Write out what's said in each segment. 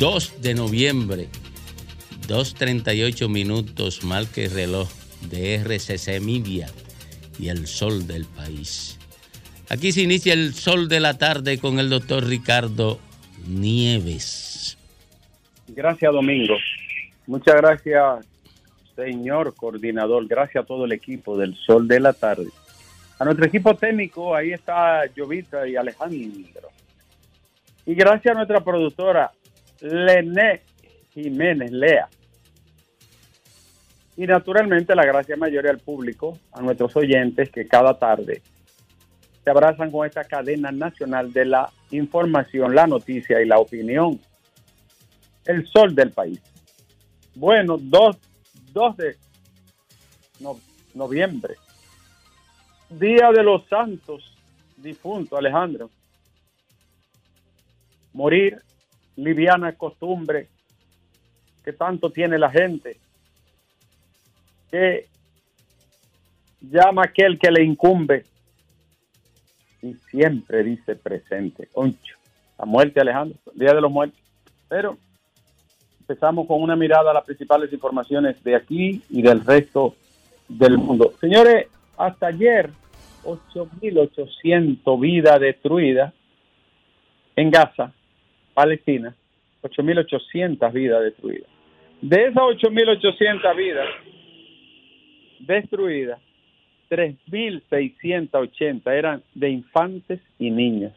2 de noviembre, 2.38 minutos, que el reloj de RCC Media y el sol del país. Aquí se inicia el sol de la tarde con el doctor Ricardo Nieves. Gracias, Domingo. Muchas gracias, señor coordinador. Gracias a todo el equipo del sol de la tarde. A nuestro equipo técnico, ahí está Jovita y Alejandro. Y gracias a nuestra productora, Lené Jiménez Lea. Y naturalmente la gracia mayor al público, a nuestros oyentes que cada tarde se abrazan con esta cadena nacional de la información, la noticia y la opinión. El sol del país. Bueno, 2, de noviembre. Día de los Santos difunto, Alejandro. Morir, liviana costumbre que tanto tiene la gente, que llama aquel que le incumbe y siempre dice presente. Concho, la muerte, Alejandro, Día de los Muertos. Pero empezamos con una mirada a las principales informaciones de aquí y del resto del mundo. Señores, hasta ayer, 8.800 vidas destruidas en Gaza, Palestina. 8.800 vidas destruidas. De esas 8.800 vidas destruidas, 3.680 eran de infantes y niños.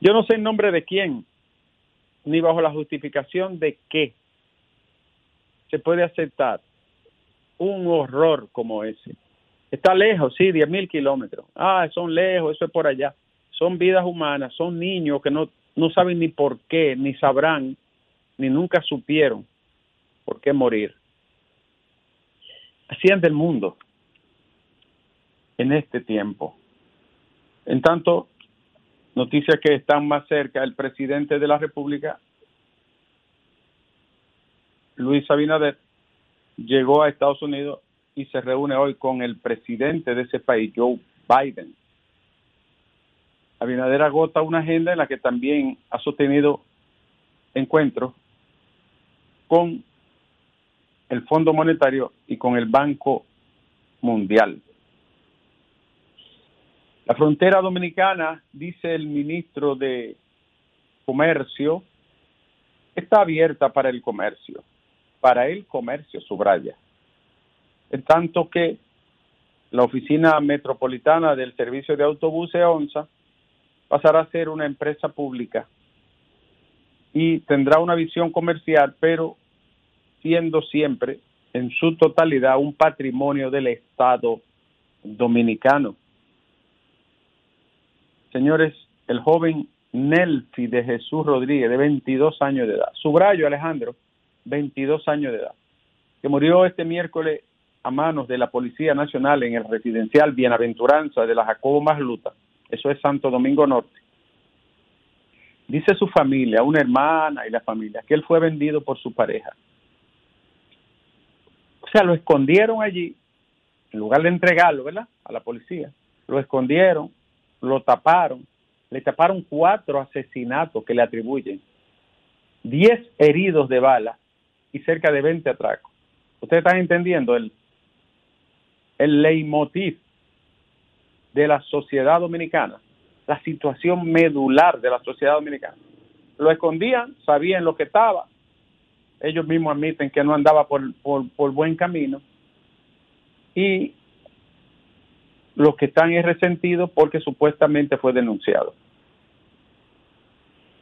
Yo no sé en nombre de quién, ni bajo la justificación de qué se puede aceptar un horror como ese. Está lejos, sí, 10.000 kilómetros. Ah, son lejos, eso es por allá. Son vidas humanas, son niños que no, no saben ni por qué, ni sabrán, ni nunca supieron por qué morir. Así es del mundo en este tiempo. En tanto, noticias que están más cerca, el presidente de la República, Luis Abinader, llegó a Estados Unidos y se reúne hoy con el presidente de ese país, Joe Biden. Abinader agota una agenda en la que también ha sostenido encuentros con el Fondo Monetario y con el Banco Mundial. La frontera dominicana, dice el ministro de Comercio, está abierta para el comercio, para el comercio, subraya. En tanto que la oficina metropolitana del servicio de autobuses ONSA pasará a ser una empresa pública. Y tendrá una visión comercial, pero siendo siempre en su totalidad un patrimonio del Estado dominicano. Señores, el joven Nelfi de Jesús Rodríguez, de 22 años de edad, subrayo Alejandro, 22 años de edad, que murió este miércoles a manos de la Policía Nacional en el residencial Bienaventuranza de la Jacobo Masluta, eso es Santo Domingo Norte. Dice su familia, una hermana y la familia, que él fue vendido por su pareja. O sea, lo escondieron allí, en lugar de entregarlo, ¿verdad? A la policía. Lo escondieron, lo taparon, le taparon cuatro asesinatos que le atribuyen, diez heridos de bala y cerca de 20 atracos. Ustedes están entendiendo el, el leitmotiv de la sociedad dominicana, la situación medular de la sociedad dominicana. Lo escondían, sabían lo que estaba, ellos mismos admiten que no andaba por, por, por buen camino y los que están es resentidos porque supuestamente fue denunciado.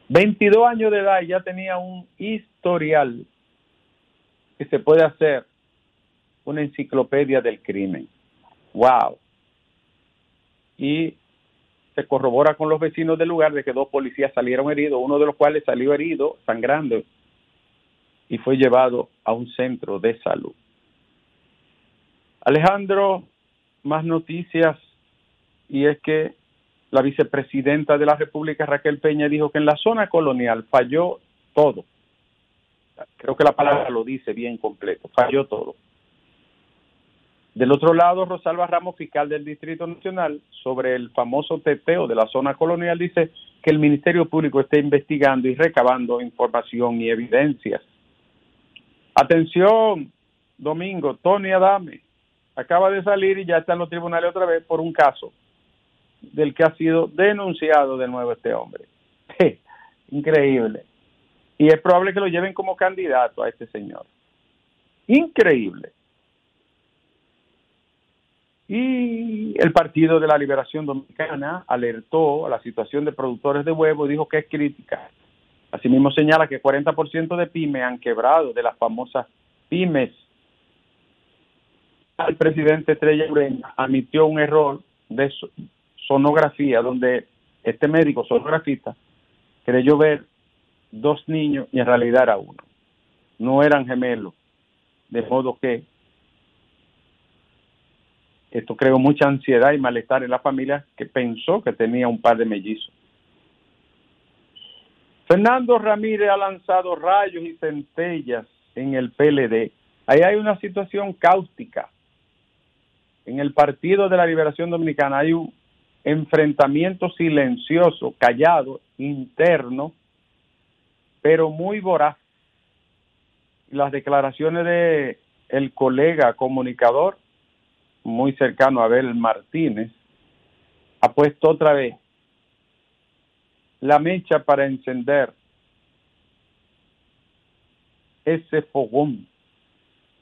22 años de edad y ya tenía un historial que se puede hacer una enciclopedia del crimen. ¡Wow! Y se corrobora con los vecinos del lugar de que dos policías salieron heridos, uno de los cuales salió herido, sangrando, y fue llevado a un centro de salud. Alejandro más noticias y es que la vicepresidenta de la República, Raquel Peña, dijo que en la zona colonial falló todo. Creo que la palabra lo dice bien completo, falló todo. Del otro lado, Rosalba Ramos, fiscal del Distrito Nacional, sobre el famoso teteo de la zona colonial, dice que el Ministerio Público está investigando y recabando información y evidencias. Atención, Domingo, Tony Adame acaba de salir y ya está en los tribunales otra vez por un caso del que ha sido denunciado de nuevo este hombre. Increíble. Y es probable que lo lleven como candidato a este señor. Increíble. Y el Partido de la Liberación Dominicana alertó a la situación de productores de huevo y dijo que es crítica. Asimismo señala que 40% de pymes han quebrado, de las famosas pymes. El presidente Estrella Ureña admitió un error de sonografía donde este médico sonografista creyó ver dos niños y en realidad era uno. No eran gemelos. De modo que esto creó mucha ansiedad y malestar en la familia que pensó que tenía un par de mellizos. Fernando Ramírez ha lanzado rayos y centellas en el PLD. Ahí hay una situación cáustica. En el Partido de la Liberación Dominicana hay un enfrentamiento silencioso, callado, interno, pero muy voraz. Las declaraciones de el colega comunicador muy cercano a Abel Martínez, ha puesto otra vez la mecha para encender ese fogón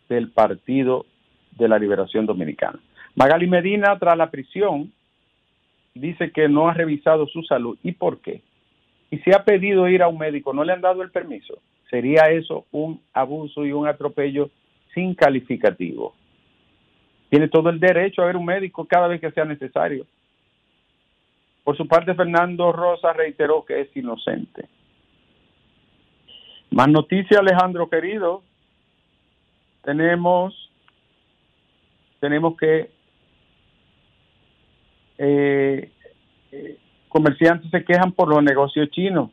del Partido de la Liberación Dominicana. Magali Medina, tras la prisión, dice que no ha revisado su salud. ¿Y por qué? Y si ha pedido ir a un médico, no le han dado el permiso. Sería eso un abuso y un atropello sin calificativo. Tiene todo el derecho a ver un médico cada vez que sea necesario. Por su parte, Fernando Rosa reiteró que es inocente. Más noticias, Alejandro querido. Tenemos, tenemos que eh, eh, comerciantes se quejan por los negocios chinos.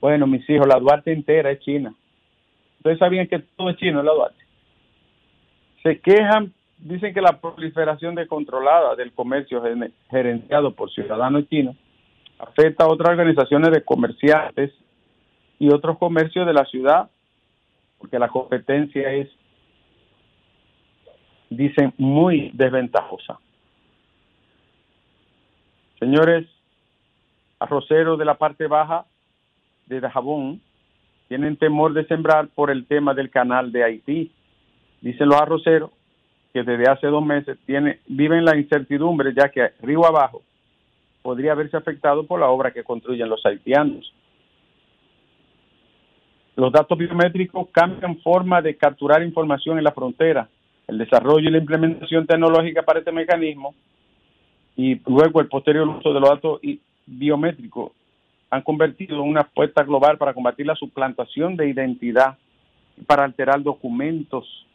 Bueno, mis hijos, la Duarte entera es china. Ustedes sabían que todo es chino, la Duarte. Se quejan dicen que la proliferación descontrolada del comercio gerenciado por ciudadanos chinos afecta a otras organizaciones de comerciantes y otros comercios de la ciudad, porque la competencia es, dicen, muy desventajosa. Señores, arroceros de la parte baja de Dajabón tienen temor de sembrar por el tema del canal de Haití. Dicen los arroceros que desde hace dos meses tiene, vive en la incertidumbre ya que río abajo podría haberse afectado por la obra que construyen los haitianos. Los datos biométricos cambian forma de capturar información en la frontera. El desarrollo y la implementación tecnológica para este mecanismo y luego el posterior uso de los datos biométricos han convertido en una apuesta global para combatir la suplantación de identidad y para alterar documentos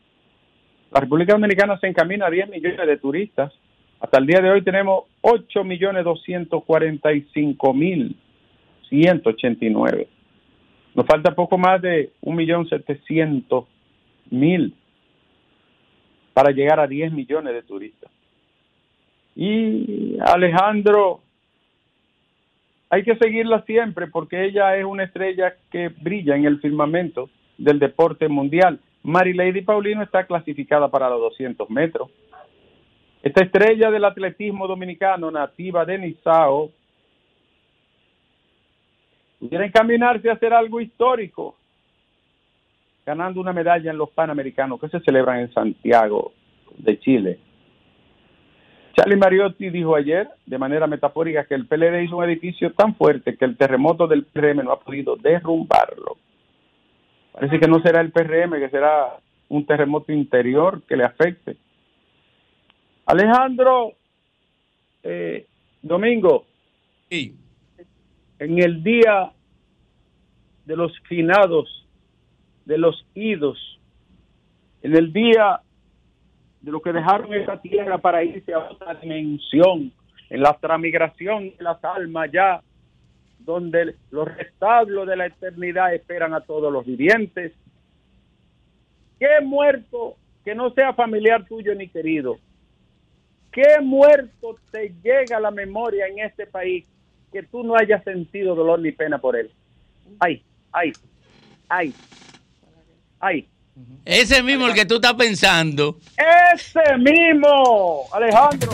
la República Dominicana se encamina a 10 millones de turistas. Hasta el día de hoy tenemos 8 millones 245 mil 189. Nos falta poco más de 1 millón 700 mil para llegar a 10 millones de turistas. Y Alejandro, hay que seguirla siempre porque ella es una estrella que brilla en el firmamento del deporte mundial. Marilady Paulino está clasificada para los 200 metros. Esta estrella del atletismo dominicano, nativa de Nizao, pudiera encaminarse a hacer algo histórico, ganando una medalla en los Panamericanos que se celebran en Santiago de Chile. Charlie Mariotti dijo ayer, de manera metafórica, que el PLD hizo un edificio tan fuerte que el terremoto del PRM no ha podido derrumbarlo. Parece que no será el PRM, que será un terremoto interior que le afecte. Alejandro, eh, Domingo, sí. en el día de los finados, de los idos, en el día de lo que dejaron esa tierra para irse a otra dimensión, en la transmigración de las almas ya donde los restablos de la eternidad esperan a todos los vivientes. ¿Qué muerto que no sea familiar tuyo ni querido ¿Qué muerto te llega a la memoria en este país que tú no hayas sentido dolor ni pena por él? Ay, ay, ay, ay. Ese mismo el que tú estás pensando. Ese mismo, Alejandro.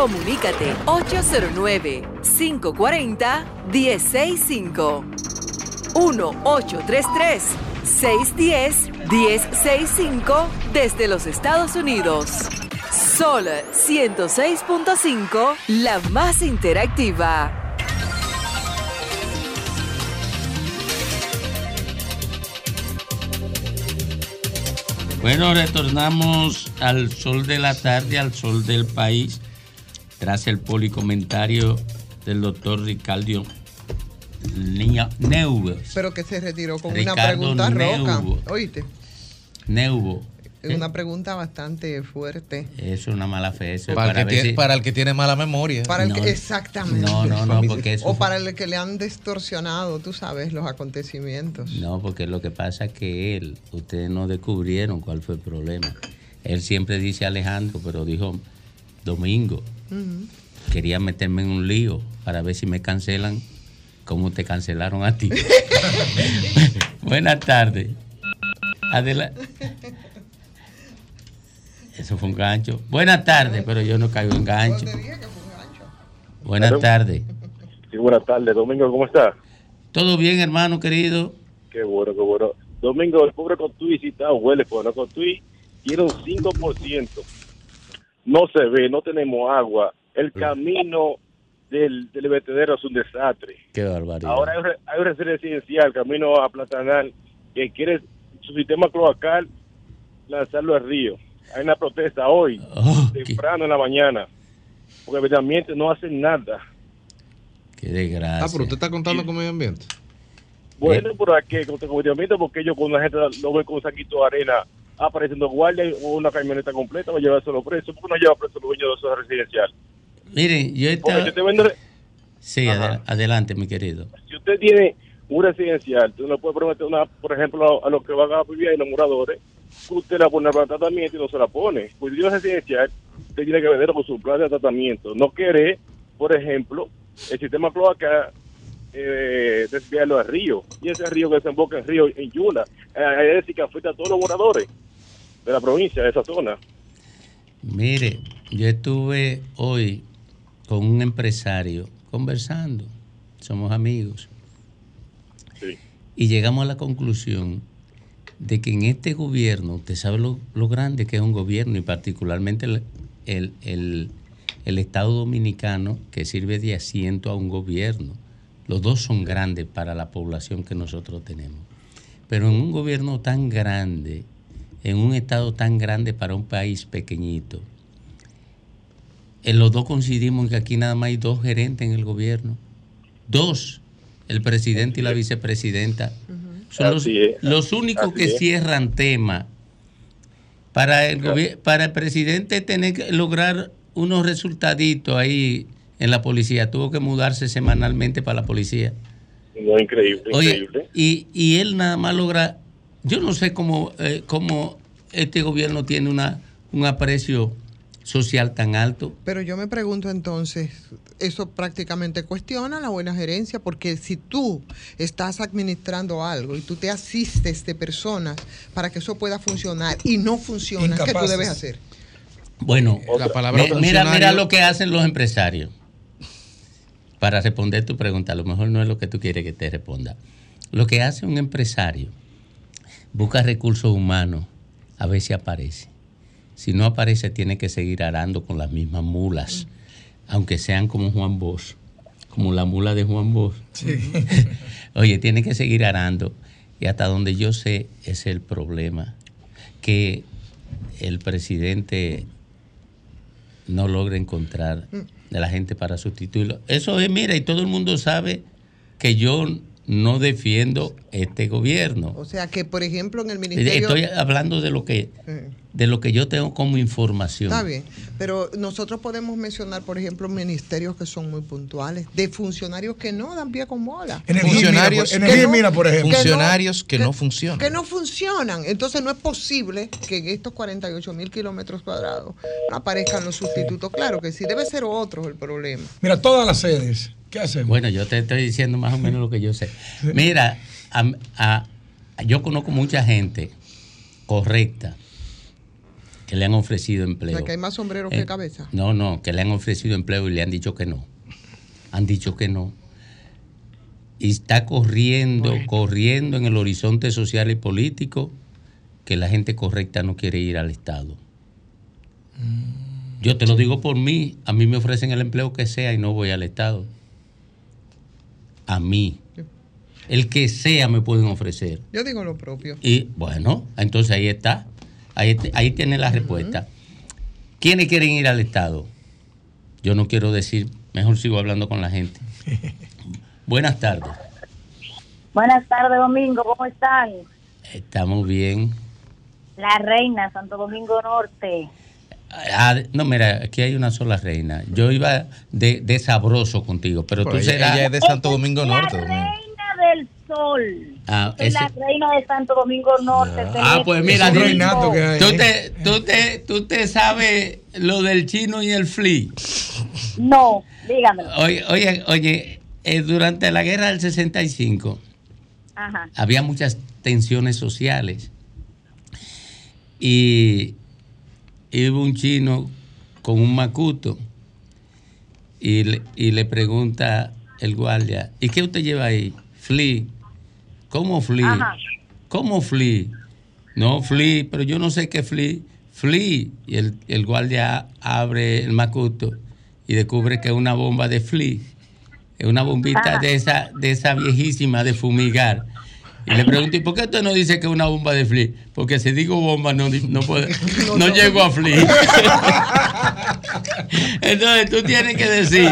Comunícate 809 540 1065 1833 610 1065 desde los Estados Unidos. Sol 106.5, la más interactiva. Bueno, retornamos al sol de la tarde, al sol del país, tras el policomentario del doctor Ricardo Neuvo. Pero que se retiró con una pregunta roca. Neuvo. Oíste, Neuvo. es una pregunta bastante fuerte. Es una mala fe eso. Para, el que tiene, si- para el que tiene mala memoria. Para el No, que, exactamente. No, no, no, porque eso O fue- para el que le han distorsionado, tú sabes, los acontecimientos. No, porque lo que pasa es que él, ustedes no descubrieron cuál fue el problema. Él siempre dice Alejandro, pero dijo Domingo. Quería meterme en un lío para ver si me cancelan como te cancelaron a ti. Buenas tardes. Adela- Eso fue un gancho. Buenas tardes, pero yo no caigo en gancho. Buenas tardes. Sí, buenas tardes. Domingo, ¿cómo está? ¿Todo bien, hermano querido? Qué bueno, qué bueno. Domingo, el pobre Cotuí sí está huele, pues no Cotuí tiene un 5%. No se ve, no tenemos agua. El camino del, del vertedero es un desastre. Qué barbaridad. Ahora hay, un re- hay un residencial, camino a Platanal, que quiere su sistema cloacal lanzarlo al río. Hay una protesta hoy, Oh, temprano en la mañana, porque el ambiente no hacen nada. Qué desgracia. Ah, pero usted está contando con medio ambiente. Bueno, por aquí, con comunidad, porque ellos con la gente lo ven con un saquito de arena apareciendo guardia o una camioneta completa va a llevárselo preso. ¿Por qué no lleva preso los dueños de esos residencial? Miren, yo estaba... vende, Sí, adel- adelante, mi querido. si usted tiene un residencial, usted no puede prometer, una, por ejemplo, a, a los que van a vivir ahí, los moradores, que usted la pone para tratamiento y no se la pone. Pues si es residencial, usted tiene que venderlo con su plan de tratamiento. No quiere, por ejemplo, el sistema cloaca eh, desviarlo al río. Y ese río que desemboca en río en Yula, eh, es decir, que afecta a todos los moradores de la provincia, de esa zona. Mire, yo estuve hoy con un empresario conversando, somos amigos, Sí. y llegamos a la conclusión de que en este gobierno, usted sabe lo, lo grande que es un gobierno y particularmente el, el- el- el Estado Dominicano que sirve de asiento a un gobierno. Los dos son grandes para la población que nosotros tenemos. Pero en un gobierno tan grande, en un Estado tan grande para un país pequeñito, en los dos coincidimos en que aquí nada más hay dos gerentes en el gobierno. Dos, el presidente y la vicepresidenta. Son los, únicos que cierran tema. Para el, para el presidente tener que lograr unos resultaditos ahí en la policía, tuvo que mudarse semanalmente para la policía. No, increíble, Oye, increíble. y, y él nada más logra, yo no sé cómo, eh, cómo este gobierno tiene una, un aprecio social tan alto. Pero yo me pregunto entonces, eso prácticamente cuestiona la buena gerencia, porque si tú estás administrando algo y tú te asistes de personas para que eso pueda funcionar y no funciona, ¿qué tú debes hacer? Bueno, La palabra mi- mira, mira lo que hacen los empresarios. Para responder tu pregunta, a lo mejor no es lo que tú quieres que te responda. Lo que hace un empresario, busca recursos humanos, a ver si aparece. Si no aparece, tiene que seguir arando con las mismas mulas, aunque sean como Juan Bosch, como la mula de Juan Bosch. Oye, tiene que seguir arando. Y hasta donde yo sé, ese es el problema. Que el presidente no logra encontrar de la gente para sustituirlo. Eso es, mira, y todo el mundo sabe que yo no defiendo este gobierno. O sea que, por ejemplo, en el ministerio... Estoy hablando de lo que Eh, de lo que yo tengo como información. Está bien, pero nosotros podemos mencionar, por ejemplo, ministerios que son muy puntuales, de funcionarios que no dan pie con bola. Energía Funcionarios, Mina, por- Energía no- Mina, por ejemplo. que no- Funcionarios que no funcionan. Que no funcionan. Entonces no es posible que en estos 48 mil kilómetros cuadrados aparezcan los sustitutos. Claro que sí, debe ser otro el problema. Mira, todas las sedes. ¿Qué hacemos? Bueno, yo te estoy diciendo más o menos lo que yo sé. Mira, a- a- yo conozco mucha gente correcta que le han ofrecido O empleo. sea, que hay más sombreros Eh, que cabeza. No, no, que le han ofrecido empleo y le han dicho que no. Han dicho que no. Y está corriendo, corriendo en el horizonte social y político que la gente correcta no quiere ir al Estado. Yo te lo digo por mí, a mí me ofrecen el empleo que sea y no voy al Estado. A mí. El que sea me pueden ofrecer. Yo digo lo propio. Y bueno, entonces ahí está. Ahí, ahí tiene la respuesta. ¿Quiénes quieren ir al Estado? Yo no quiero decir, mejor sigo hablando con la gente. Buenas tardes. Buenas tardes, Domingo. ¿Cómo están? Estamos bien. La reina, Santo Domingo Norte. Ah, no, mira, aquí hay una sola reina. Yo iba de, de sabroso contigo, pero Pero tú ella, serás... ella es de Santo Domingo la Norte. Domingo. Del sol. Ah, Soy ese- la reina de Santo Domingo Norte. Ah, pues mira, Es un dime. reinato que hay. ¿Tú te, tú, te, tú te sabes lo del chino y el flea. No, dígamelo. Oye, oye, oye eh, durante la guerra del 65 Ajá. había muchas tensiones sociales y iba un chino con un macuto y le, y le pregunta el guardia, ¿y qué usted lleva ahí? Flea. ¿Cómo flea? Ajá. ¿Cómo flea? No, flea, pero yo no sé qué flea. Flea. Y el, el guardia abre el macuto y descubre que es una bomba de flea. Es una bombita Ajá. de esa, de esa viejísima de fumigar. Y le pregunto, ¿y por qué usted no dice que es una bomba de flea? Porque si digo bomba no, no, puedo- no llego a flea. Entonces tú tienes que decir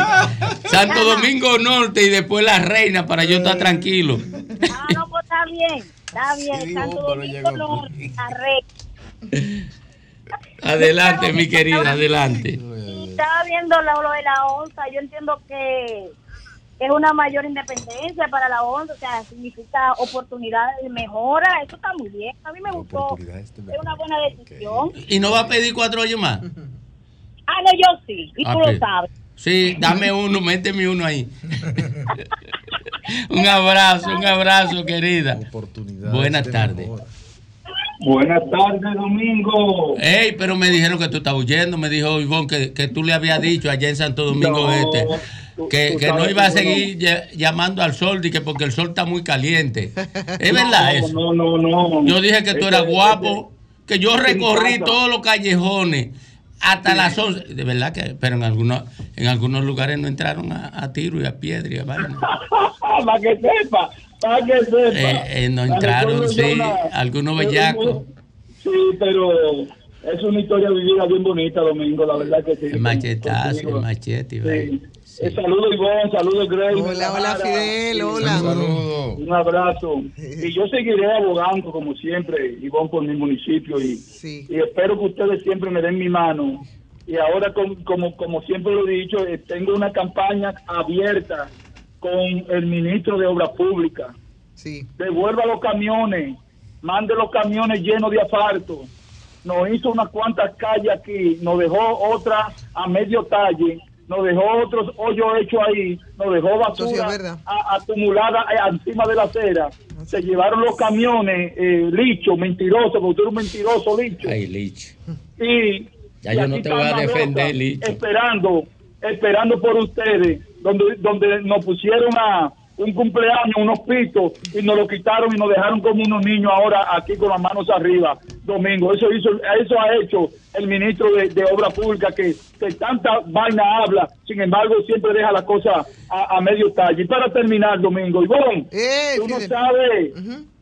Santo Domingo Norte y después La Reina para yo estar tranquilo. Ah, no, pues está bien. Está bien. Santo Domingo Norte. La reina. Adelante, mi querida, adelante. Y estaba viendo lo, lo de la onza. Yo entiendo que es una mayor independencia para la onza. O sea, significa oportunidades de mejora. Eso está muy bien. A mí me gustó. Es una buena decisión. ¿Y no va a pedir cuatro años más? Ah, no, yo sí. Y Ah, tú lo sabes. Sí, dame uno, méteme uno ahí. un abrazo, un abrazo, querida. Buenas tardes. Buenas tardes, Domingo. Ey, pero me dijeron que tú estabas huyendo. Me dijo Ivonne que, que tú le habías dicho allá en Santo Domingo No, Este tú- que, tú que no iba a seguir ll- llamando al sol y que porque el sol está muy caliente. ¿Es verdad eso? No, no, no. Yo dije que tú eras guapo, que yo recorrí toos los callejones hasta las 11. De verdad que, pero en algunos, en algunos lugares no entraron a, a tiro y a piedra y a para que sepa, para que sepa. Eh, eh, no entraron, sí, una- algunos bellacos. Sí, pero es una historia vivida bien bonita, Domingo, la verdad que sí. El machetazo, el machete. y Sí. Eh, saludos, Ivonne, saludos, Grey. Hola, hola, Fidel, hola. Un abrazo. Y yo seguiré abogando, como siempre, Ivonne, por mi municipio. Y, Sí. y espero que ustedes siempre me den mi mano. Y ahora, con- como, como siempre lo he dicho, eh, tengo una campaña abierta con el ministro de Obras Públicas. Sí. Devuelva los camiones, mande los camiones llenos de asfalto. Nos hizo unas cuantas calles aquí, nos dejó otra a medio talle, nos dejó otros hoyos hechos ahí, nos dejó sí basura verdad. a- acumulada eh, encima de la acera. Se llevaron los camiones, eh, licho, mentiroso, porque tú eres un mentiroso, licho. Ay, Lich. Y, Ya y yo no te voy a defender, Licho. Esperando, esperando por ustedes, donde, donde nos pusieron a un cumpleaños, unos pitos, y nos lo quitaron y nos dejaron como unos niños ahora aquí con las manos arriba, Domingo. Eso hizo, eso ha hecho el ministro de, de Obra Pública que, que tanta vaina habla, sin embargo siempre deja la cosa a, a medio talle. Y para terminar, Domingo, Ivonne, Eh, tú no sabes.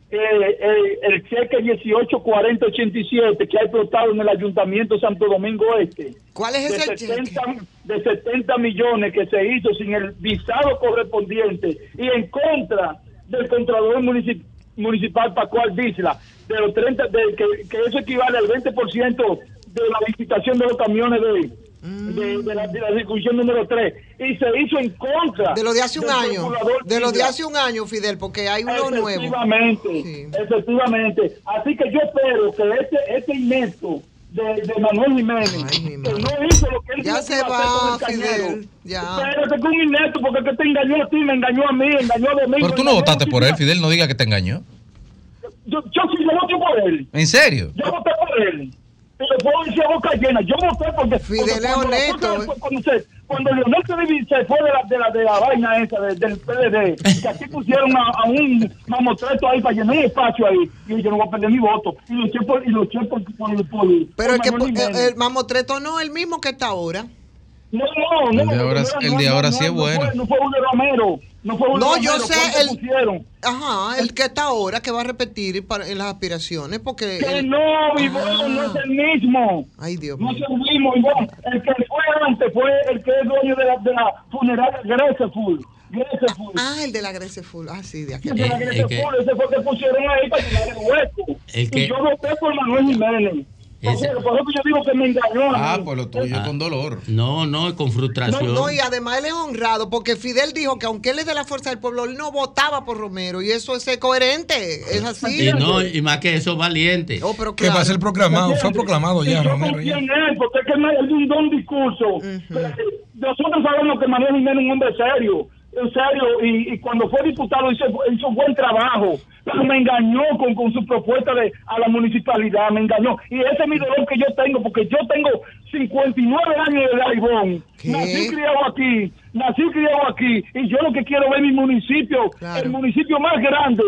Eh, eh, el cheque 184087 que ha explotado en el Ayuntamiento de Santo Domingo Este, ¿Cuál es de ese 70, cheque? de 70 millones que se hizo sin el visado correspondiente y en contra del Contralor Municip- Municipal Pascual Disla, de los 30, de, que, que eso equivale al 20% de la licitación de los camiones de, de, de la, de la circunscripción número 3. Y se hizo en contra. De lo de hace un año. De lo de hace un año, Fidel, porque hay uno nuevo. Efectivamente, efectivamente. Así que yo espero que este, este inepto de, de Manuel Jiménez, que no hizo lo que él Ya se va, con el cañero. Fidel. Ya. Espérate que un inepto, porque que te engañó a ti, me engañó a mí, engañó a Domingo. Pero tú no votaste por él. Fidel, no diga que te engañó. Yo, yo sí, yo voté por él. ¿En serio? Yo voté por él. Y le puedo decir a boca llena. Yo voté porque. Fidel porque es cuando la honesto, cosa- Cuando, Leonel se fue de la, de la, de la vaina esa, de- del PLD, que aquí pusieron a, a un mamotreto ahí para llenar espacio ahí. Y yo no voy a perder mi voto. Y luché por. Y luché por, por, por, Pero el que el, Jiménez. el mamotreto no el mismo que está ahora. No, no, no. El de ahora- no, el no, de no, ahora no, sí es no bueno. Fue, no fue Julio Romero. No fue No, yo sé el que el- pusieron. Ajá, el que está ahora, que va a repetir para- en las aspiraciones, porque... Que el- no, Ivonne, no es el mismo. Ay, Dios No mío. es el mismo, Ivonne. El que fue antes fue el que es dueño de la, de la funeraria Graceful. Graceful. Ah, el de la Grecia Full. Ah, sí, de El aquel. de la Graceful, ese fue el que pusieron ahí para llenar el hueco. El que- Y yo voté por Manuel Jiménez. Por eso por yo digo que me engañó. Ah, mí. pues lo tuyo con dolor. No, no, con No, frustración. no, y además él es honrado, porque Fidel dijo que aunque él es de la Fuerza del Pueblo, él no votaba por Romero, y eso es coherente, es así. Y no, y más que eso, valiente. Oh, pero Que va a ser proclamado, fue proclamado ya, Romero. ya. él, porque es que él es un don discurso. Pero, eh, Nosotros sabemos que Manuel Jiménez es un hombre serio, en serio, y, y cuando fue diputado hizo, hizo buen trabajo, pero me engañó con, con su propuesta de a la municipalidad, me engañó. Y ese es mi dolor que yo tengo, porque yo tengo 59 años de edad. Nací criado aquí, nací criado aquí, y yo lo que quiero ver mi municipio, el municipio más grande,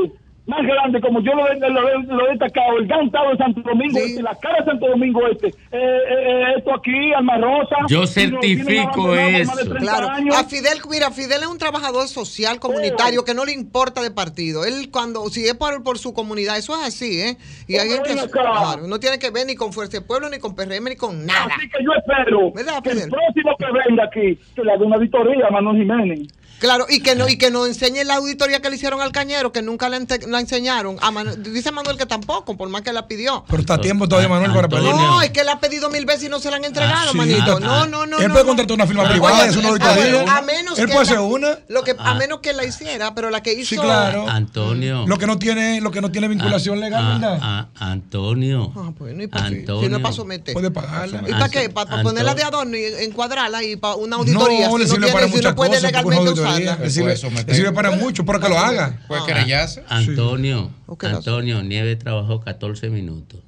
más grande, como yo lo, he- lo, lo he destacado, el gran estado de Santo Domingo Este, la cara de Santo Domingo Este, eh, eh, esto aquí, Alma Rosa. Yo certifico eso. 30 Claro, años. a Fidel, mira, Fidel es un trabajador social comunitario que no le importa de partido. Él cuando, si es por, por su comunidad, eso es así, ¿eh? Y hay gente, acá. claro, no tiene que ver ni con Fuerza del Pueblo, ni con PRM, ni con nada. Así que yo espero ¿Verdad, que el próximo que venga aquí, que le haga una auditoría a Manuel Jiménez. Claro, y que no y que nos enseñe la auditoría que le hicieron al cañero, que nunca la, ente- la enseñaron. A Manu- dice Manuel que tampoco, por más que la pidió. Pero está a tiempo todavía, Manuel, para pedir. No, es que la ha pedido mil veces y no se la han entregado, sí. manito. Ah, no, ah. no, no. Él no, puede no. contratar una firma Ah, privada, oye, es una a- auditoría. A menos Él que puede la- hacer una. Lo que, a Ah. menos que la hiciera, pero la que hizo. Sí, claro. Antonio. Lo que no tiene, lo que no tiene vinculación legal, Ah, ¿verdad? ah, Antonio. Ah, pues no, y pa- Antonio. Si no es para someter. Puede pagarla. ¿Y para qué? ¿Para Anto- ponerla de adorno y encuadrarla y para una auditoría? No, le si sirve no, para no puede legalmente auditoría usarla. Le sirve, le sirve para mucho, pero que lo haga. Puede Ah. querellarse. Antonio, Antonio, Nieve trabajó 14 minutos.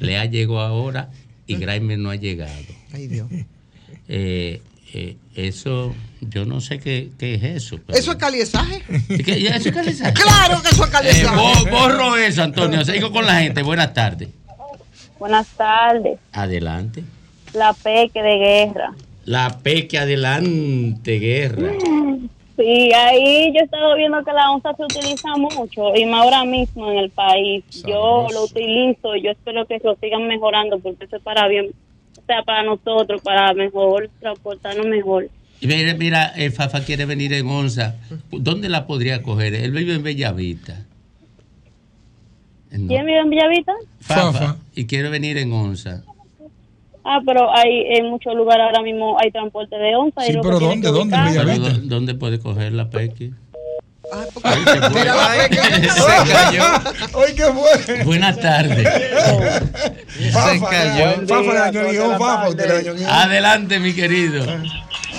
Lea llegó ahora y Grimer no ha llegado. Ay, Dios. Eh, eh, eso, yo no sé qué, qué es eso. pero- ¿Eso es caliezaje? ¿Qué- eso es calidad? Claro que eso es Eh, caliezaje. bo- borro eso, Antonio. Sigo con la gente. Buenas tardes. Buenas tardes. Adelante. La peque de guerra. La peque adelante, guerra. Sí, ahí yo he estado viendo que la onza se utiliza mucho y más ahora mismo en el país. Yo lo utilizo, yo espero que lo sigan mejorando porque eso es para bien, o sea, para nosotros, para mejor transportarnos mejor. Y Mira, mira, el Fafa quiere venir en Onza. ¿Dónde la podría coger? Él vive en Bellavista. No. ¿Quién vive en Villavita? Fafa. Y quiere venir en Onza. Ah, pero hay en muchos lugares ahora mismo hay transporte de onza. y Sí, que pero ¿dónde? ¿Dónde? ubicar- Pero, ¿dó- ¿Dónde puede coger la? Mira. Se cayó. Oye, ¿qué fue? Buenas tardes. Fafa, cayó. Fafa Fafa. Adelante, mi querido.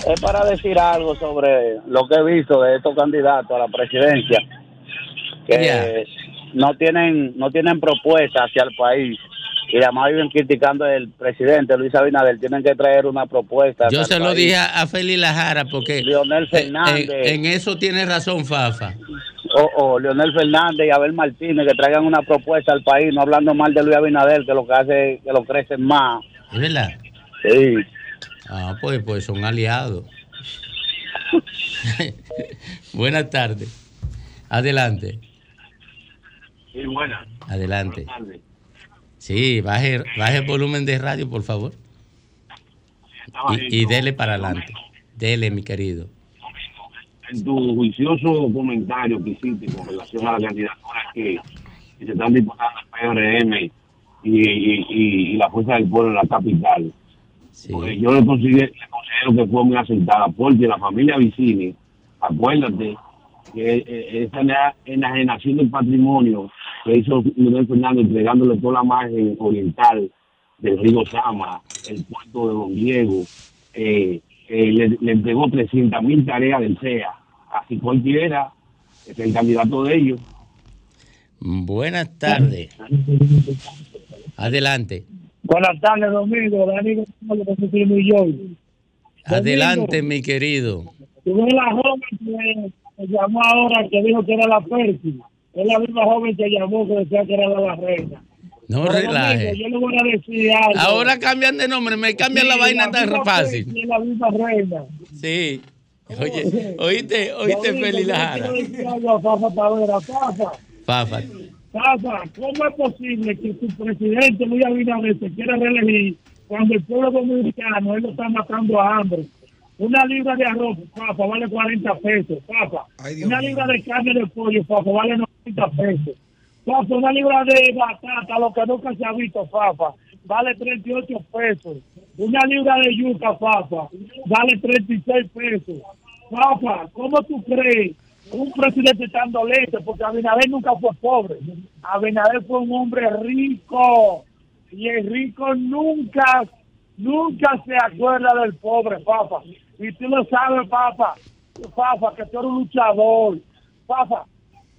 Es para decir algo sobre lo que he visto de estos candidatos a la presidencia, que no tienen no tienen propuesta hacia el país y además viven criticando al presidente Luis Abinader. Tienen que traer una propuesta. Yo se lo país. dije a a Feli Lajara porque Leonel eh, Fernández. en, en eso tiene razón Fafa. O, o Leonel Fernández y Abel Martínez que traigan una propuesta al país, no hablando mal de Luis Abinader, que lo que hace es que lo crecen más. ¿Es verdad? Sí. Ah, pues, pues son aliados. Buenas tardes. Adelante, Sí, buena. adelante. Sí, baje, baje el volumen de radio, por favor. Y, y dele para adelante. Dele, mi querido. en tu juicioso comentario que hiciste con relación a la candidatura que, que se están disputando el PRM y, y, y- la Fuerza del Pueblo en la capital, pues yo le considero, le considero que fue muy acertada porque la familia Vicini, acuérdate que eh, esa ena- enajenación del patrimonio que hizo Miguel Fernández entregándole toda la margen oriental del río Sama, el puerto de Don Diego, eh, eh, le, le entregó 300 mil tareas del CEA. Así cualquiera es el candidato de ellos. Buenas tardes. Adelante. Buenas tardes, Domingo. Dani González, de City, New York. Adelante, mi querido. Tú ves la joven que llamó ahora, que dijo que era la Percy. Es la misma joven que llamó que decía que era la, reina. No Pero, relaje. Yo le voy a decir algo. Ahora cambian de nombre, me cambian la vaina tan misma fácil. Es la misma reina. Sí. Oye, oíste, oíste, Feli yo Lajara. Fafa. Fafa, Fafa. Fafa, ¿cómo es posible que su presidente Luis Abinader se quiera reelegir cuando el pueblo dominicano él lo está matando a hambre? Una libra de arroz, Fafa, vale 40 pesos, Fafa. Una libra de carne de pollo, Fafa, vale 90 pesos. Una libra de batata, lo que nunca se ha visto, Fafa, vale 38 pesos. Una libra de yuca, Fafa, vale 36 pesos. Fafa, ¿cómo tú crees un presidente tan dolente? Porque Abinader nunca fue pobre. Abinader fue un hombre rico. Y el rico nunca, nunca se acuerda del pobre, Fafa. Y tú lo sabes, Fafa. Fafa, que tú eres un luchador. Fafa,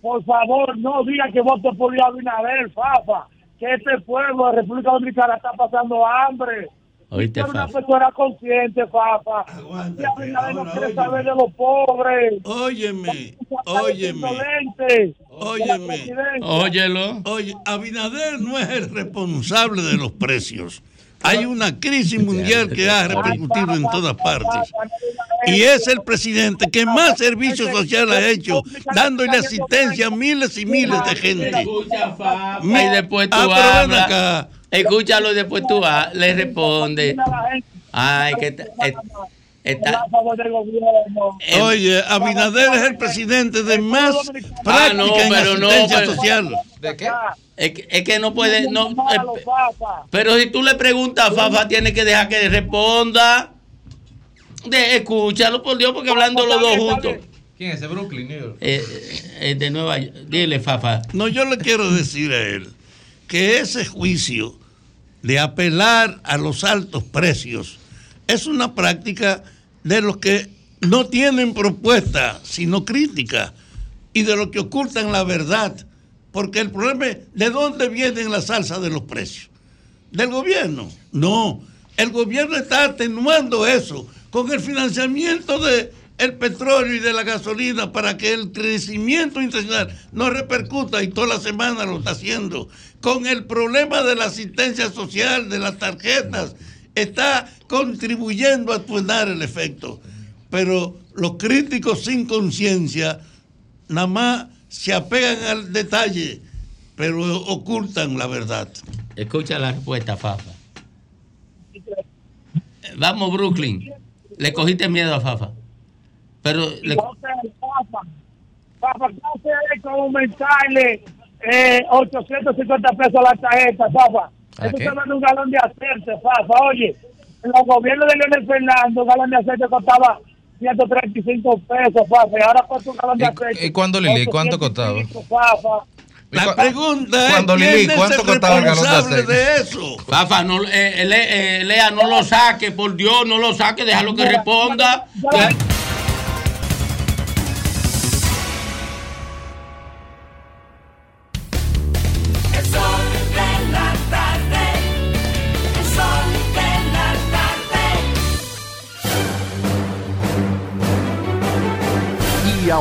por favor, no diga que vote por Luis Abinader, Fafa. Que este pueblo de República Dominicana está pasando hambre. Oíste, eres una Fafa. persona consciente, Fafa. Y Abinader no quiere saber de los pobres. Óyeme, óyeme, óyeme. Óyelo. Oye, Abinader no es el responsable de los precios. Hay una crisis mundial que ha repercutido en todas partes. Y es el presidente que más servicio social ha hecho, dándole asistencia a miles y miles de gente. Y después tú Ah, pero ven hablas. acá. Escúchalo y después tú le responde. Ay, que es- está-. Oye, Abinader es el presidente de más Ah, práctica no, en pero no, asistencia pero- social. ¿De qué? Es que, es que no puede, no. eh, pero si tú le preguntas a Fafa, tiene que dejar que responda. De, escúchalo, por Dios, porque hablando los dos juntos. ¿Quién es ese Brooklyn? New York? Eh, eh, de Nueva York. Dile, Fafa. No, yo le quiero decir a él que ese juicio de apelar a los altos precios es una práctica de los que no tienen propuesta, sino crítica, y de los que ocultan la verdad. Porque el problema es, ¿de dónde vienen las alzas de los precios? ¿Del gobierno? No, el gobierno está atenuando eso con el financiamiento de el petróleo y de la gasolina para que el crecimiento internacional no repercuta y toda la semana lo está haciendo. Con el problema de la asistencia social, de las tarjetas, está contribuyendo a atenuar el efecto. Pero los críticos sin conciencia nada más se apegan al detalle, pero ocultan la verdad. Escucha la respuesta, Fafa. Vamos, Brooklyn. Le cogiste miedo a Fafa. Pero le- Fafa, Fafa, ¿qué hace con aumentarle eh, 850 pesos a la tarjeta, Fafa? ¿A Eso qué? está dando un galón de aceite, Fafa. Oye, en los gobiernos de Leonel Fernando, un galón de aceite costaba 135 pesos, Fafa. Y ahora cuesta un galón de aceite. ¿Y cuándo, Lili? ¿Cuánto costaba? 805, Fafa. La pregunta Cuando es Lili, quién es ¿cuánto el costaba el galón de responsable aceite? de eso. Fafa, no, eh, eh, eh, Lea, no lo saque, por Dios, no lo saque, déjalo que responda.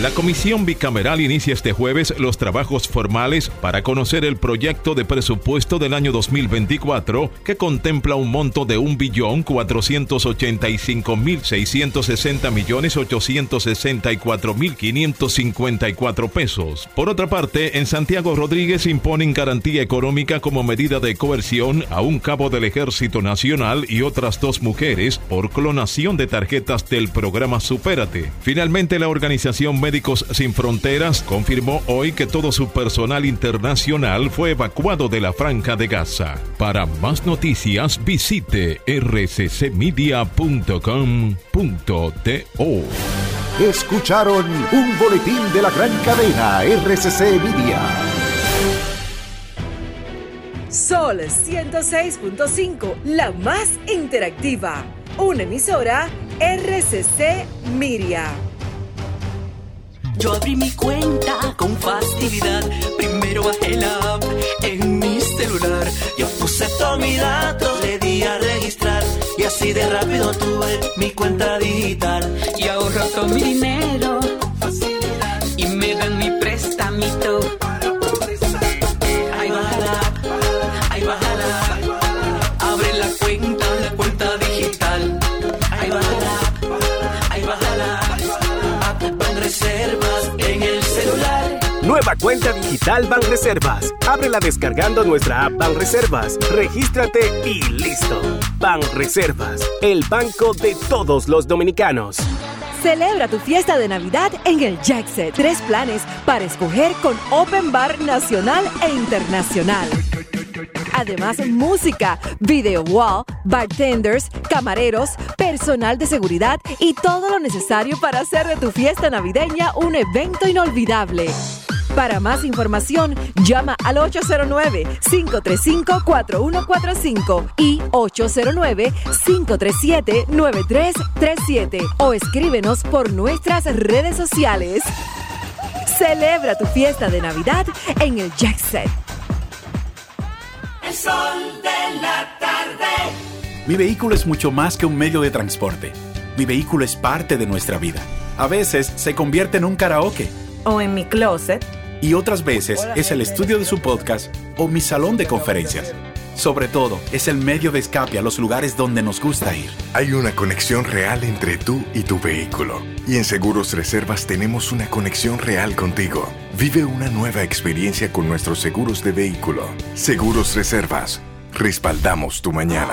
La Comisión Bicameral inicia este jueves los trabajos formales para conocer el proyecto de presupuesto del año 2024 que contempla un monto de 1.485.660.864.554 pesos. Por otra parte, en Santiago Rodríguez imponen garantía económica como medida de coerción a un cabo del Ejército Nacional y otras dos mujeres por clonación de tarjetas del programa Supérate. Finalmente, la organización Médicos Sin Fronteras confirmó hoy que todo su personal internacional fue evacuado de la franja de Gaza. Para más noticias, visite rccmedia.com.do. Escucharon un boletín de la gran cadena RCC Media. Sol 106.5, la más interactiva. Una emisora RCC Miria. Yo abrí mi cuenta con facilidad. Primero bajé la app en mi celular. Yo puse todos mis datos, le di a registrar. Y así de rápido tuve mi cuenta digital. Y ahorro todo mi dinero. Y me dan mi prestamito. Nueva cuenta digital Banreservas. Ábrela descargando nuestra app Banreservas. Regístrate y listo. Banreservas, el banco de todos los dominicanos. Celebra tu fiesta de Navidad en el Jackset. Tres planes para escoger con Open Bar nacional e internacional. Además, música, video wall, bartenders, camareros, personal de seguridad y todo lo necesario para hacer de tu fiesta navideña un evento inolvidable. Para más información, llama al 809-535-4145 y 809-537-9337 o escríbenos por nuestras redes sociales. Celebra tu fiesta de Navidad en el Jackset. El sol de la tarde. Mi vehículo es mucho más que un medio de transporte. Mi vehículo es parte de nuestra vida. A veces se convierte en un karaoke. O en mi closet. Y otras veces es el estudio de su podcast o mi salón de conferencias. Sobre todo, es el medio de escape a los lugares donde nos gusta ir. Hay una conexión real entre tú y tu vehículo. Y en Seguros Reservas tenemos una conexión real contigo. Vive una nueva experiencia con nuestros seguros de vehículo. Seguros Reservas. Respaldamos tu mañana.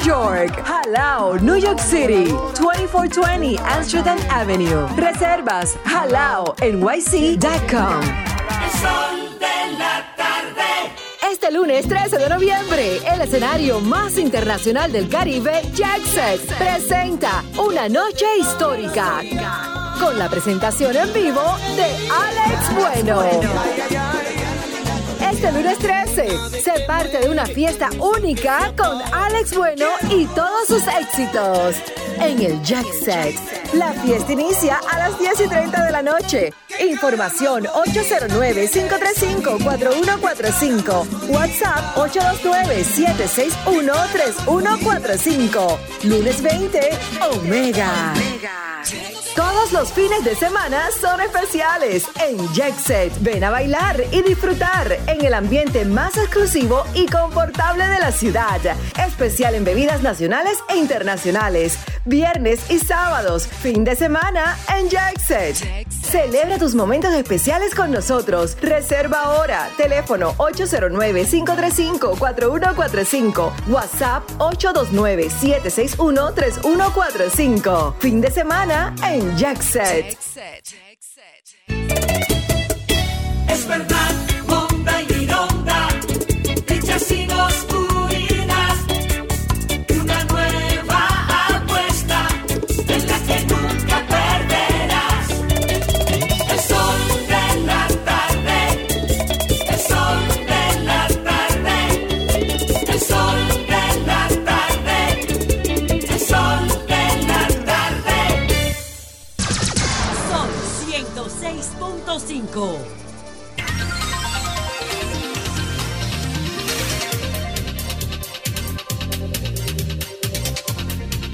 York. Jalao, New York City. 2420 Amsterdam Avenue. Reservas halao nyc.com. El sol de la tarde. Este lunes 13 de noviembre, el escenario más internacional del Caribe, Jackset, presenta una noche histórica con la presentación en vivo de Alex Bueno. Este lunes 13 se parte de una fiesta única con Alex Bueno y todos sus éxitos en el Jack Set. La fiesta inicia a las 10 y 30 de la noche. Información 809-535-4145. WhatsApp 829-761-3145. Lunes 20, Omega. Todos los fines de semana son especiales en Jet Set. Ven a bailar y disfrutar en el ambiente más exclusivo y confortable de la ciudad. Especial en bebidas nacionales e internacionales. Viernes y sábados. Fin de semana en Jet Set. Celebra tus momentos especiales con nosotros. Reserva ahora. Teléfono 809-535-4145. WhatsApp 829-761-3145. Fin de semana en Jackset.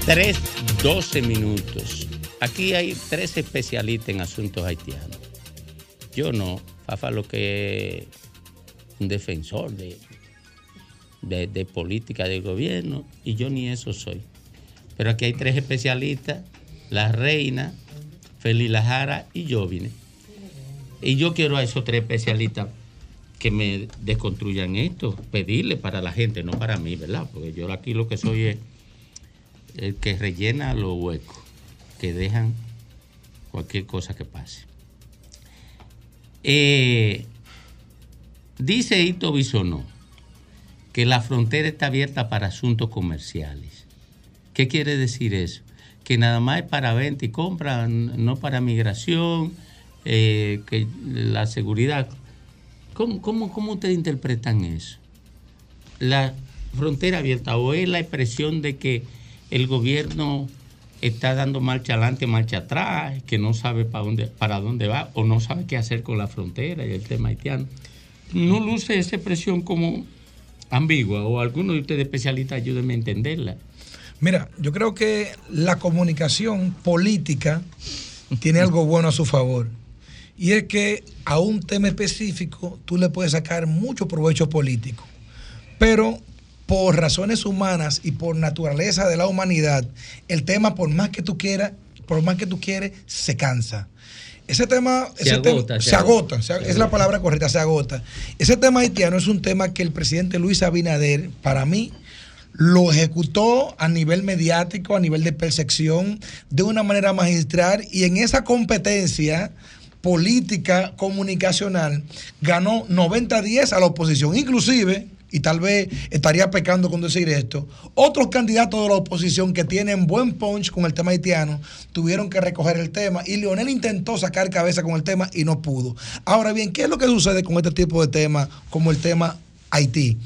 3, 12 minutos. Aquí hay tres especialistas en asuntos haitianos. Yo no. Fafa lo que es un defensor de, de, de política del gobierno y yo ni eso soy. Pero aquí hay tres especialistas, la reina, Feli Lajara y yo vine. Y yo quiero a esos tres especialistas que me desconstruyan esto, pedirle para la gente, no para mí, ¿verdad? Porque yo aquí lo que soy es el que rellena los huecos, que dejan cualquier cosa que pase. Eh, dice Ito Bisonó que la frontera está abierta para asuntos comerciales. ¿Qué quiere decir eso? Que nada más es para venta y compra, no para migración, eh, que la seguridad. ¿Cómo, cómo, ¿Cómo ustedes interpretan eso? La frontera abierta o es la expresión de que el gobierno está dando marcha adelante, marcha atrás, que no sabe para dónde, para dónde va o no sabe qué hacer con la frontera y el tema haitiano. ¿No luce esa expresión como ambigua o alguno de ustedes especialistas ayúdenme a entenderla? Mira, yo creo que la comunicación política tiene algo bueno a su favor. Y es que a un tema específico tú le puedes sacar mucho provecho político. Pero por razones humanas y por naturaleza de la humanidad, el tema, por más que tú quieras, por más que tú quieres, se cansa. Ese tema Se ese tema- agota, se se agota, agota. se- Se es la agota. palabra correcta, se agota. Ese tema haitiano es un tema que el presidente Luis Abinader, para mí, lo ejecutó a nivel mediático, a nivel de percepción, de una manera magistral y en esa competencia política comunicacional ganó 90-10 a la oposición. Inclusive, y tal vez estaría pecando con decir esto, otros candidatos de la oposición que tienen buen punch con el tema haitiano tuvieron que recoger el tema y Leonel intentó sacar cabeza con el tema y no pudo. Ahora bien, ¿qué es lo que sucede con este tipo de temas como el tema Haití?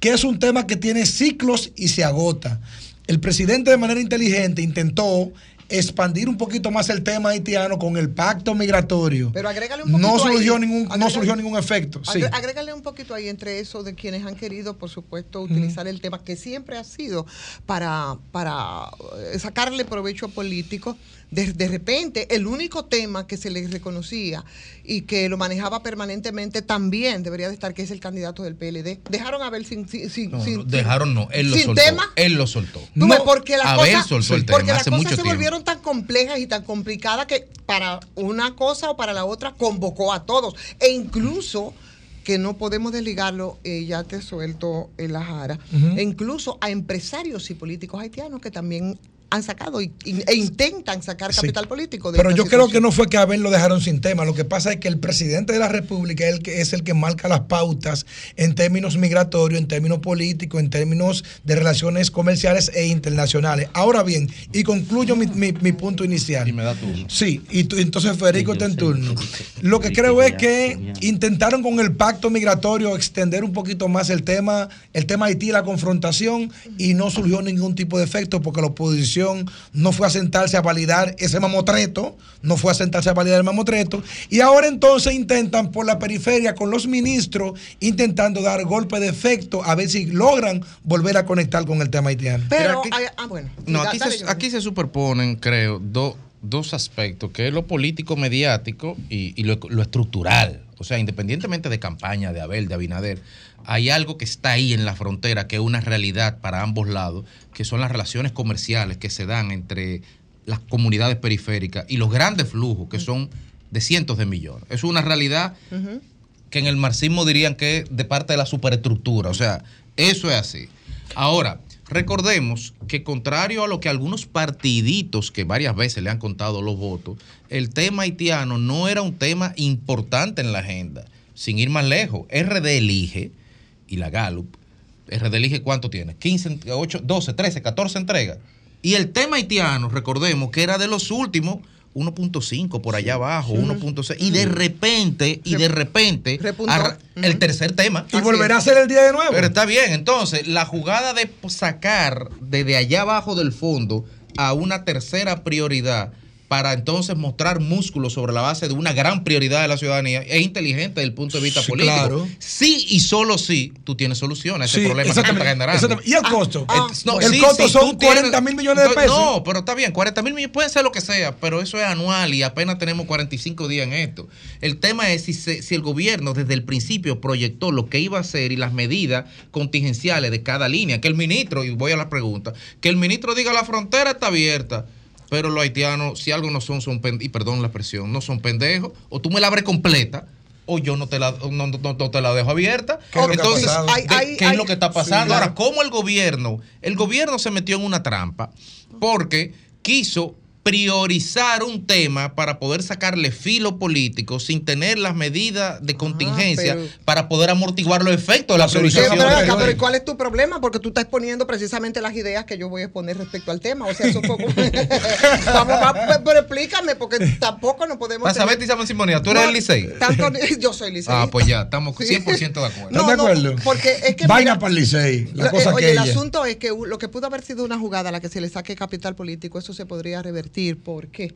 Que es un tema que tiene ciclos y se agota. El presidente de manera inteligente intentó expandir un poquito más el tema haitiano con el pacto migratorio. Pero agrégale un poquito no surgió ahí. ningún no surgió ningún efecto. Sí. Agrégale un poquito ahí entre eso de quienes han querido, por supuesto, utilizar el tema que siempre ha sido para, para eh, sacarle provecho político. De, de repente, el único tema que se le reconocía y que lo manejaba permanentemente también debería de estar, que es el candidato del PLD. Dejaron a ver sin, sin, sin- No, sin- no, dejaron no, él lo sin soltó. tema. Él lo soltó. Ves, porque las Abel cosas, soltó el porque tema las hace cosas mucho se tiempo. volvieron tan complejas y tan complicadas que para una cosa o para la otra convocó a todos. E incluso que no podemos desligarlo, eh, ya te suelto en la jara, e incluso a empresarios y políticos haitianos que también han sacado y- e intentan sacar Sí. capital político. de Pero yo creo que no fue que a Abel lo dejaron sin tema. Lo que pasa es que el presidente de la República es el que, es el que marca las pautas en términos migratorios, en términos políticos, en términos de relaciones comerciales e internacionales. Ahora bien, y concluyo mi, mi- mi punto inicial. Y me da turno. Sí, y tú- entonces Federico está en turno. Lo que creo es que intentaron con el pacto migratorio extender un poquito más el tema, el tema Haití, la confrontación, y no surgió ningún tipo de efecto porque la oposición no fue a sentarse a validar ese mamotreto, no fue a sentarse a validar el mamotreto, y ahora entonces intentan por la periferia con los ministros, intentando dar golpe de efecto a ver si logran volver a conectar con el tema haitiano. Pero, aquí- ah, ah, bueno. No, aquí dale, se, Giovanni. aquí se superponen, creo, do- dos aspectos, que es lo político mediático y, y lo, lo estructural. O sea, independientemente de campaña, de Abel, de Abinader, hay algo que está ahí en la frontera, que es una realidad para ambos lados, que son las relaciones comerciales que se dan entre las comunidades periféricas y los grandes flujos, que son de cientos de millones. Es una realidad que en el marxismo dirían que es de parte de la superestructura. O sea, eso es así. Ahora, recordemos que contrario a lo que algunos partiditos que varias veces le han contado los votos, el tema haitiano no era un tema importante en la agenda. Sin ir más lejos, RD elige y la Gallup, RD elige cuánto tiene, 15, 8, 12, 13, 14 entregas. Y el tema haitiano, recordemos que era de los últimos 1.5 por allá abajo, 1.6 y de repente y de repente arra- el tercer tema. Y volverá a ser el día de nuevo. pero está bien, entonces la jugada de sacar desde allá abajo del fondo a una tercera prioridad para entonces mostrar músculo sobre la base de una gran prioridad de la ciudadanía, es inteligente desde el punto de vista Sí, político. claro. Sí y solo sí tú tienes solución a ese Sí, problema que está generando. ¿Y el costo? Ah, Ah, el costo son tú 40 mil millones de no, pesos. No, pero está bien, 40 mil millones puede ser lo que sea, pero eso es anual y apenas tenemos 45 días en esto. El tema es si, se- si el gobierno desde el principio proyectó lo que iba a hacer y las medidas contingenciales de cada línea. Que el ministro, y voy a la pregunta, que el ministro diga la frontera está abierta. Pero los haitianos, si algo no son, son y perdón la expresión, no son pendejos, o tú me la abres completa, o yo no te la, no, no- no te la dejo abierta. ¿Qué es lo que ha Entonces? ¿qué, Hay- qué hay- es lo que está pasando? Ahora, ¿cómo el gobierno? El gobierno se metió en una trampa porque quiso priorizar un tema para poder sacarle filo político sin tener las medidas de contingencia pero- para poder amortiguar los efectos de la priorización. pero, pero ¿y ¿cuál es tu problema? Porque tú estás exponiendo precisamente las ideas que yo voy a exponer respecto al tema. O sea, eso fue como... Vamos, va- pero explícame, porque tampoco no podemos... Tener- Betty Simón Simonía, tú eres No, el Licey. Tanto, yo soy Licey. Ah, pues ya, estamos 100% de acuerdo. No, ¿Estás de no, acuerdo? porque es que Vaina mira, para el Licey. La Lo- cosa eh, oye, el asunto es que lo que pudo haber sido una jugada a la que se le saque capital político, eso se podría revertir. ¿Por qué?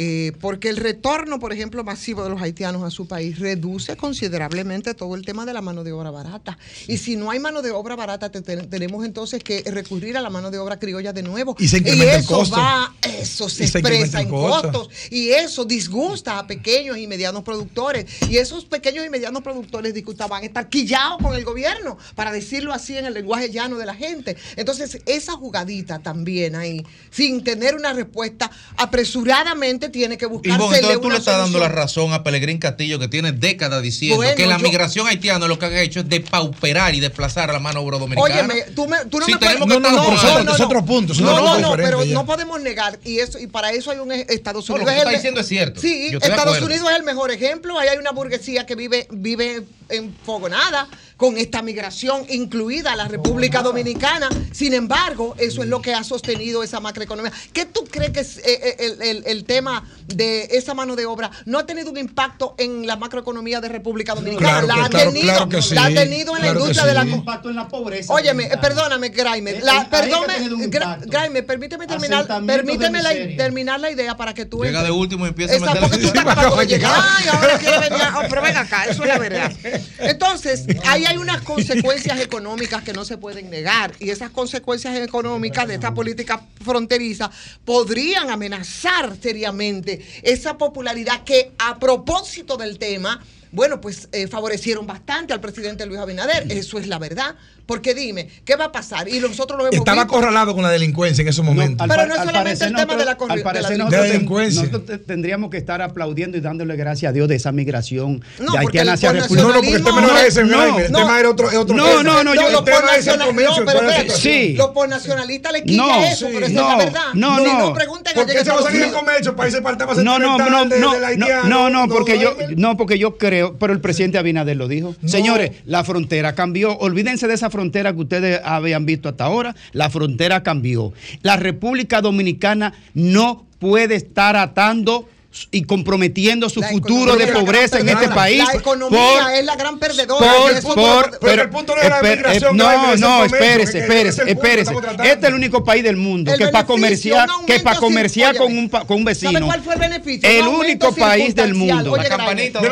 Eh, porque el retorno, por ejemplo, masivo de los haitianos a su país reduce considerablemente todo el tema de la mano de obra barata. Y si no hay mano de obra barata, te- te- tenemos entonces que recurrir a la mano de obra criolla de nuevo. Y se incrementa el eso costo. va, eso se Y se expresa en costo. costos. Y eso disgusta a pequeños y medianos productores. Y esos pequeños y medianos productores disgusta, van a estar quillados con el gobierno, para decirlo así en el lenguaje llano de la gente. Entonces, esa jugadita también ahí, sin tener una respuesta, apresuradamente tiene que Y buscarse bueno, entonces tú le estás dando la razón a Pelegrín Castillo, que tiene décadas diciendo Bueno, que la yo- migración haitiana lo que han hecho es depauperar y desplazar a la mano obra dominicana. Óyeme, tú, me, tú no Sí, me puedes... no, pero tomando- es otro- punto, es No, no, no, pero ya. no podemos negar, y eso y para eso hay un e- Estados No, lo Unidos. que es tú el estás me- diciendo es cierto. Sí, Estados. Unidos es el mejor ejemplo. Ahí hay una burguesía que vive, vive enfogonada con esta migración, incluida la República Dominicana. Sin embargo, eso es lo que ha sostenido esa macroeconomía. ¿Qué tú crees que es, eh, eh, el, el- el tema de esa mano de obra no ha tenido un impacto en la macroeconomía de República Dominicana? Claro la que- ha claro- tenido, claro que sí, la ha tenido en la industria de la sí. impacto en la pobreza. Óyeme, perdóname, Graime. La, perdóname. Graime, permíteme terminar, permíteme la- terminar la idea para que tú Llega entres. de último y empieza a Exacto, meterle- porque tú Sí, estás acabando de llegar. Ay, ahora quiere venir. Oh, pero ven acá, eso es la verdad. Entonces, ahí hay unas consecuencias económicas que no se pueden negar. Y esas consecuencias económicas de esta política fronteriza podrían amenazar seriamente esa popularidad que, a propósito del tema, bueno, pues eh, favorecieron bastante al presidente Luis Abinader. Eso es la verdad. Porque dime, ¿qué va a pasar? Y nosotros lo hemos Estaba visto. acorralado con la delincuencia en esos momentos. Pero no es solamente el tema de la Al de parecer la nosotros, delincuencia. nosotros te- tendríamos que estar aplaudiendo y dándole gracias a Dios de esa migración No, de haitiana el hacia por República No, no, porque el tema no era ese, Graeme, el no. tema era otro, es otro No, no, no, yo- el los tema es el comercio. no, Sí. Los por nacionalistas le quilla No, eso, pero esa no, es la verdad. no, Si no. pregunten allá en se va a salir el comercio, países faltaba No, no, no, no, no, no, no, porque yo, no, porque yo creo, pero el presidente Abinader lo dijo. Señores, la frontera cambió. Olvídense de esa frontera que ustedes habían visto hasta ahora. La frontera cambió. La República Dominicana no puede estar atando y comprometiendo su La futuro de pobreza en este país. La economía por- es la gran perdedora. por, y eso- por, pero el punto no era la migración, eh, Graeme, no, el no, comercio, espérese, espérese, es el punto espérese. Este es el único país del mundo El que para comerciar, que para sin- comerciar con óyeme, un, pa- con un vecino. ¿Sabe cuál fue el beneficio? El único país del mundo. Oye, no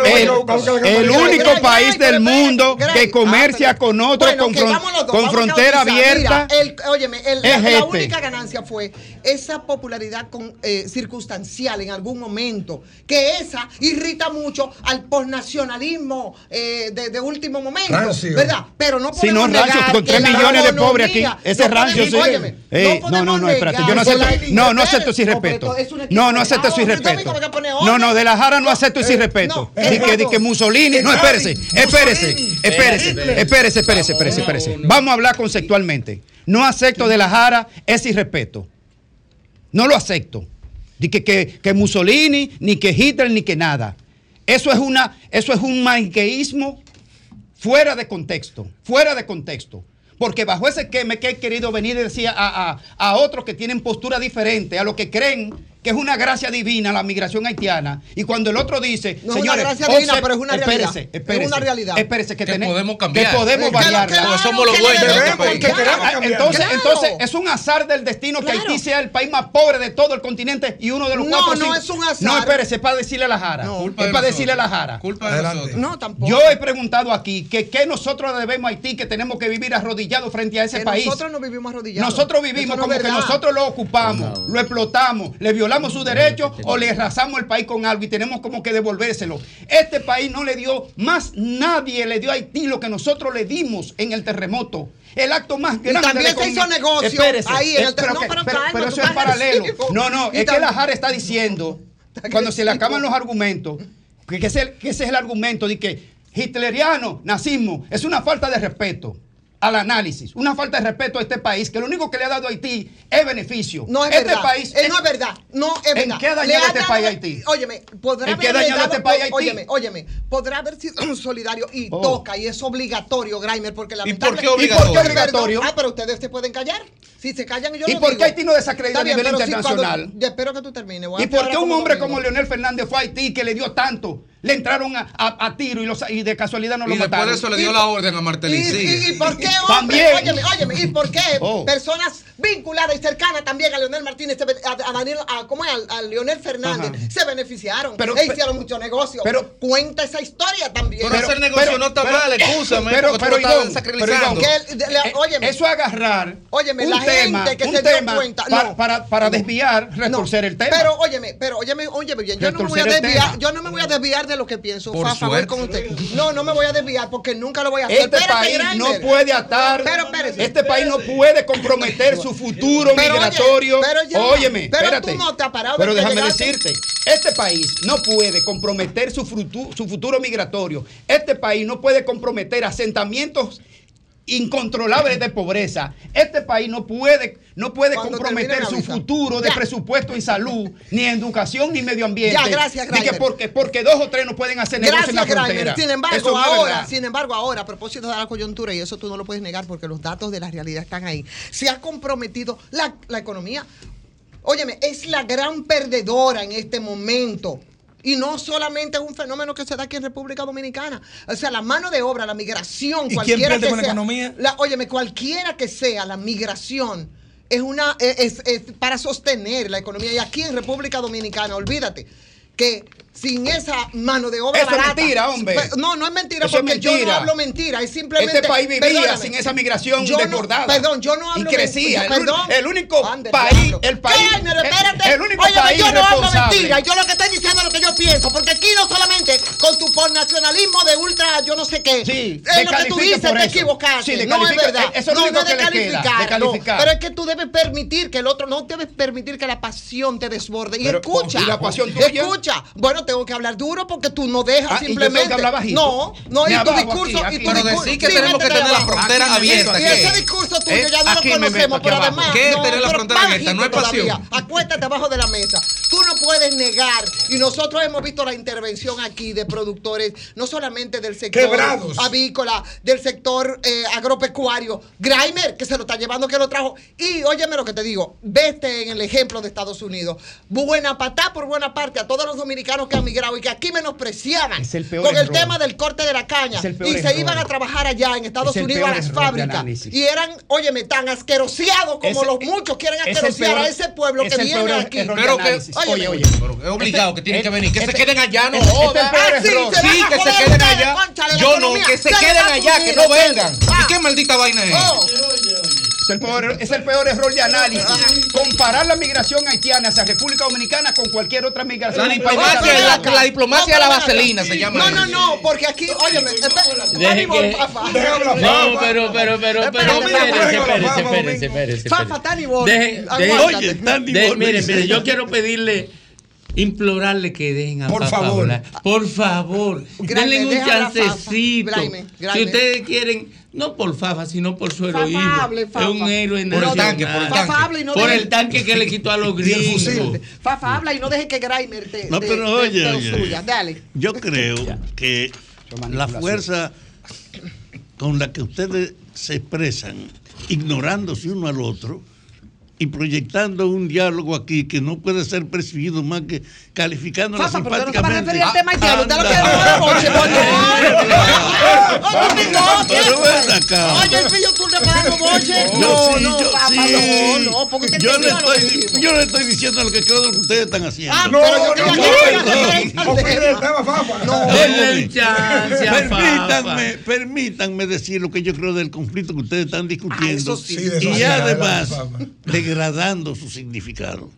El, el único país del mundo que comercia Ah, pero- con otro con, con frontera abierta. El- óyeme, el- la este. única ganancia fue esa popularidad con, eh, circunstancial en algún momento, que esa irrita mucho al posnacionalismo eh, de, de último momento, Rancio. ¿verdad? Pero no Si podemos no, rancio, negar con que tres la millones de pobres aquí. Ese no rancio podemos- sí. óyeme, Ey, no no, no, no, espérate. Yo no acepto, no, no acepto ese No, pero respeto. es No, no acepto de trabajo, respeto. No, no, de la Jara no acepto ese eh, respeto. no, Di que, exacto. di que Mussolini. No, espérese, espérese, espérese, espérese, espérese, espérese, espérese. Vamos a hablar conceptualmente. No acepto de la Jara ese irrespeto. No lo acepto. Ni que, que, que Mussolini, ni que Hitler, ni que nada. Eso es, una, eso es un maniqueísmo fuera de contexto, fuera de contexto. Porque bajo ese esquema que he querido venir y decir a, a, a otros que tienen postura diferente, a los que creen que es una gracia divina la migración haitiana, y cuando el otro dice, señores, es pero es una realidad. Espérese, espérese, es una realidad. Espérese, que, tenemos, podemos cambiar. Que podemos variar. Claro, claro, somos los buenos. Este ah, ah, entonces, es un azar del destino que Haití sea el país más pobre de todo el continente y uno de los no, cuatro. No, no es un azar. No, espérese, es para decirle a la jara. Es para decirle a la jara. Culpa de nosotros. No, tampoco. Yo he preguntado aquí que qué nosotros debemos a Haití que tenemos que vivir arrodillados frente a ese país. Nosotros no vivimos arrodillados. Nosotros vivimos como que nosotros lo ocupamos, lo explotamos, le violamos violamos sus derechos o le arrasamos el país con algo y tenemos como que devolvérselo. Este país no le dio, más nadie le dio a Haití lo que nosotros le dimos en el terremoto el acto más grande. Y también se hizo negocio ahí en el eh, pero, pero, eso es paralelo. No, no, es que la JAR está diciendo, cuando se le acaban los argumentos, que ese, que ese es el argumento de que hitleriano, nazismo, es una falta de respeto al análisis, una falta de respeto a este país, que lo único que le ha dado a Haití es beneficio. No es este verdad. País, eh, no es verdad. No es verdad. ¿En qué ha dañado este país a Haití? Óyeme, podrá ¿En qué dañado este país Haití? Óyeme, óyeme, podrá haber sido solidario y oh. toca y es obligatorio, Grimer, porque la ¿Y por qué obligatorio? ¿Y obligatorio? Ah, pero ustedes se pueden callar. Si se callan, yo ¿Y por digo. qué Haití no desacredita a nivel internacional? Si espero que tú termines. ¿Y por qué un hombre como Leonel Fernández fue a Haití que le dio tanto? le entraron a, a, a tiro y, los, y, de casualidad no lo mataron. Y por eso le dio la orden a Martelín. ¿Y, por qué, hombre? También. Óyeme, óyeme, ¿y por qué oh. personas vinculadas y cercanas también a Leonel Martínez, a, a Daniel, a, ¿cómo es? A, Leonel Fernández, se beneficiaron pero, e hicieron mucho negocio. Pero, Cuenta esa historia también. Pero, pero hacer negocio no está mal, escúchame. Pero, pero, eh, Óyeme. Eso agarrar óyeme, un la tema, gente que se dio cuenta. Para, para, desviar, retorcer el tema. Pero óyeme, pero óyeme, óyeme bien. Yo no, me voy a desviar, yo no me voy a desviar de lo que pienso Por favor con usted. No, no me voy a desviar porque nunca lo voy a hacer. Este país no puede atar. Este país no puede comprometer su futuro migratorio. Pero, Óyeme. Tú no te has parado pero déjame decirte, este país no puede comprometer su, frutu, su futuro migratorio. Este país no puede comprometer asentamientos incontrolables de pobreza. Este país no puede, no puede comprometer su futuro de presupuesto en salud, ni educación, ni medio ambiente. Ya, gracias, gracias. Porque, porque dos o tres no pueden hacer negocio gracias, en la frontera. Sin embargo, ahora, sin embargo, ahora, a propósito de la coyuntura, y eso tú no lo puedes negar porque los datos de la realidad están ahí, se ha comprometido la, la economía. Óyeme, es la gran perdedora en este momento. Y no solamente es un fenómeno que se da aquí en República Dominicana. O sea, la mano de obra, la migración, cualquiera quién que con sea. La economía? La, óyeme, cualquiera que sea la migración es una es, es para sostener la economía. Y aquí en República Dominicana, olvídate que sin esa mano de obra. Eso barata. es mentira, hombre. Pues, no, no es mentira, Eso porque es mentira. yo no hablo mentira. Es simplemente. Este país vivía perdóname. sin esa migración yo desbordada. No, perdón, yo no hablo. Y crecía. El, perdón. el, único Ander, país. El país. Cálmelo, espérate. El, el único Óyeme, país yo no hablo mentira. Yo lo que estoy diciendo es lo que yo pienso. Porque aquí no solamente con tu por nacionalismo de ultra, yo no sé qué. Sí, es lo que tú dices, te equivocaste. Sí, no es verdad. Eso no, no es de calificar. No. Pero es que tú debes permitir que el otro, no debes permitir que la pasión te desborde. Y escucha. Oh, y la pasión tuya. Escucha. Bueno, tengo que hablar duro porque tú no dejas ah, simplemente. Y yo que hablar bajito. No, no, y tu discurso. Aquí, aquí. Y tu pero discurso, decir que sí, tenemos que tener la frontera abierta. Y ese discurso tuyo eh, ya no lo conocemos, pero además. ¿Qué es tener la frontera abierta? No es pasión. Acuéstate abajo de la mesa. Tú no puedes negar, y nosotros hemos visto la intervención aquí de productores, no solamente del sector Quebrados. avícola, del sector eh, agropecuario, Grimer, que se lo está llevando, que lo trajo. Y óyeme lo que te digo, vete en el ejemplo de Estados Unidos. Buena patá por buena parte a todos los dominicanos que migrado y que aquí menospreciaban con el tema del corte de la caña y se iban a trabajar allá en Estados Unidos a las fábricas. y eran, óyeme, tan asqueroseados como los muchos quieren asquerosear a ese pueblo que viene aquí. Pero que, oye, oye, pero es obligado que tienen que venir, que se queden allá, no jodan. Ah, sí, que se queden allá. Yo no, que se queden allá, que no vengan. Ah. ¿Y qué maldita vaina es? Oh. Es el, peor, es el peor error de análisis. Comparar la migración haitiana hacia República Dominicana con cualquier otra migración. La diplomacia, la, la, la diplomacia de la vaselina se llama. No, no, no, porque aquí, oye, No, pero, pero, pero, pero, espérese, espérese, espérese. Fafa, Tani Oye, mire, mire, yo quiero pedirle implorarle que dejen a por favor. Hablar. Por favor, denle un chancecito. Si ustedes quieren no por Fafa, sino por su heroísmo. Fafable, Fafa. Es un héroe nacional. Por el tanque, por el tanque. Que le quitó a los gringos. Fafa habla y no deje que Grimer te. No, pero de, oye, oye. Dale. Yo creo que la fuerza con la que ustedes se expresan, ignorándose uno al otro, y proyectando un diálogo aquí que no puede ser percibido más que calificándola Fafa, pero usted no se va a simpáticamente. referir al tema haitiano. Usted lo quiere. Oye, le pagas boche. Yo No, sí, no, yo papá, sí. no, no, porque usted yo le estoy, yo le estoy diciendo lo que creo de lo que ustedes están haciendo. Ah, No, pero yo no, no, no. No, permítanme, permítanme decir lo que yo creo del conflicto que ustedes están discutiendo. de eso y además, degradando su significado.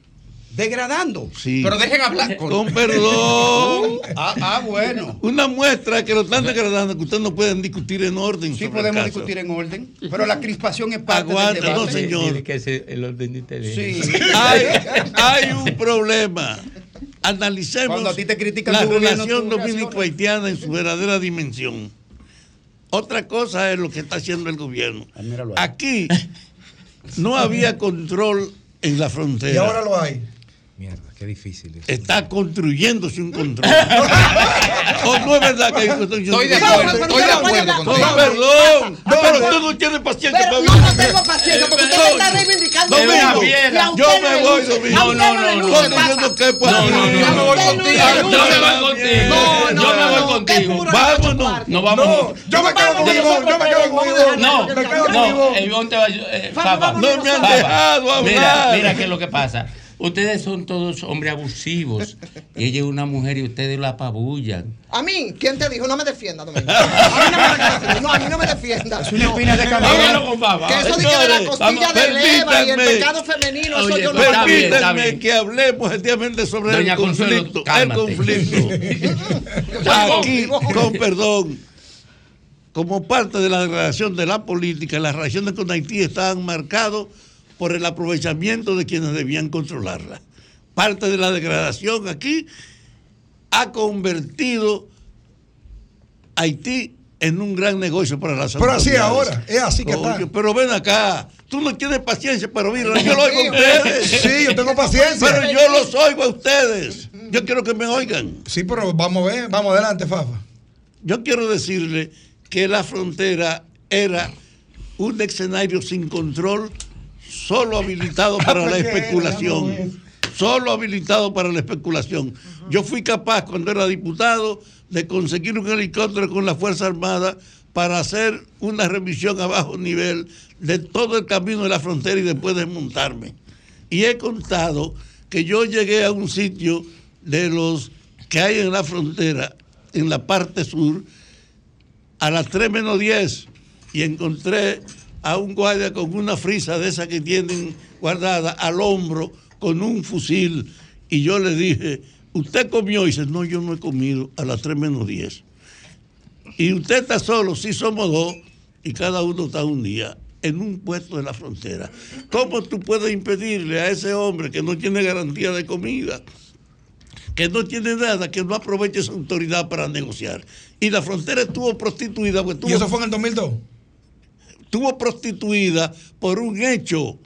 Degradando. Sí. Pero dejen hablar. Con perdón. Ah, ah, bueno. Una muestra que lo están degradando, que ustedes no pueden discutir en orden. Sí podemos discutir en orden, pero la crispación es parte Aguanta, del no, señor. Que es el orden de interés. Sí. Hay, hay un problema. Analicemos Cuando a ti te critican la relación dominico-haitiana en su verdadera dimensión. Otra cosa es lo que está haciendo el gobierno. Aquí no había control en la frontera. Y ahora lo hay. Mierda, qué difícil es. Está construyéndose un control. ¿O no es verdad que hay construcción? Estoy de acuerdo, estoy de acuerdo Con contigo. perdón. pero tú no tienes paciencia Pero para no, no tengo paciencia porque usted me está reivindicando. Domingo, yo no me voy. Domingo. No, no no, no, no. Yo no quepo No, aquí. no, no, no. usted no le Yo me voy contigo. No, no, Yo me voy no, contigo. Vámonos. No vamos. No, yo me quedo con Ivonne, yo me quedo con Ivonne. No, me no, Ivonne te va a eh, vámonos No me han dejado hablar. Mira, mira qué es lo que pasa. Ustedes son todos hombres abusivos. Y ella es una mujer y ustedes la apabullan. A mí, ¿quién te dijo? No me defienda, Domingo. A mí no me defienda. No, a mí no me defienda. Es una No. espina de Fafa. Que eso de que de la costilla vamos, de leva y el pecado femenino, eso Oye, yo no pero está bien, está Permítanme bien. que hablemos efectivamente sobre Doña el Consuelo, conflicto. El cálmate. conflicto. Aquí, con perdón, como parte de la degradación de la política, las relaciones con Haití estaban marcados por el aprovechamiento de quienes debían controlarla. Parte de la degradación aquí ha convertido Haití en un gran negocio para las Pero así ahora, es así que está. Pero ven acá, tú no tienes paciencia para oírlo. Yo lo oigo a ustedes. Sí, yo tengo paciencia. Pero yo los oigo a ustedes. Yo quiero que me oigan. Sí, pero vamos a ver, vamos adelante, Fafa. Yo quiero decirle que la frontera era un escenario sin control, solo habilitado para la especulación. Solo habilitado para la especulación. Yo fui capaz, cuando era diputado, de conseguir un helicóptero con la Fuerza Armada para hacer una revisión a bajo nivel de todo el camino de la frontera y después desmontarme. Y he contado que yo llegué a un sitio de los que hay en la frontera, en la parte sur, a las 3 menos 10 y encontré a un guardia con una frisa de esas que tienen guardada al hombro con un fusil y yo le dije, ¿usted comió? Y dice, no, yo no he comido a las 3 menos 10. Y usted está solo, sí somos dos y cada uno está un día en un puesto de la frontera. ¿Cómo tú puedes impedirle a ese hombre que no tiene garantía de comida? que no tiene nada, que no aproveche su autoridad para negociar. Y la frontera estuvo prostituida. pues, ¿Y eso fue en el 2002? Estuvo prostituida por un hecho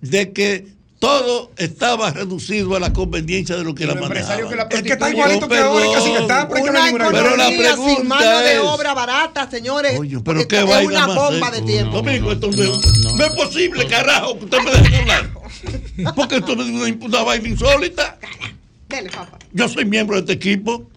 de que todo estaba reducido a la conveniencia de lo que la empresario manejaba. que la Es que está igualito que ahora, y casi que está, no Una ninguna Pero la economía sin pregunta mano de obra barata, señores. Oye, pero qué es una bomba de tiempo. Domingo, esto no, no es posible, carajo, que usted me deje hablar. Porque esto es una, una vaina insólita. Dele, papá. Yo soy miembro de este equipo.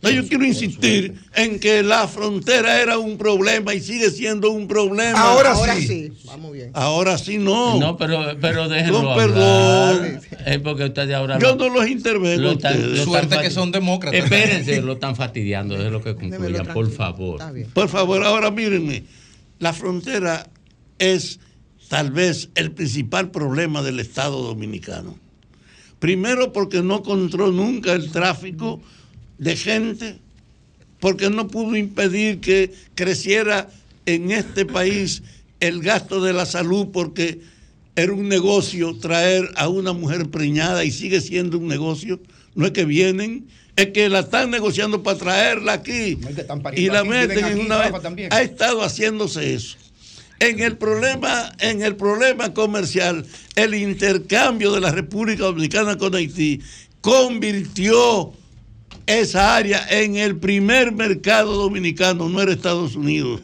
No, yo quiero insistir en que la frontera era un problema y sigue siendo un problema. Ahora Ahora sí. sí. Vamos bien. Ahora sí no. No, pero, pero déjenlo hablar. perdón. Es porque ustedes ahora Yo no los intervengo. lo Suerte que son demócratas. Espérense, lo están fastidiando, es lo que concluyan, por favor. Por favor, ahora mírenme. La frontera es tal vez el principal problema del Estado dominicano. Primero porque no controló nunca el tráfico de gente, porque no pudo impedir que creciera en este país el gasto de la salud, porque era un negocio traer a una mujer preñada y sigue siendo un negocio. No es que vienen, es que la están negociando para traerla aquí No es que están y la aquí, meten en una también. ha estado haciéndose eso. En el problema, en el problema comercial, el intercambio de la República Dominicana con Haití convirtió esa área en el primer mercado dominicano, no era Estados Unidos.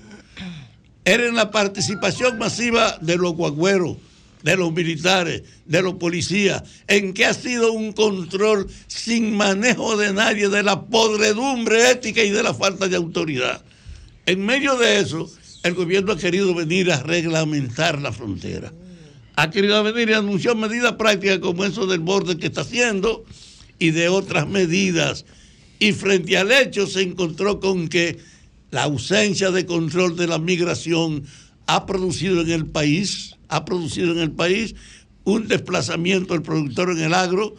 Era en la participación masiva de los guagüeros, de los militares, de los policías, en que ha sido un control sin manejo de nadie, de la podredumbre ética y de la falta de autoridad. En medio de eso, el gobierno ha querido venir a reglamentar la frontera. Ha querido venir y anunció medidas prácticas como eso del borde que está haciendo y de otras medidas. Y frente al hecho se encontró con que la ausencia de control de la migración ha producido en el país, ha producido en el país un desplazamiento del productor en el agro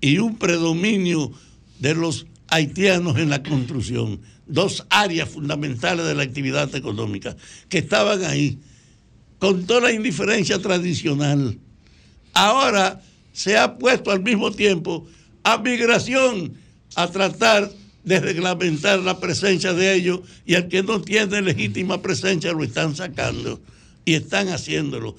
y un predominio de los haitianos en la construcción. Dos áreas fundamentales de la actividad económica que estaban ahí, con toda la indiferencia tradicional. Ahora se ha puesto al mismo tiempo a migración a tratar de reglamentar la presencia de ellos y al que no tiene legítima presencia lo están sacando y están haciéndolo.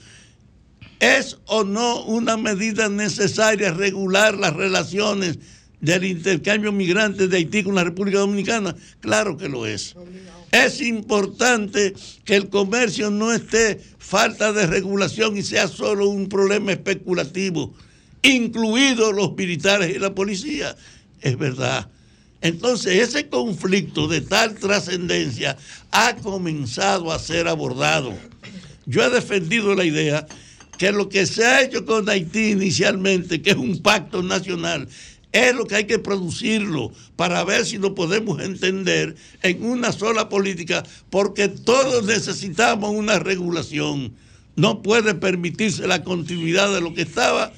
¿Es o no una medida necesaria regular las relaciones del intercambio migrante de Haití con la República Dominicana? Claro que lo es. Es importante que el comercio no esté falta de regulación y sea solo un problema especulativo, incluidos los militares y la policía. Es verdad. Entonces, ese conflicto de tal trascendencia ha comenzado a ser abordado. Yo he defendido la idea que lo que se ha hecho con Haití inicialmente, que es un pacto nacional, es lo que hay que producirlo para ver si lo podemos entender en una sola política, porque todos necesitamos una regulación. No puede permitirse la continuidad de lo que estaba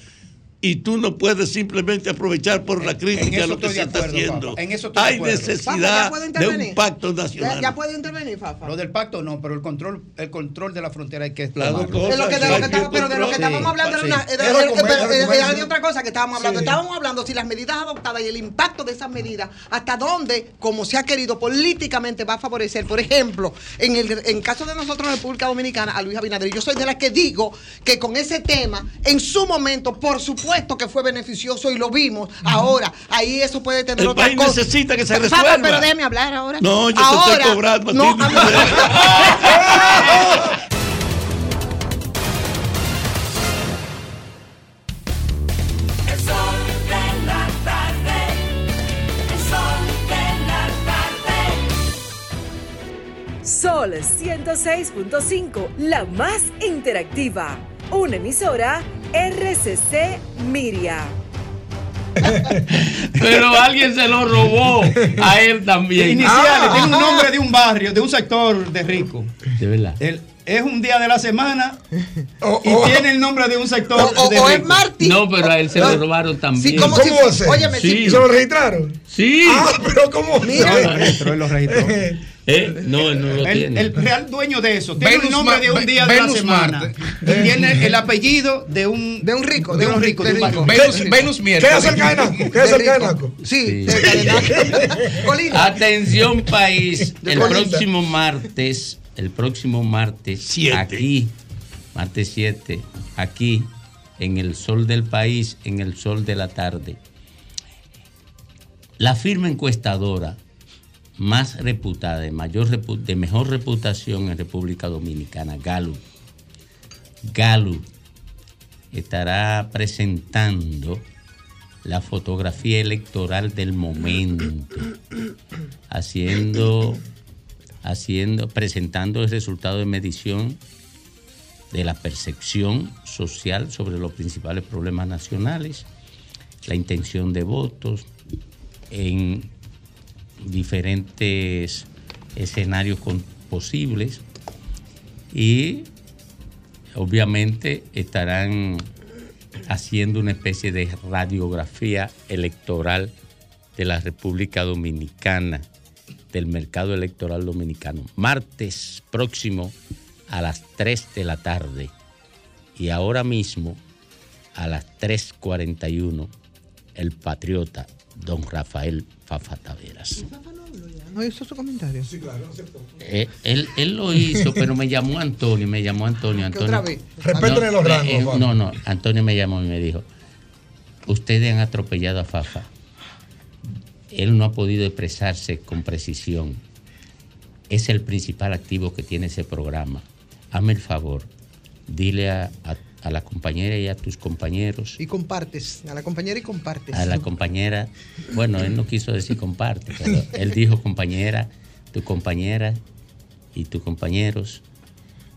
y tú no puedes simplemente aprovechar por la crítica eso lo que estoy se de está acuerdo, haciendo. En eso estoy de Hay acuerdo. ¿ya necesidad de intervenir? un pacto Ya, nacional. ya puede intervenir, Fafa. Lo del pacto no, pero el control, el control de la frontera hay que estaba- pero de lo que estábamos hablando era, de otra cosa que estábamos hablando. Sí. Estábamos hablando si las medidas adoptadas y el impacto de esas medidas, hasta dónde, como se ha querido políticamente, va a favorecer. Por ejemplo, en el en caso de nosotros en República Dominicana, a Luis Abinader, yo soy de las que digo que con ese tema, en su momento, por supuesto que fue beneficioso y lo vimos. Ahora, ahí eso puede tener El otra país cosa. necesita que se resuelva. pero déjeme hablar ahora. No, yo te ahora, estoy cobrando a ti. no, a mí- El sol de la tarde. El sol de la tarde. Sol 106.5, la más interactiva. Una emisora RCC Miria. Pero alguien se lo robó a él también. Iniciales, tiene un Ah. nombre de un barrio, de un sector de rico. De verdad. El- es un día de la semana y tiene el nombre de un sector o- de o es. Martín. No, pero a él se lo robaron también. Sí, ¿Cómo óyeme, sí. ¿Se lo registraron? Sí. Ah, pero ¿cómo? Mira. Él lo registró, él lo registró. ¿Eh? No, él no lo El, tiene. el real dueño de eso tiene Venus el nombre de un día de la semana. Marte. Y tiene el apellido de un de un rico, de, de un rico, de un rico. Venus, Venus ¿Qué hace el cadenaco? ¿Qué hace el cadenaco? Sí, Sí. Atención país, el próximo martes, el próximo martes, aquí, martes 7, aquí, en el sol del país, en el sol de la tarde, la firma encuestadora más reputada, de, mayor, de mejor reputación en República Dominicana, Gallup, Gallup, estará presentando la fotografía electoral del momento, haciendo, haciendo, presentando el resultado de medición de la percepción social sobre los principales problemas nacionales, la intención de votos en diferentes escenarios posibles y obviamente estarán haciendo una especie de radiografía electoral de la República Dominicana, del mercado electoral dominicano. Martes próximo a las 3 de la tarde y ahora mismo a las 3.41 el patriota don Rafael Fafa Taveras. ¿No hizo su comentario? Sí, claro. Eh, él, él lo hizo, pero me llamó Antonio, me llamó Antonio. ¿Qué Antonio otra vez? Respétenle los rangos, eh, no, no, Antonio me llamó y me dijo, ustedes han atropellado a Fafa. Él no ha podido expresarse con precisión. Es el principal activo que tiene ese programa. Hazme el favor, dile a, a- a la compañera y a tus compañeros, Y compartes, a la compañera y compartes. a la compañera, bueno, él no quiso decir comparte, pero él dijo compañera, tu compañera y tus compañeros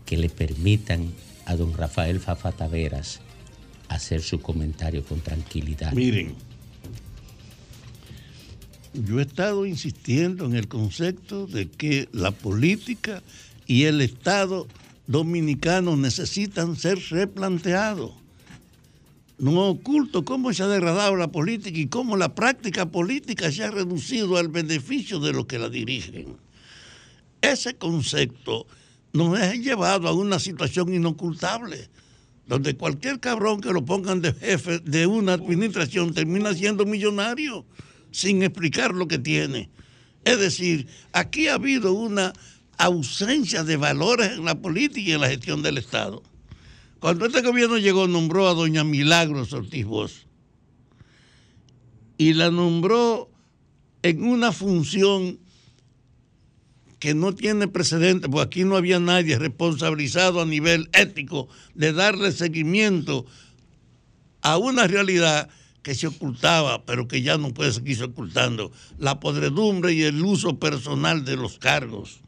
que le permitan a don Rafael Fafa Taveras hacer su comentario con tranquilidad. Miren, yo he estado insistiendo en el concepto de que la política y el Estado dominicano necesitan ser replanteados. No oculto cómo se ha degradado la política y cómo la práctica política se ha reducido al beneficio de los que la dirigen. Ese concepto nos ha llevado a una situación inocultable, donde cualquier cabrón que lo pongan de jefe de una administración termina siendo millonario sin explicar lo que tiene. Es decir, aquí ha habido una ausencia de valores en la política y en la gestión del Estado. Cuando este gobierno llegó, nombró a doña Milagros Ortiz Bosch y la nombró en una función que no tiene precedente, porque aquí no había nadie responsabilizado a nivel ético de darle seguimiento a una realidad que se ocultaba, pero que ya no puede seguirse ocultando, la podredumbre y el uso personal de los cargos.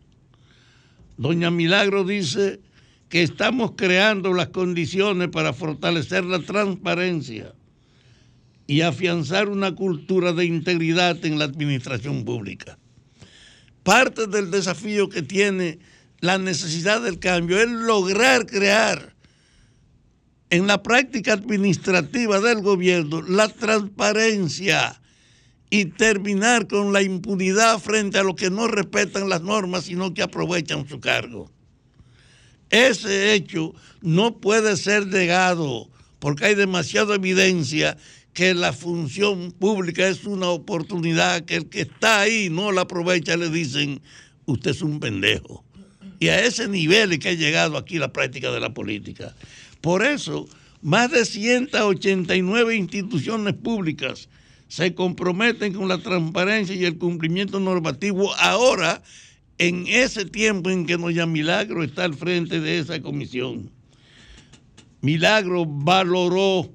Doña Milagro dice que estamos creando las condiciones para fortalecer la transparencia y afianzar una cultura de integridad en la administración pública. Parte del desafío que tiene la necesidad del cambio es lograr crear en la práctica administrativa del gobierno la transparencia y terminar con la impunidad frente a los que no respetan las normas, sino que aprovechan su cargo. Ese hecho no puede ser negado porque hay demasiada evidencia que la función pública es una oportunidad que el que está ahí no la aprovecha, le dicen, usted es un pendejo. Y a ese nivel es que ha llegado aquí la práctica de la política. Por eso, más de 189 instituciones públicas se comprometen con la transparencia y el cumplimiento normativo ahora, en ese tiempo en que Doña Milagro está al frente de esa comisión. Milagro valoró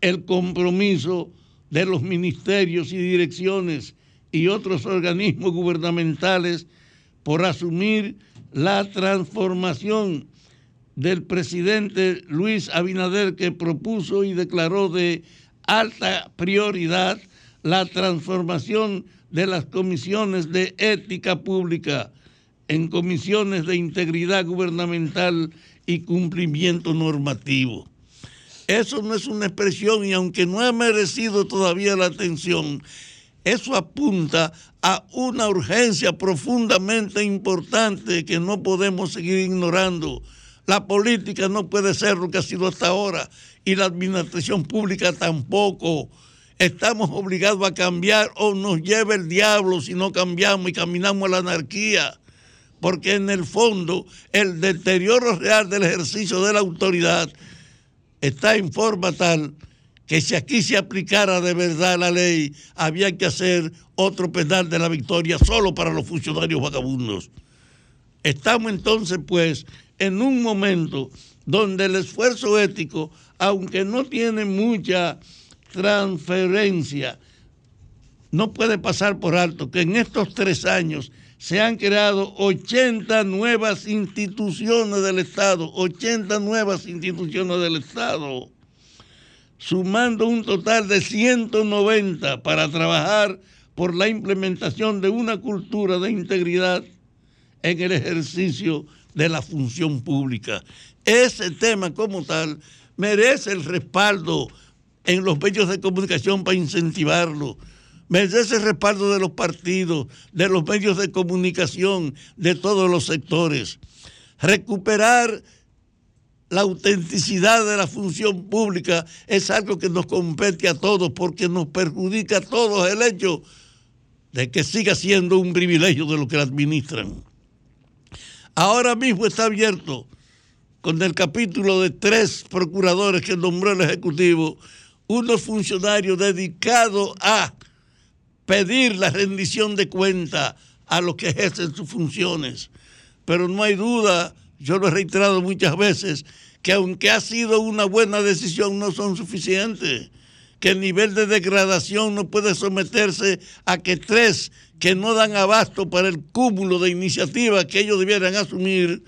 el compromiso de los ministerios y direcciones y otros organismos gubernamentales por asumir la transformación del presidente Luis Abinader que propuso y declaró de alta prioridad la transformación de las comisiones de ética pública en comisiones de integridad gubernamental y cumplimiento normativo. Eso no es una expresión y aunque no ha merecido todavía la atención, eso apunta a una urgencia profundamente importante que no podemos seguir ignorando. La política no puede ser lo que ha sido hasta ahora y la administración pública tampoco. Estamos obligados a cambiar o nos lleva el diablo si no cambiamos y caminamos a la anarquía. Porque en el fondo el deterioro real del ejercicio de la autoridad está en forma tal que si aquí se aplicara de verdad la ley, había que hacer otro penal de la victoria solo para los funcionarios vagabundos. Estamos entonces, pues, en un momento donde el esfuerzo ético, aunque no tiene mucha transferencia, no puede pasar por alto que en estos tres años se han creado 80 nuevas instituciones del Estado, 80 nuevas instituciones del Estado, sumando un total de 190 para trabajar por la implementación de una cultura de integridad en el ejercicio de la función pública. Ese tema como tal merece el respaldo en los medios de comunicación para incentivarlo merece el respaldo de los partidos, de los medios de comunicación, de todos los sectores. Recuperar la autenticidad de la función pública es algo que nos compete a todos porque nos perjudica a todos el hecho de que siga siendo un privilegio de los que la administran. Ahora mismo está abierto con el capítulo de tres procuradores que nombró el Ejecutivo, unos funcionarios dedicados a pedir la rendición de cuenta a los que ejercen sus funciones. Pero no hay duda, yo lo he reiterado muchas veces, que aunque ha sido una buena decisión, no son suficientes. Que el nivel de degradación no puede someterse a que tres que no dan abasto para el cúmulo de iniciativas que ellos debieran asumir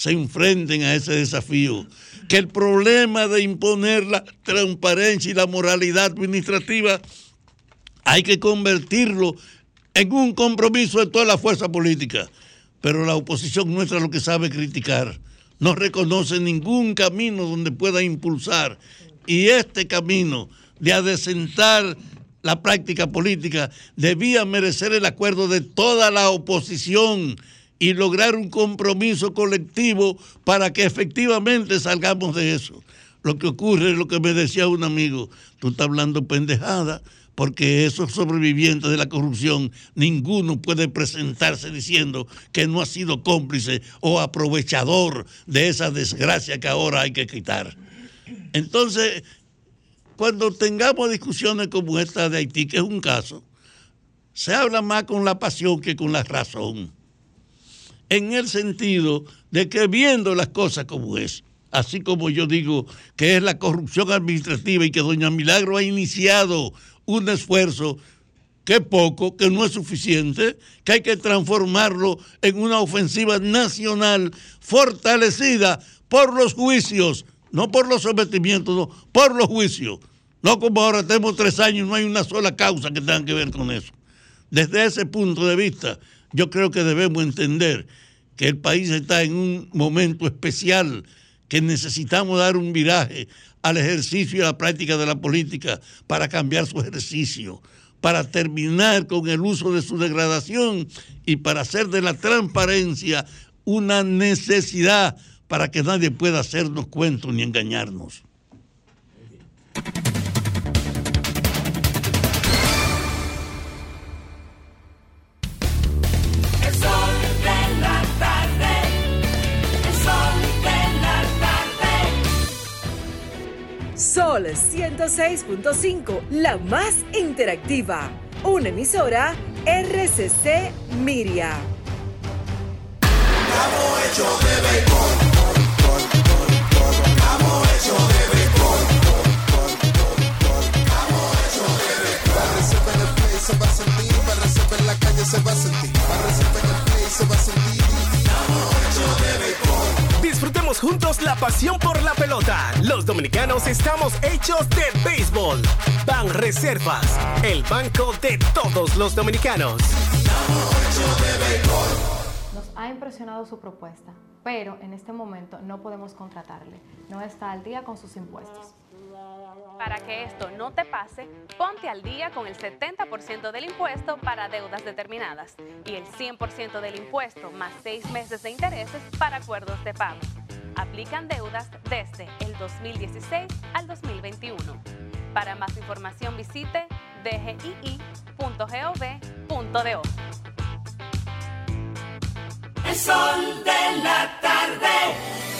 se enfrenten a ese desafío. Que el problema de imponer la transparencia y la moralidad administrativa hay que convertirlo en un compromiso de toda la fuerza política. Pero la oposición nuestra lo que sabe criticar. No reconoce ningún camino donde pueda impulsar. Y este camino de adecentar la práctica política debía merecer el acuerdo de toda la oposición y lograr un compromiso colectivo para que efectivamente salgamos de eso. Lo que ocurre es lo que me decía un amigo, tú estás hablando pendejada, porque esos sobrevivientes de la corrupción, ninguno puede presentarse diciendo que no ha sido cómplice o aprovechador de esa desgracia que ahora hay que quitar. Entonces, cuando tengamos discusiones como esta de Haití, que es un caso, se habla más con la pasión que con la razón. En el sentido de que viendo las cosas como es, así como yo digo que es la corrupción administrativa y que doña Milagro ha iniciado un esfuerzo que poco, que no es suficiente, que hay que transformarlo en una ofensiva nacional fortalecida por los juicios, no por los sometimientos, no, por los juicios. No como ahora tenemos tres años no hay una sola causa que tenga que ver con eso. Desde ese punto de vista, yo creo que debemos entender que el país está en un momento especial, que necesitamos dar un viraje al ejercicio y a la práctica de la política para cambiar su ejercicio, para terminar con el uso de su degradación y para hacer de la transparencia una necesidad para que nadie pueda hacernos cuentos ni engañarnos. Sol 106.5, la más interactiva. Una emisora RCC Miria. Play se va a sentir, la calle se va a sentir, el se va a sentir. De. Disfrutemos juntos la pasión por la pelota. Los dominicanos estamos hechos de béisbol. Ban Reservas, el banco de todos los dominicanos. Nos ha impresionado su propuesta, pero en este momento no podemos contratarle. No está al día con sus impuestos. Para que esto no te pase, ponte al día con el 70% del impuesto para deudas determinadas y el 100% del impuesto más seis meses de intereses para acuerdos de pago. Aplican deudas desde el 2016 al 2021. Para más información visite dgii.gov.do. El sol de la tarde.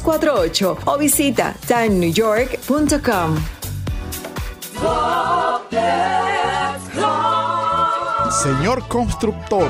917-388-2248 o visita timenewyork.com. Señor constructor,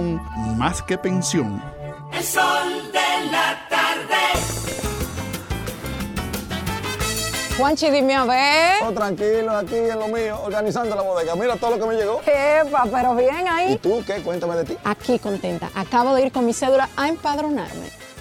más que pensión. El sol de la tarde. Juanchi, dime a ver. Oh, tranquilo, aquí en lo mío, organizando la bodega. Mira todo lo que me llegó. Epa, pero bien ahí. ¿Y tú qué? Cuéntame de ti. Aquí contenta. Acabo de ir con mi cédula a empadronarme.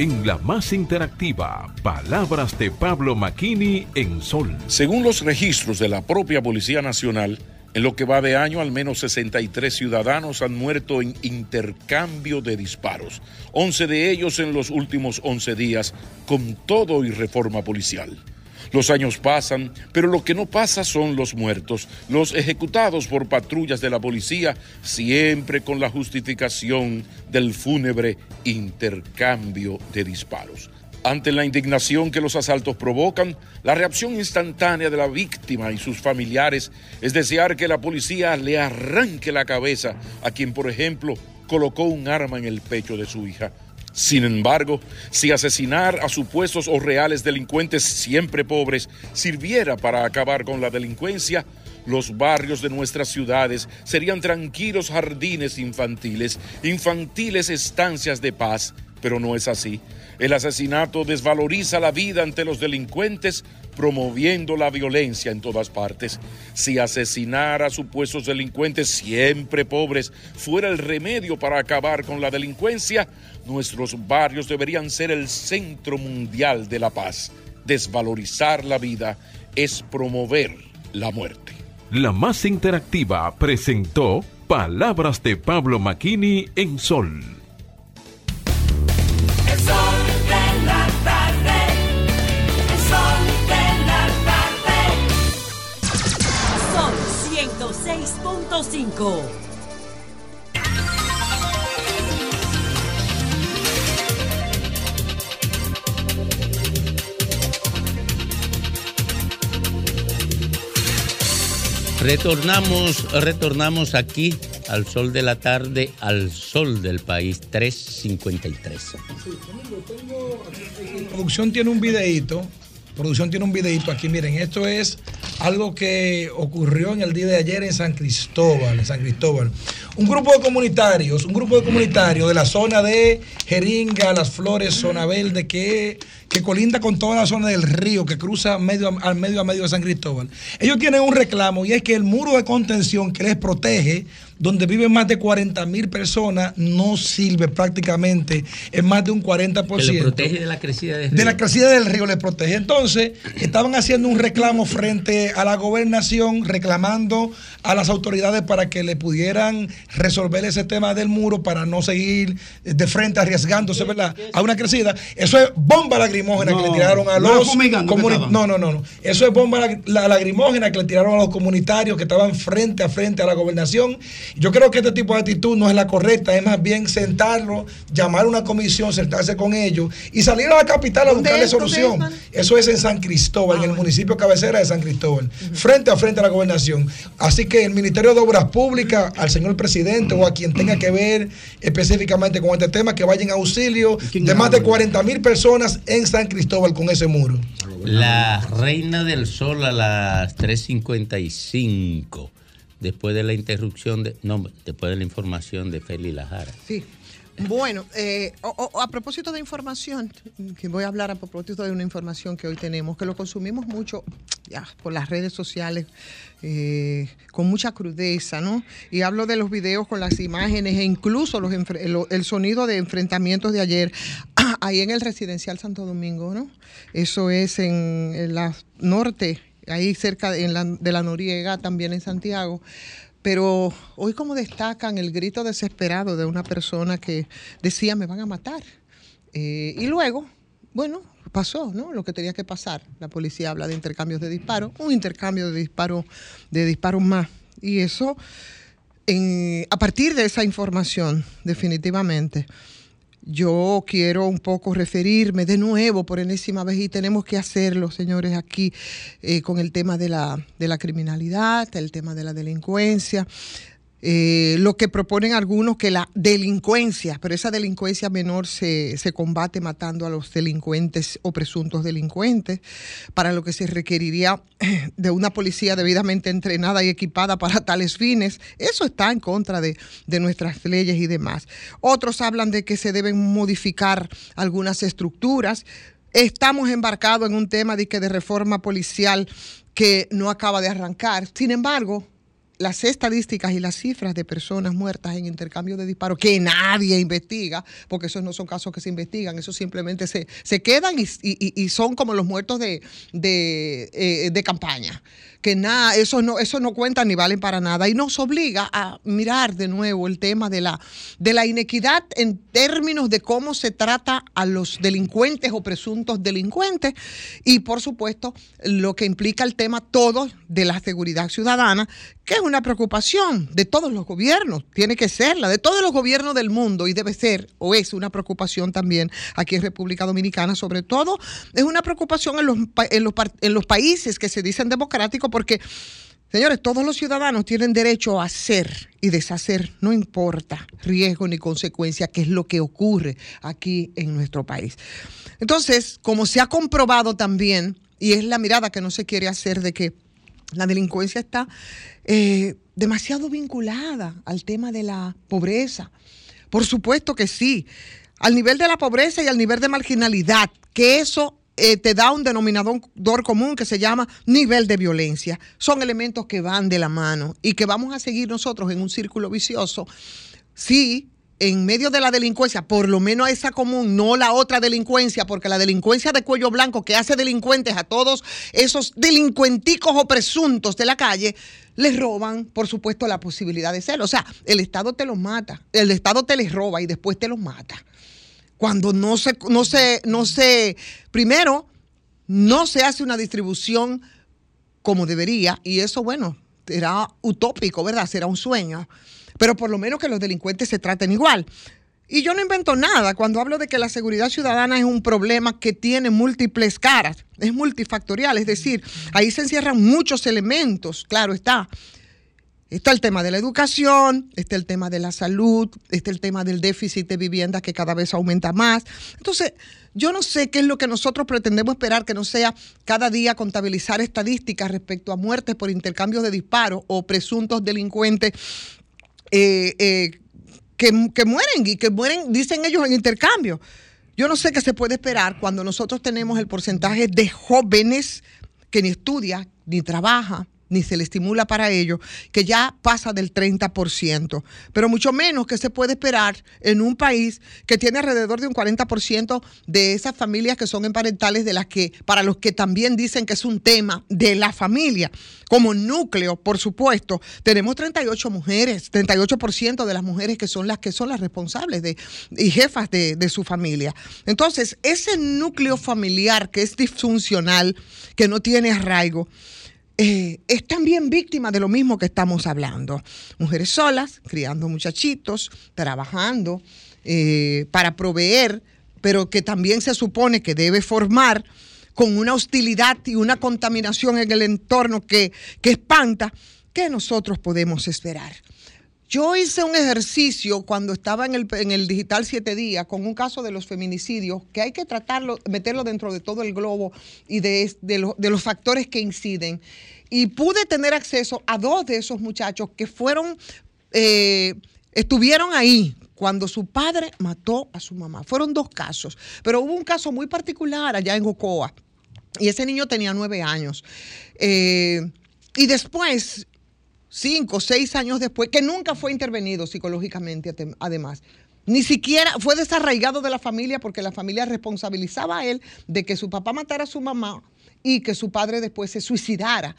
En la más interactiva, palabras de Pablo Maquini en Sol. Según los registros de la propia Policía Nacional, en lo que va de año, al menos 63 ciudadanos han muerto en intercambio de disparos, 11 de ellos en los últimos 11 días, con todo y reforma policial. Los años pasan, pero lo que no pasa son los muertos, los ejecutados por patrullas de la policía, siempre con la justificación del fúnebre intercambio de disparos. Ante la indignación que los asaltos provocan, la reacción instantánea de la víctima y sus familiares es desear que la policía le arranque la cabeza a quien, por ejemplo, colocó un arma en el pecho de su hija. Sin embargo, si asesinar a supuestos o reales delincuentes siempre pobres sirviera para acabar con la delincuencia, los barrios de nuestras ciudades serían tranquilos jardines infantiles, infantiles estancias de paz, pero no es así. El asesinato desvaloriza la vida ante los delincuentes, promoviendo la violencia en todas partes. Si asesinar a supuestos delincuentes siempre pobres fuera el remedio para acabar con la delincuencia, nuestros barrios deberían ser el centro mundial de la paz. Desvalorizar la vida es promover la muerte. La más interactiva presentó Palabras de Pablo Maquini en Sol. 106.5. Retornamos, retornamos aquí al sol de la tarde, al sol del país, 353. Producción tiene un videíto. Producción tiene un videíto aquí. Miren, esto es algo que ocurrió en el día de ayer en San Cristóbal, en San Cristóbal. Un grupo de comunitarios, un grupo de comunitarios de la zona de Jeringa, Las Flores, Zona Verde, que, que colinda con toda la zona del río que cruza medio, a- al medio a medio de San Cristóbal. Ellos tienen un reclamo y es que el muro de contención que les protege donde viven más de 40 mil personas, no sirve prácticamente en más de un 40%. Que protege de la crecida de De la crecida del río le protege. Entonces, estaban haciendo un reclamo frente a la gobernación, reclamando a las autoridades para que le pudieran resolver ese tema del muro para no seguir de frente arriesgándose, ¿verdad? A una crecida. Eso es bomba lagrimógena que No, le tiraron a los que. No, no, no, no. Eso es bomba la lagrimógena que le tiraron a los comunitarios que estaban frente a frente a la gobernación. Yo creo que este tipo de actitud no es la correcta, es más bien sentarlo, llamar a una comisión, sentarse con ellos y salir a la capital a ¿Dónde buscarle es? ¿Dónde solución. es? Eso es en San Cristóbal, en el municipio cabecera de San Cristóbal, frente a frente a la gobernación. Así que el Ministerio de Obras Públicas, al señor presidente o a quien tenga que ver específicamente con este tema, que vayan a auxilio de más de 40 mil personas en San Cristóbal con ese muro. La reina del sol a las 3.55, después de la interrupción, de, no, después de la información de Feli Lajara. Sí. Bueno, eh, o- a propósito de información, que voy a hablar a propósito de una información que hoy tenemos, que lo consumimos mucho ya, por las redes sociales, eh, con mucha crudeza, ¿no? Y hablo de los videos con las imágenes e incluso los el, el sonido de enfrentamientos de ayer ahí en el residencial Santo Domingo, ¿no? Eso es en, en la norte, ahí cerca de, en la, de la Noriega, también en Santiago. Pero hoy como destacan el grito desesperado de una persona que decía me van a matar. Eh, y luego, bueno, pasó, ¿no? Lo que tenía que pasar. La policía habla de intercambios de disparos, un intercambio de disparos, de disparos más. Y eso, en- a partir de esa información, definitivamente, yo quiero un poco referirme de nuevo por enésima vez y tenemos que hacerlo, señores, aquí eh, con el tema de la, de la criminalidad, el tema de la delincuencia, eh, lo que proponen algunos que la delincuencia, pero esa delincuencia menor se, se combate matando a los delincuentes o presuntos delincuentes, para lo que se requeriría de una policía debidamente entrenada y equipada para tales fines. Eso está en contra de, de nuestras leyes y demás. Otros hablan de que se deben modificar algunas estructuras. Estamos embarcados en un tema de, que de reforma policial que no acaba de arrancar. Sin embargo, las estadísticas y las cifras de personas muertas en intercambio de disparos que nadie investiga, porque esos no son casos que se investigan, esos simplemente se, se quedan y, y- y son como los muertos de, de, eh, de campaña. Que nada, eso no, eso no cuenta ni valen para nada. Y nos obliga a mirar de nuevo el tema de la, de la inequidad en términos de cómo se trata a los delincuentes o presuntos delincuentes. Y por supuesto, lo que implica el tema todo de la seguridad ciudadana, que es una preocupación de todos los gobiernos, tiene que serla, de todos los gobiernos del mundo y debe ser o es una preocupación también aquí en República Dominicana, sobre todo es una preocupación en los, en los, en los países que se dicen democráticos porque, señores, todos los ciudadanos tienen derecho a hacer y deshacer, no importa riesgo ni consecuencia, que es lo que ocurre aquí en nuestro país. Entonces, como se ha comprobado también, y es la mirada que no se quiere hacer de que la delincuencia está eh, demasiado vinculada al tema de la pobreza. Por supuesto que sí. Al nivel de la pobreza y al nivel de marginalidad, que eso eh, te da un denominador común que se llama nivel de violencia. Son elementos que van de la mano y que vamos a seguir nosotros en un círculo vicioso. Sí, en medio de la delincuencia, por lo menos esa común, no la otra delincuencia, porque la delincuencia de cuello blanco que hace delincuentes a todos esos delincuenticos o presuntos de la calle, les roban, por supuesto, la posibilidad de ser. O sea, el Estado te los mata, el Estado te les roba y después te los mata. Cuando no se, no se, no se, primero, no se hace una distribución como debería, y eso, bueno, será utópico, ¿verdad? Será un sueño. Pero por lo menos que los delincuentes se traten igual. Y yo no invento nada cuando hablo de que la seguridad ciudadana es un problema que tiene múltiples caras, es multifactorial, es decir, ahí se encierran muchos elementos, claro está. Está el tema de la educación, está el tema de la salud, está el tema del déficit de vivienda que cada vez aumenta más. Entonces, yo no sé qué es lo que nosotros pretendemos esperar que no sea cada día contabilizar estadísticas respecto a muertes por intercambios de disparos o presuntos delincuentes eh, eh, que, que mueren y que mueren, dicen ellos, en intercambio. Yo no sé qué se puede esperar cuando nosotros tenemos el porcentaje de jóvenes que ni estudia, ni trabaja, ni se le estimula para ello, que ya pasa del 30%, pero mucho menos que se puede esperar en un país que tiene alrededor de un 40% de esas familias que son emparentales, de las que, para los que también dicen que es un tema de la familia. Como núcleo, por supuesto, tenemos 38 mujeres, 38% de las mujeres que son las que son las responsables de, y jefas de, de su familia. Entonces, ese núcleo familiar que es disfuncional, que no tiene arraigo, eh, es también víctima de lo mismo que estamos hablando. Mujeres solas, criando muchachitos, trabajando eh, para proveer, pero que también se supone que debe formar con una hostilidad y una contaminación en el entorno que, que espanta, ¿qué nosotros podemos esperar? Yo hice un ejercicio cuando estaba en el, Digital 7 días con un caso de los feminicidios que hay que tratarlo, meterlo dentro de todo el globo y de los factores que inciden. Y pude tener acceso a dos de esos muchachos que fueron, eh, estuvieron ahí cuando su padre mató a su mamá. Fueron dos casos, pero hubo un caso muy particular allá en Ocoa. Y ese niño tenía nueve años. Eh, y después cinco, seis años después, que nunca fue intervenido psicológicamente además. Ni siquiera fue desarraigado de la familia porque la familia responsabilizaba a él de que su papá matara a su mamá y que su padre después se suicidara.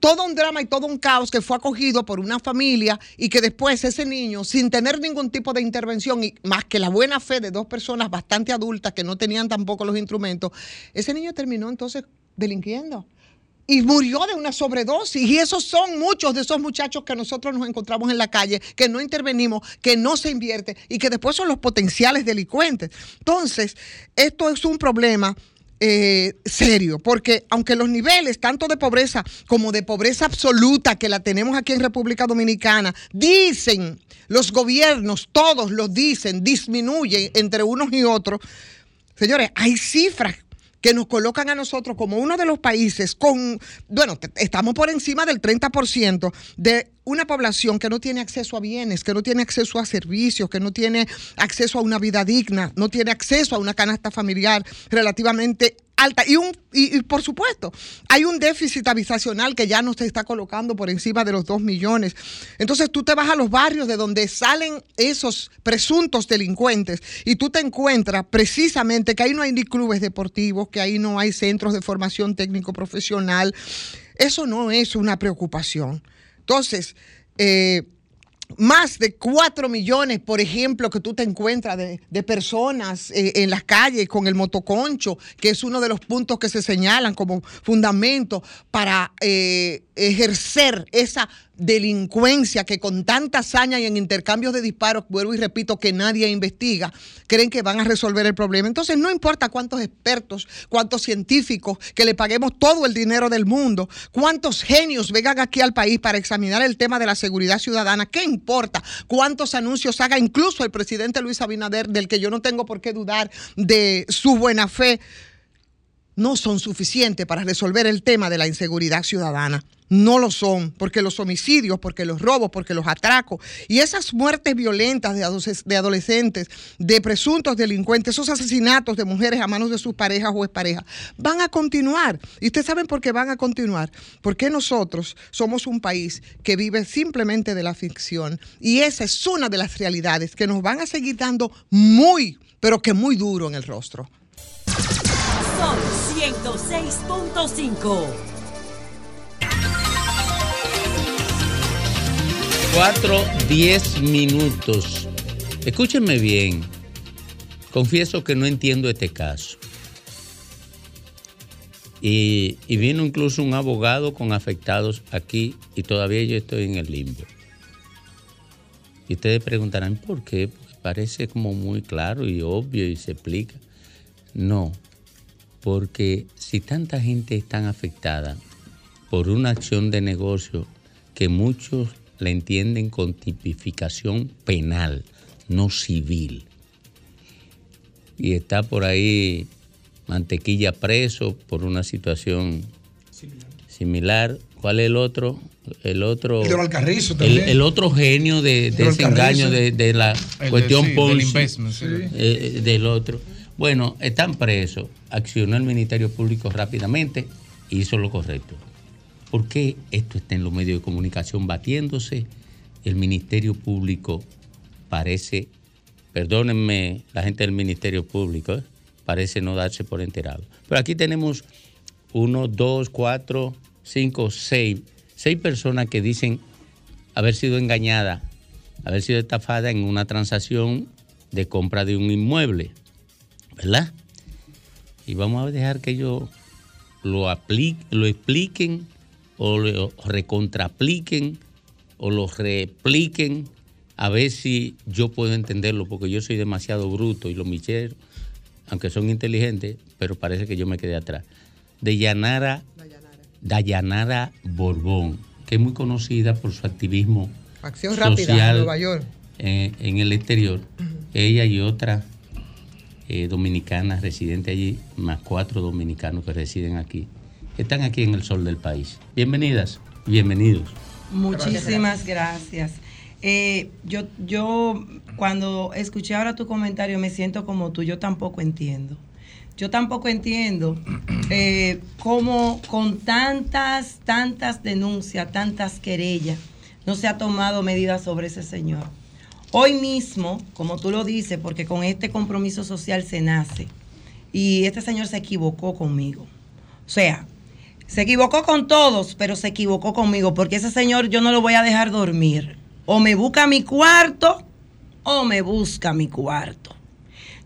Todo un drama y todo un caos que fue acogido por una familia y que después ese niño, sin tener ningún tipo de intervención y más que la buena fe de dos personas bastante adultas que no tenían tampoco los instrumentos, ese niño terminó entonces delinquiendo y murió de una sobredosis. Y esos son muchos de esos muchachos que nosotros nos encontramos en la calle, que no intervenimos, que no se invierte y que después son los potenciales delincuentes. Entonces, esto es un problema eh, serio, porque aunque los niveles tanto de pobreza como de pobreza absoluta que la tenemos aquí en República Dominicana, dicen los gobiernos, todos los dicen, disminuyen entre unos y otros. Señores, hay cifras que nos colocan a nosotros como uno de los países con, bueno, estamos por encima del 30% de una población que no tiene acceso a bienes, que no tiene acceso a servicios, que no tiene acceso a una vida digna, no tiene acceso a una canasta familiar relativamente alta. Y, un, y, y, por supuesto, hay un déficit habitacional que ya nos está colocando por encima de los 2 millones. Entonces tú te vas a los barrios de donde salen esos presuntos delincuentes y tú te encuentras precisamente que ahí no hay ni clubes deportivos, que ahí no hay centros de formación técnico profesional. Eso no es una preocupación. Entonces, eh, más de 4 millones, por ejemplo, que tú te encuentras de, de personas eh, en las calles con el motoconcho, que es uno de los puntos que se señalan como fundamento para eh, ejercer esa delincuencia que con tanta hazaña y en intercambios de disparos, vuelvo y repito, que nadie investiga, creen que van a resolver el problema. Entonces, no importa cuántos expertos, cuántos científicos, que le paguemos todo el dinero del mundo, cuántos genios vengan aquí al país para examinar el tema de la seguridad ciudadana, ¿qué importa? Cuántos anuncios haga incluso el presidente Luis Abinader, del que yo no tengo por qué dudar de su buena fe, no son suficientes para resolver el tema de la inseguridad ciudadana. No lo son, porque los homicidios, porque los robos, porque los atracos y esas muertes violentas de, adoles- de adolescentes, de presuntos delincuentes, esos asesinatos de mujeres a manos de sus parejas o exparejas, van a continuar. Y ustedes saben por qué van a continuar. Porque nosotros somos un país que vive simplemente de la ficción. Y esa es una de las realidades que nos van a seguir dando muy, pero que muy duro en el rostro. Sol 106.5. 4, 10 minutos. Escúchenme bien. Confieso que no entiendo este caso. Y, vino incluso un abogado con afectados aquí y todavía yo estoy en el limbo. Y ustedes preguntarán por qué, parece como muy claro y obvio y se explica. No, porque si tanta gente está afectada por una acción de negocio que muchos la entienden con tipificación penal, no civil, y está por ahí Mantequilla preso por una situación similar. ¿Cuál es el otro? El otro. El de Valcarrizo el, también. el otro genio de, de De ese engaño de, de la El de- cuestión sí, Ponzi, sí. eh, del otro. Bueno, están presos. Accionó el Ministerio Público rápidamente y hizo lo correcto. ¿Por qué esto está en los medios de comunicación batiéndose? El Ministerio Público parece, perdónenme la gente del Ministerio Público, ¿eh? parece no darse por enterado. Pero aquí tenemos uno, dos, cuatro, cinco, seis, seis personas que dicen haber sido engañadas, haber sido estafada en una transacción de compra de un inmueble, ¿verdad? Y vamos a dejar que ellos lo, apli- lo expliquen o lo recontrapliquen o lo repliquen a ver si yo puedo entenderlo, porque yo soy demasiado bruto y los micheros, aunque son inteligentes, pero parece que yo me quedé atrás. De Yanara, Dayanara Borbón, que es muy conocida por su activismo Acción rápida social en Nueva York. en, en el exterior. Ella y otra eh, dominicana residente allí, más cuatro dominicanos que residen aquí, están aquí en el sol del país. Bienvenidas, bienvenidos. Muchísimas gracias. Eh, yo, yo cuando escuché ahora tu comentario me siento como tú, yo tampoco entiendo. Yo tampoco entiendo eh, cómo con tantas, tantas denuncias, tantas querellas, no se ha tomado medidas sobre ese señor. Hoy mismo, como tú lo dices, porque con este compromiso social se nace, y este señor se equivocó conmigo. O sea, se equivocó con todos, pero se equivocó conmigo, porque ese señor yo no lo voy a dejar dormir. O me busca mi cuarto, o me busca mi cuarto.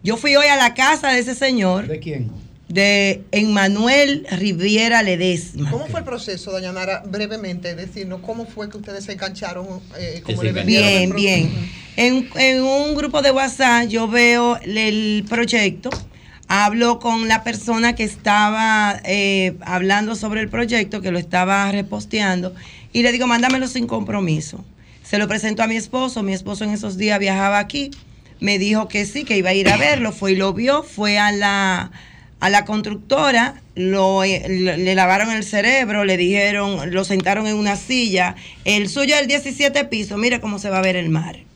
Yo fui hoy a la casa de ese señor. ¿De quién? De Emmanuel Riviera Ledesma. ¿Cómo fue el proceso, doña Nara? Brevemente, decirnos cómo fue que ustedes se engancharon, eh, cómo le Bien, bien. En, un grupo de WhatsApp yo veo el proyecto. hablo con la persona que estaba eh, hablando sobre el proyecto, que lo estaba reposteando, y le digo, mándamelo sin compromiso. Se lo presento a mi esposo, mi esposo en esos días viajaba aquí, me dijo que sí, que iba a ir a verlo, fue y lo vio, fue a la, a la constructora, le lavaron el cerebro, le dijeron, lo sentaron en una silla, el suyo es el 17 piso, mire cómo se va a ver el mar.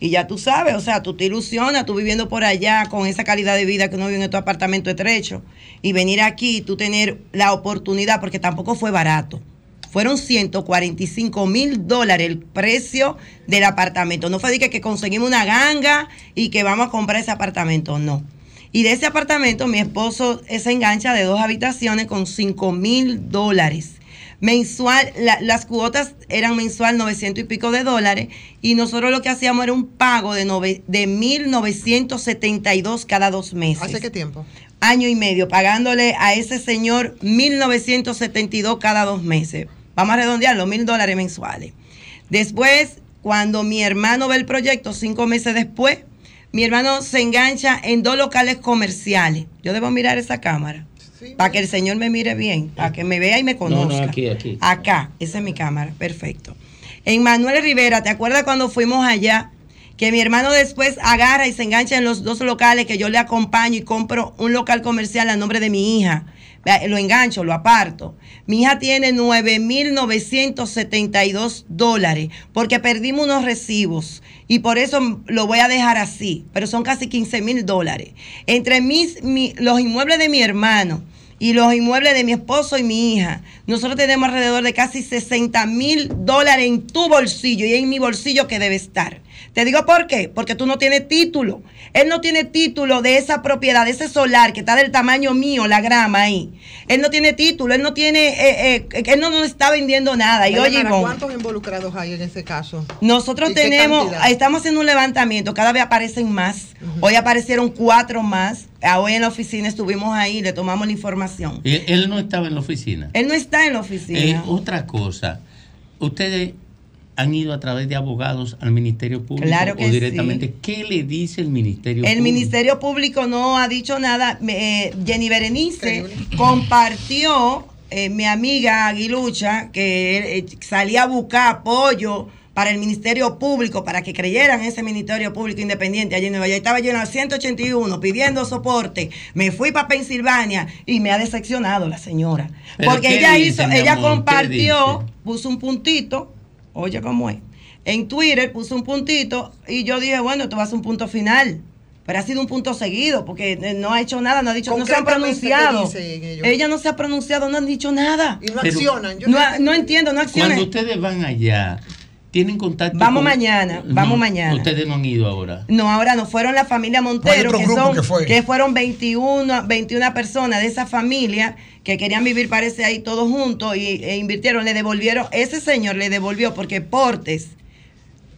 Y ya tú sabes, o sea, tú te ilusionas, tú viviendo por allá con esa calidad de vida que uno vive en estos apartamentos estrechos y venir aquí, tú tener la oportunidad, porque tampoco fue barato. Fueron 145 mil dólares el precio del apartamento. No fue que, que conseguimos una ganga y que vamos a comprar ese apartamento, no. Y de ese apartamento mi esposo se engancha de dos habitaciones con 5 mil dólares. Mensual, la- las cuotas eran mensual 900 y pico de dólares y nosotros lo que hacíamos era un pago de, nove- de 1.972 cada dos meses. ¿Hace qué tiempo? Año y medio, pagándole a ese señor 1.972 cada dos meses. Vamos a redondearlo, mil dólares mensuales. Después, cuando mi hermano ve el proyecto, cinco meses después, mi hermano se engancha en dos locales comerciales. Yo debo mirar esa cámara. Para que el señor me mire bien, para que me vea y me No, conozca. no, aquí, aquí. Acá, esa es mi cámara, perfecto. En Manuel Rivera, ¿te acuerdas cuando fuimos allá? Que mi hermano después agarra y se engancha en los dos locales que yo le acompaño y compro un local comercial a nombre de mi hija. Lo engancho, lo aparto. Mi hija tiene 9.972 dólares porque perdimos unos recibos y por eso lo voy a dejar así, pero son casi 15 mil dólares. Entre mis, mi- los inmuebles de mi hermano y los inmuebles de mi esposo y mi hija, nosotros tenemos alrededor de casi 60 mil dólares en tu bolsillo y en mi bolsillo que debe estar. Te digo por qué, porque tú no tienes título. Él no tiene título de esa propiedad, de ese solar que está del tamaño mío, la grama ahí. Él no tiene título, él no tiene, eh, eh, él no nos está vendiendo nada. Y oye, Dayana, Ivonne, ¿cuántos involucrados hay en ese caso? nosotros ¿Y qué tenemos, estamos haciendo un levantamiento, cada vez aparecen más. Hoy aparecieron cuatro más. Ah, Hoy en la oficina estuvimos ahí, le tomamos la información. Él, él no estaba en la oficina. Él no está en la Eh, oficina. otra cosa, ustedes han ido a través de abogados al Ministerio Público Claro que o directamente. sí. ¿Qué le dice el Ministerio El Público? Ministerio Público no ha dicho nada. Eh, Jenny Berenice compartió, eh, mi amiga Aguilucha, que eh, salía a buscar apoyo para el Ministerio Público, para que creyeran en ese Ministerio Público Independiente allí en Nueva York. Estaba yo en la 181 pidiendo soporte. Me fui para Pensilvania y me ha decepcionado la señora. ¿Pero Porque ella dice, hizo, ella compartió, puso un puntito, oye cómo es. En Twitter puso un puntito y yo dije, bueno, esto va a ser un punto final. Pero ha sido un punto seguido porque eh, no ha hecho nada, no ha dicho, no se han Concretamente, ¿qué pronunciado. Ella no se ha pronunciado, no han dicho nada. Y no Pero- accionan. Yo No, no entiendo, no accionan. Cuando ustedes van allá, ¿tienen contacto Vamos con- mañana, vamos mañana. Ustedes no han ido ahora. No, ahora no, fueron la familia Montero, otro que, grupo son, que fue? que fueron 21, 21 personas de esa familia que querían vivir, parece ahí todos juntos y, e invirtieron, le devolvieron, ese señor le devolvió porque Portes,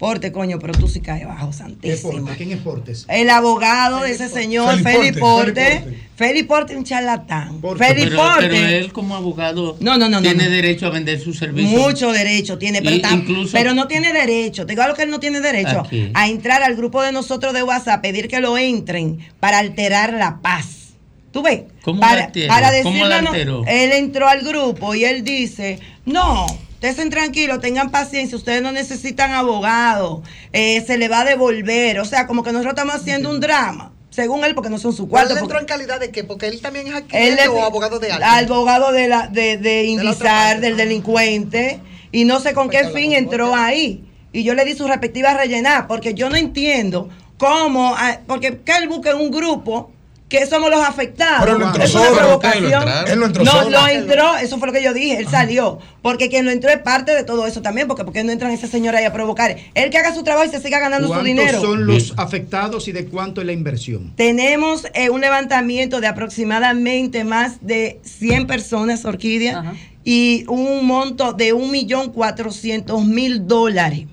Porte, coño, pero tú sí caes bajo, santísimo. ¿Quién es Portes? El abogado de ese señor, Feli Porte, Porte. Feli Porte, un charlatán. Pero, Feli pero Porte. él como abogado No, no, no, no, tiene no. derecho a vender sus servicios. Mucho derecho tiene, pero, incluso- pero no tiene derecho. Te digo algo que él no tiene derecho. ¿A entrar al grupo de nosotros de WhatsApp, pedir que lo entren para alterar la paz. ¿Tú ves? ¿Cómo para, la alteró? para ¿Cómo decirle, alteró? él entró al grupo y él dice, no, estén tranquilos, tengan paciencia, ustedes no necesitan abogado, eh, se le va a devolver. O sea, como que nosotros estamos haciendo un drama, según él, porque no son su ¿Cuál cuarto. él entró en calidad de qué? Porque él también es es o abogado de alguien. abogado de la de, de Indizar, del delincuente y no sé con qué fin entró ahí y yo le di su respectiva rellenar porque yo no entiendo cómo ah, porque que él busca en un grupo que somos los afectados. Pero él entró Es una provocación. Él lo entraron. Él lo entró no, solo. lo entró, eso fue lo que yo dije, él salió. Porque quien lo entró es parte de todo eso también, porque porque no entran ese señor ahí a provocar. Él que haga su trabajo y se siga ganando su ¿Cuántos dinero. son los afectados y de cuánto es la inversión? Tenemos eh, un levantamiento de aproximadamente más de 100 personas, Orquídea, y un monto de 1.400.000 dólares.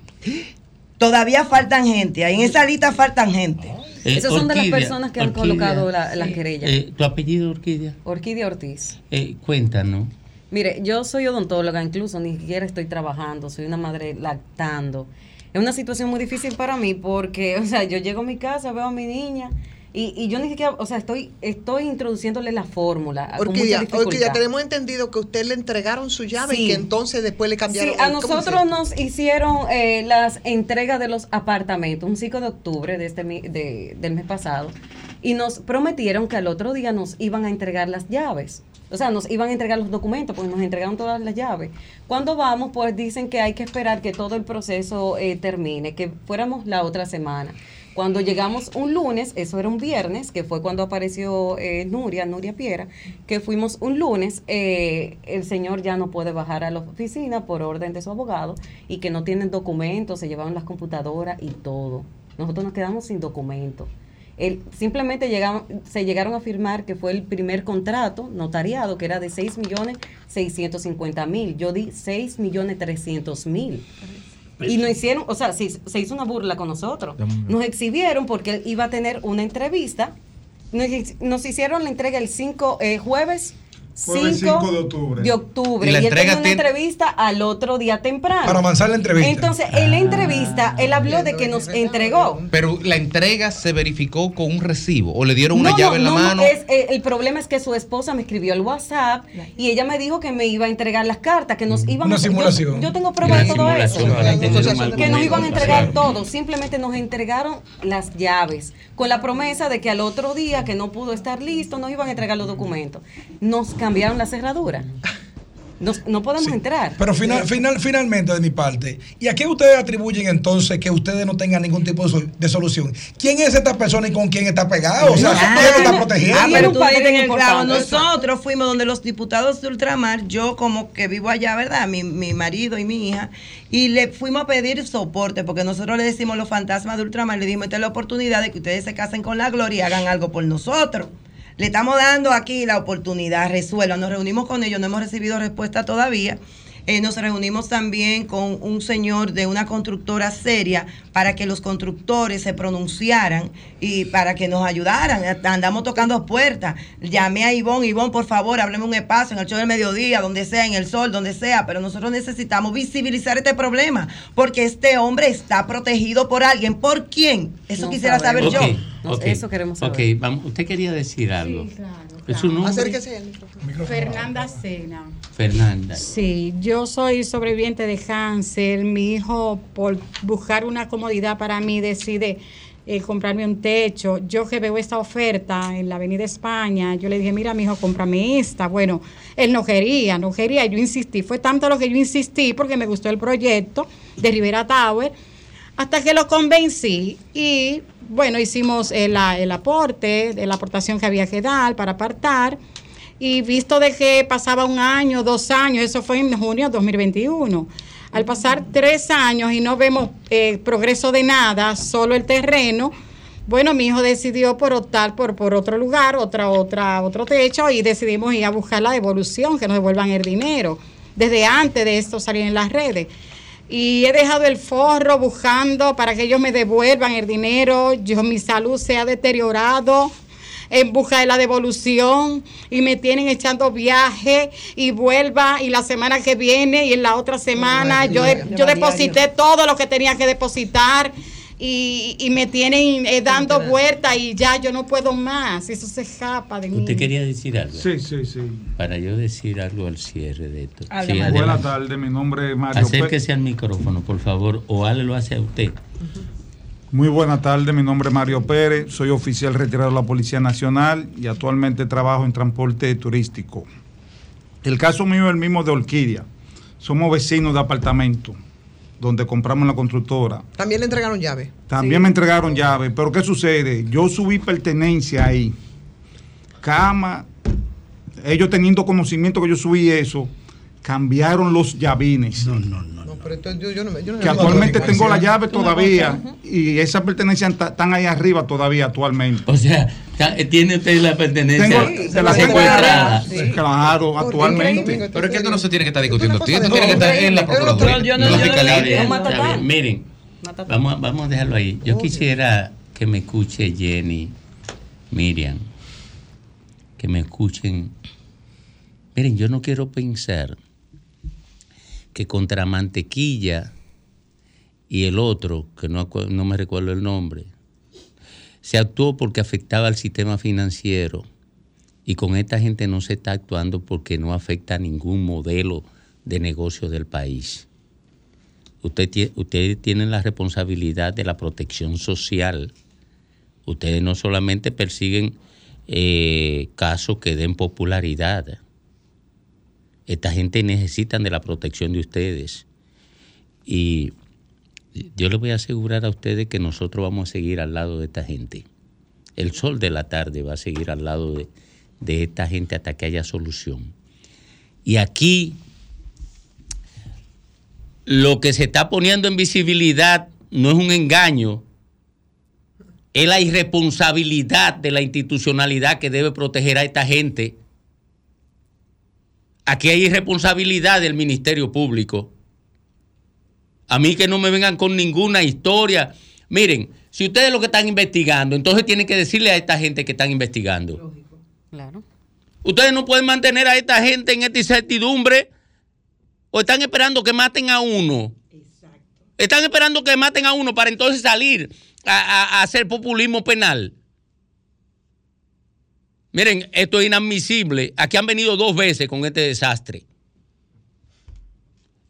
Todavía faltan gente, ahí en esa lista faltan gente. Eh, Esas son de las personas que han Orquídea, colocado la, las querellas. eh, ¿Tu apellido, Orquídea? Orquídea Ortiz. Eh, cuéntanos. Mire, yo soy odontóloga, incluso ni siquiera estoy trabajando, soy una madre lactando. Es una situación muy difícil para mí porque, o sea, yo llego a mi casa, veo a mi niña Y, y yo ni siquiera, o sea, estoy, estoy introduciéndole la fórmula. Orquídea, Orquídea, tenemos entendido que usted le entregaron su llave Sí. y que entonces después le cambiaron. Sí, a el- ¿cómo nosotros nos hicieron eh, las entregas de los apartamentos un 5 de octubre de este, de- del mes pasado y nos prometieron que al otro día nos iban a entregar las llaves. O sea, nos iban a entregar los documentos, porque nos entregaron todas las llaves. Cuando vamos, pues dicen que hay que esperar que todo el proceso eh, termine, que fuéramos la otra semana. Cuando llegamos un lunes, eso era un viernes, que fue cuando apareció eh, Nuria, Nuria Piera, que fuimos un lunes, eh, el señor ya no puede bajar a la oficina por orden de su abogado y que no tienen documentos, se llevaron las computadoras y todo. Nosotros nos quedamos sin documentos. Él, simplemente llegaron, se llegaron a firmar que fue el primer contrato notariado, que era de 6 millones 650 mil. Yo di 6 millones 300 mil. Y nos hicieron, o sea, se, se hizo una burla con nosotros. Nos exhibieron porque él iba a tener una entrevista. Nos, nos hicieron la entrega el 5 eh, jueves. Jueves 5 5 de octubre. de octubre. Y Y, la él entrega tenía una tiene- entrevista al otro día temprano. Para avanzar la entrevista. Entonces, en la entrevista, él habló de que nos entregó. Pero la entrega se verificó con un recibo o le dieron una No, llave no, en la no, mano. es, eh, el problema es que su esposa me escribió al WhatsApp y ella me dijo que me iba a entregar las cartas, que nos iban Una a simulación. Yo, yo tengo pruebas de todo eso. Que nos iban a entregar Claro. todo. Simplemente nos entregaron las llaves con la promesa de que al otro día, que no pudo estar listo, nos iban a entregar los documentos. Nos cambiaron la cerradura. Nos- no podemos entrar. Pero final, final, finalmente, de mi parte, ¿y a qué ustedes atribuyen entonces que ustedes no tengan ningún tipo de, sol- de solución? ¿Quién es esta persona y con quién está pegado? O sea, Ah, ¿quién está protegiendo? Ah, pero tú en el clavo. Nosotros fuimos donde los diputados de ultramar, yo como que vivo allá, ¿verdad? Mi, mi marido y mi hija, y le fuimos a pedir soporte, porque nosotros le decimos los fantasmas de ultramar, le dimos esta es la oportunidad de que ustedes se casen con la gloria y hagan algo por nosotros. Le estamos dando aquí la oportunidad, resuelvan. Nos reunimos con ellos, no hemos recibido respuesta todavía. Eh, nos reunimos también con un señor de una constructora seria para que los constructores se pronunciaran y para que nos ayudaran. Andamos tocando puertas. Llamé a Ivonne, Ivonne, por favor, hábleme un espacio en el show del mediodía, donde sea, en el sol, donde sea, pero nosotros necesitamos visibilizar este problema, porque este hombre está protegido por alguien. ¿Por quién? Eso No quisiera saber Ok, yo. ok, Eso queremos Ok, vamos, usted quería decir algo. ¿Es su nombre? Acérquese. Fernanda Sena. Fernanda. Sí, yo soy sobreviviente de cáncer. Mi hijo, por buscar una comodidad para mí, decide eh, comprarme un techo. Yo que veo esta oferta en la Avenida España, yo le dije, mira, mi hijo, cómprame esta. Bueno, él no quería, no quería. Yo insistí. Fue tanto lo que yo insistí porque me gustó el proyecto de Rivera Tower hasta que lo convencí y bueno, hicimos el, el aporte, la aportación que había que dar para apartar y visto de que pasaba un año, dos años, eso fue en junio de 2021. Al pasar tres años y no vemos eh, progreso de nada, solo el terreno, bueno, mi hijo decidió por optar por, por otro lugar, otra, otra, otro techo y decidimos ir a buscar la devolución, que nos devuelvan el dinero. Desde antes de esto salir en las redes. Y he dejado el forro buscando para que ellos me devuelvan el dinero. Yo, mi salud se ha deteriorado en busca de la devolución y me tienen echando viaje y vuelva y la semana que viene y en la otra semana yo, yo deposité todo lo que tenía que depositar y, y me tienen eh, dando vuelta y ya yo no puedo más eso se escapa de mí ¿Usted quería decir algo? Sí, sí, sí. Para yo decir algo al cierre de esto. Buenas Sí, adelante. tardes, mi nombre es Mario Pérez. Acérquese al micrófono, por favor, o Ale lo hace a usted. Muy buenas tardes, mi nombre es Mario Pérez, soy oficial retirado de la Policía Nacional y actualmente trabajo en transporte turístico. El caso mío es el mismo de Orquídea. Somos vecinos de apartamento donde compramos la constructora. También le entregaron llave. También me entregaron llave, pero ¿qué sucede? Yo subí pertenencia ahí. Cama, ellos teniendo conocimiento que yo subí eso, cambiaron los llavines. No, no, no. No, pero esto yo, yo no me. Yo no Que me- actualmente tengo la llave todavía y esas pertenencias están ahí arriba todavía actualmente. O sea, tiene usted la pertenencia Tengo- se la tengo secuestrada. Sí. Claro, actualmente. Pero es que esto no se tiene que estar discutiendo. Esto tiene que estar en la Procuraduría, la. Miren, vamos, a- vamos a dejarlo ahí. Yo quisiera que me escuche Jenny, Miriam, que me escuchen. Miren, yo no quiero pensar que contra Mantequilla y el otro, que no, no me recuerdo el nombre, se actuó porque afectaba al sistema financiero. Y con esta gente no se está actuando porque no afecta a ningún modelo de negocio del país. Usted ustedes tienen la responsabilidad de la protección social. Ustedes no solamente persiguen eh, casos que den popularidad. Esta gente necesitan de la protección de ustedes. Y yo les voy a asegurar a ustedes que nosotros vamos a seguir al lado de esta gente. El sol de la tarde va a seguir al lado de, de esta gente hasta que haya solución. Y aquí lo que se está poniendo en visibilidad no es un engaño, es la irresponsabilidad de la institucionalidad que debe proteger a esta gente. Aquí hay irresponsabilidad del Ministerio Público. A mí que no me vengan con ninguna historia. Miren, si ustedes lo que están investigando, entonces tienen que decirle a esta gente que están investigando. Claro. Ustedes no pueden mantener a esta gente en esta incertidumbre o están esperando que maten a uno. Están esperando que maten a uno para entonces salir a, a- a hacer populismo penal. Miren, esto es inadmisible. Aquí han venido dos veces con este desastre.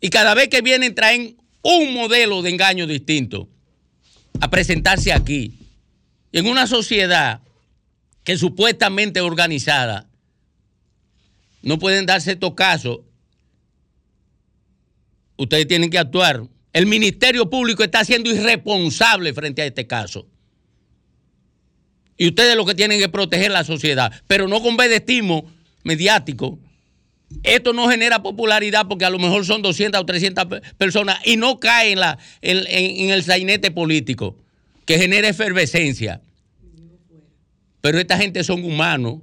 Y cada vez que vienen traen un modelo de engaño distinto a presentarse aquí. En una sociedad que supuestamente organizada no pueden darse estos casos. Ustedes tienen que actuar. El Ministerio Público está siendo irresponsable frente a este caso. Y ustedes lo que tienen es proteger la sociedad, pero no con vedestismo mediático. Esto no genera popularidad porque a lo mejor son 200 o 300 pe- personas y no cae en, el sainete político que genera efervescencia. Pero esta gente son humanos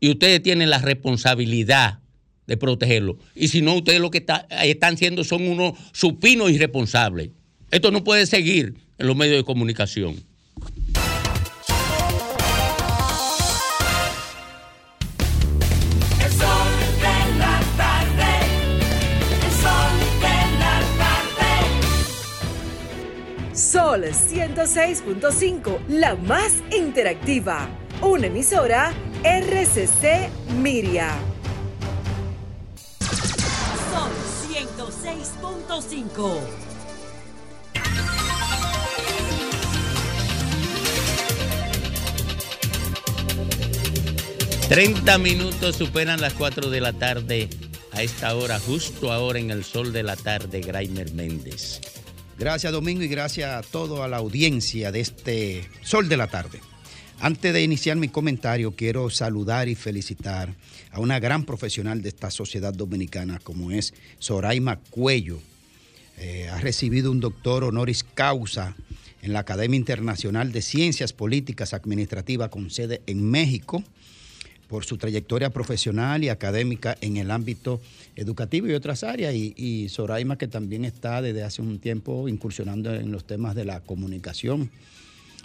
y ustedes tienen la responsabilidad de protegerlo. Y si no, ustedes lo que está- están haciendo son unos supinos irresponsables. Esto no puede seguir en los medios de comunicación. Sol 106.5, la más interactiva. Una emisora RCC Miria. Sol 106.5. 30 minutos superan las 4 de la tarde. A esta hora, justo ahora en el sol de la tarde, Graimer Méndez. Gracias Domingo y gracias a toda la audiencia de este Sol de la Tarde. Antes de iniciar mi comentario, quiero saludar y felicitar a una gran profesional de esta sociedad dominicana como es Soraima Cuello. Eh, ha recibido un doctor honoris causa en la Academia Internacional de Ciencias Políticas Administrativas con sede en México por su trayectoria profesional y académica en el ámbito educativo y otras áreas. Y, y Soraima, que también está desde hace un tiempo incursionando en los temas de la comunicación.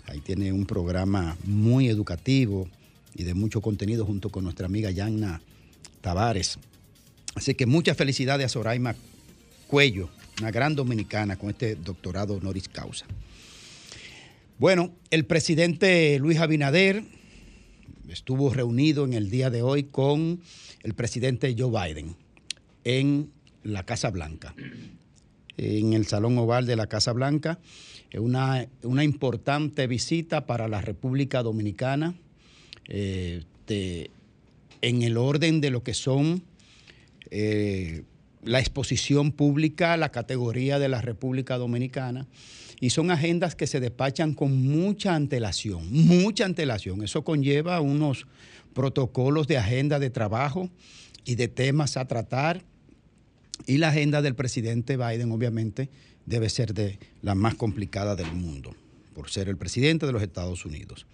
Ahí tiene un programa muy educativo y de mucho contenido junto con nuestra amiga Yanna Tavares. Así que muchas felicidades a Soraima Cuello, una gran dominicana con este doctorado honoris causa. Bueno, el presidente Luis Abinader estuvo reunido en el día de hoy con el presidente Joe Biden en la Casa Blanca, en el Salón Oval de la Casa Blanca. Una, una importante visita para la República Dominicana eh, en el orden de lo que son eh, la exposición pública, la categoría de la República Dominicana. Y son agendas que se despachan con mucha antelación, mucha antelación. Eso conlleva unos protocolos de agenda de trabajo y de temas a tratar. Y la agenda del presidente Biden, obviamente, debe ser de la más complicada del mundo, por ser el presidente de los Estados Unidos.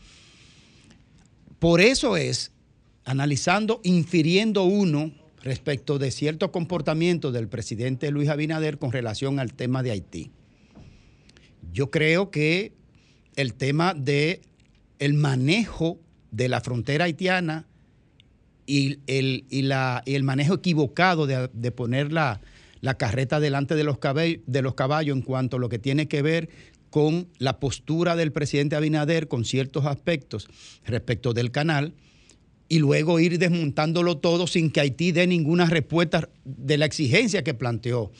Por eso es, analizando, infiriendo uno respecto de cierto comportamiento del presidente Luis Abinader con relación al tema de Haití. Yo creo que el tema de el manejo de la frontera haitiana y el, y la- y el manejo equivocado de, de poner la, la carreta delante de los, de los caballos en cuanto a lo que tiene que ver con la postura del presidente Abinader con ciertos aspectos respecto del canal y luego ir desmontándolo todo sin que Haití dé ninguna respuesta de la exigencia que planteó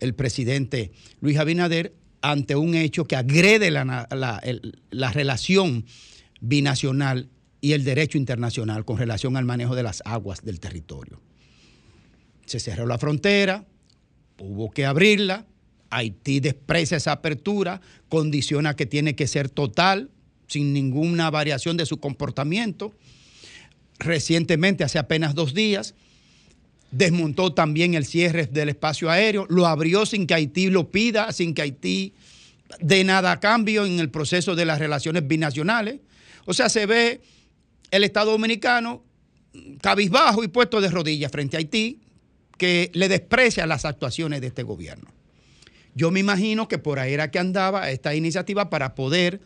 el presidente Luis Abinader ante un hecho que agrede la, la- la relación binacional y el derecho internacional con relación al manejo de las aguas del territorio. Se cerró la frontera, hubo que abrirla, Haití desprecia esa apertura, condiciona que tiene que ser total, sin ninguna variación de su comportamiento. Recientemente, hace apenas dos días, desmontó también el cierre del espacio aéreo, lo abrió sin que Haití lo pida, sin que Haití dé nada a cambio en el proceso de las relaciones binacionales. O sea, se ve el Estado Dominicano cabizbajo y puesto de rodillas frente a Haití, que le desprecia las actuaciones de este gobierno. Yo me imagino que por ahí era que andaba esta iniciativa para poder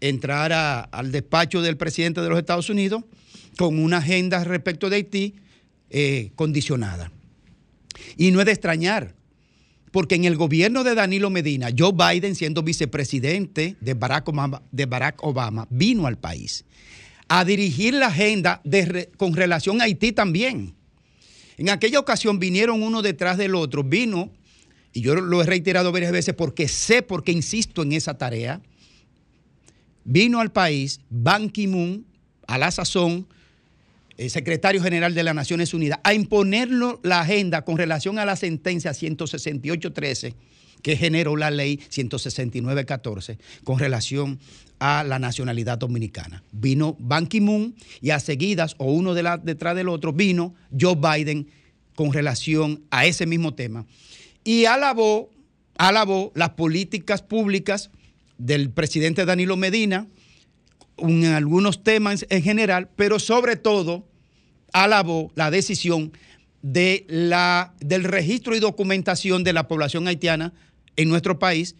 entrar al despacho del presidente de los Estados Unidos con una agenda respecto de Haití eh, condicionada. Y no es de extrañar, porque en el gobierno de Danilo Medina, Joe Biden, siendo vicepresidente de Barack Obama, de Barack Obama vino al país a dirigir la agenda con relación a Haití también. En aquella ocasión vinieron uno detrás del otro, vino, y yo lo he reiterado varias veces porque sé, porque insisto en esa tarea, vino al país Ban Ki-moon, a la sazón, el secretario general de las Naciones Unidas, a imponerlo la agenda con relación a la sentencia 168.13 que generó la ley 169.14 con relación a la nacionalidad dominicana. Vino Ban Ki-moon y a seguidas, o uno detrás del otro, vino Joe Biden con relación a ese mismo tema. Y alabó, alabó las políticas públicas del presidente Danilo Medina, en algunos temas en general, pero sobre todo alabó la decisión de la, del registro y documentación de la población haitiana en nuestro país,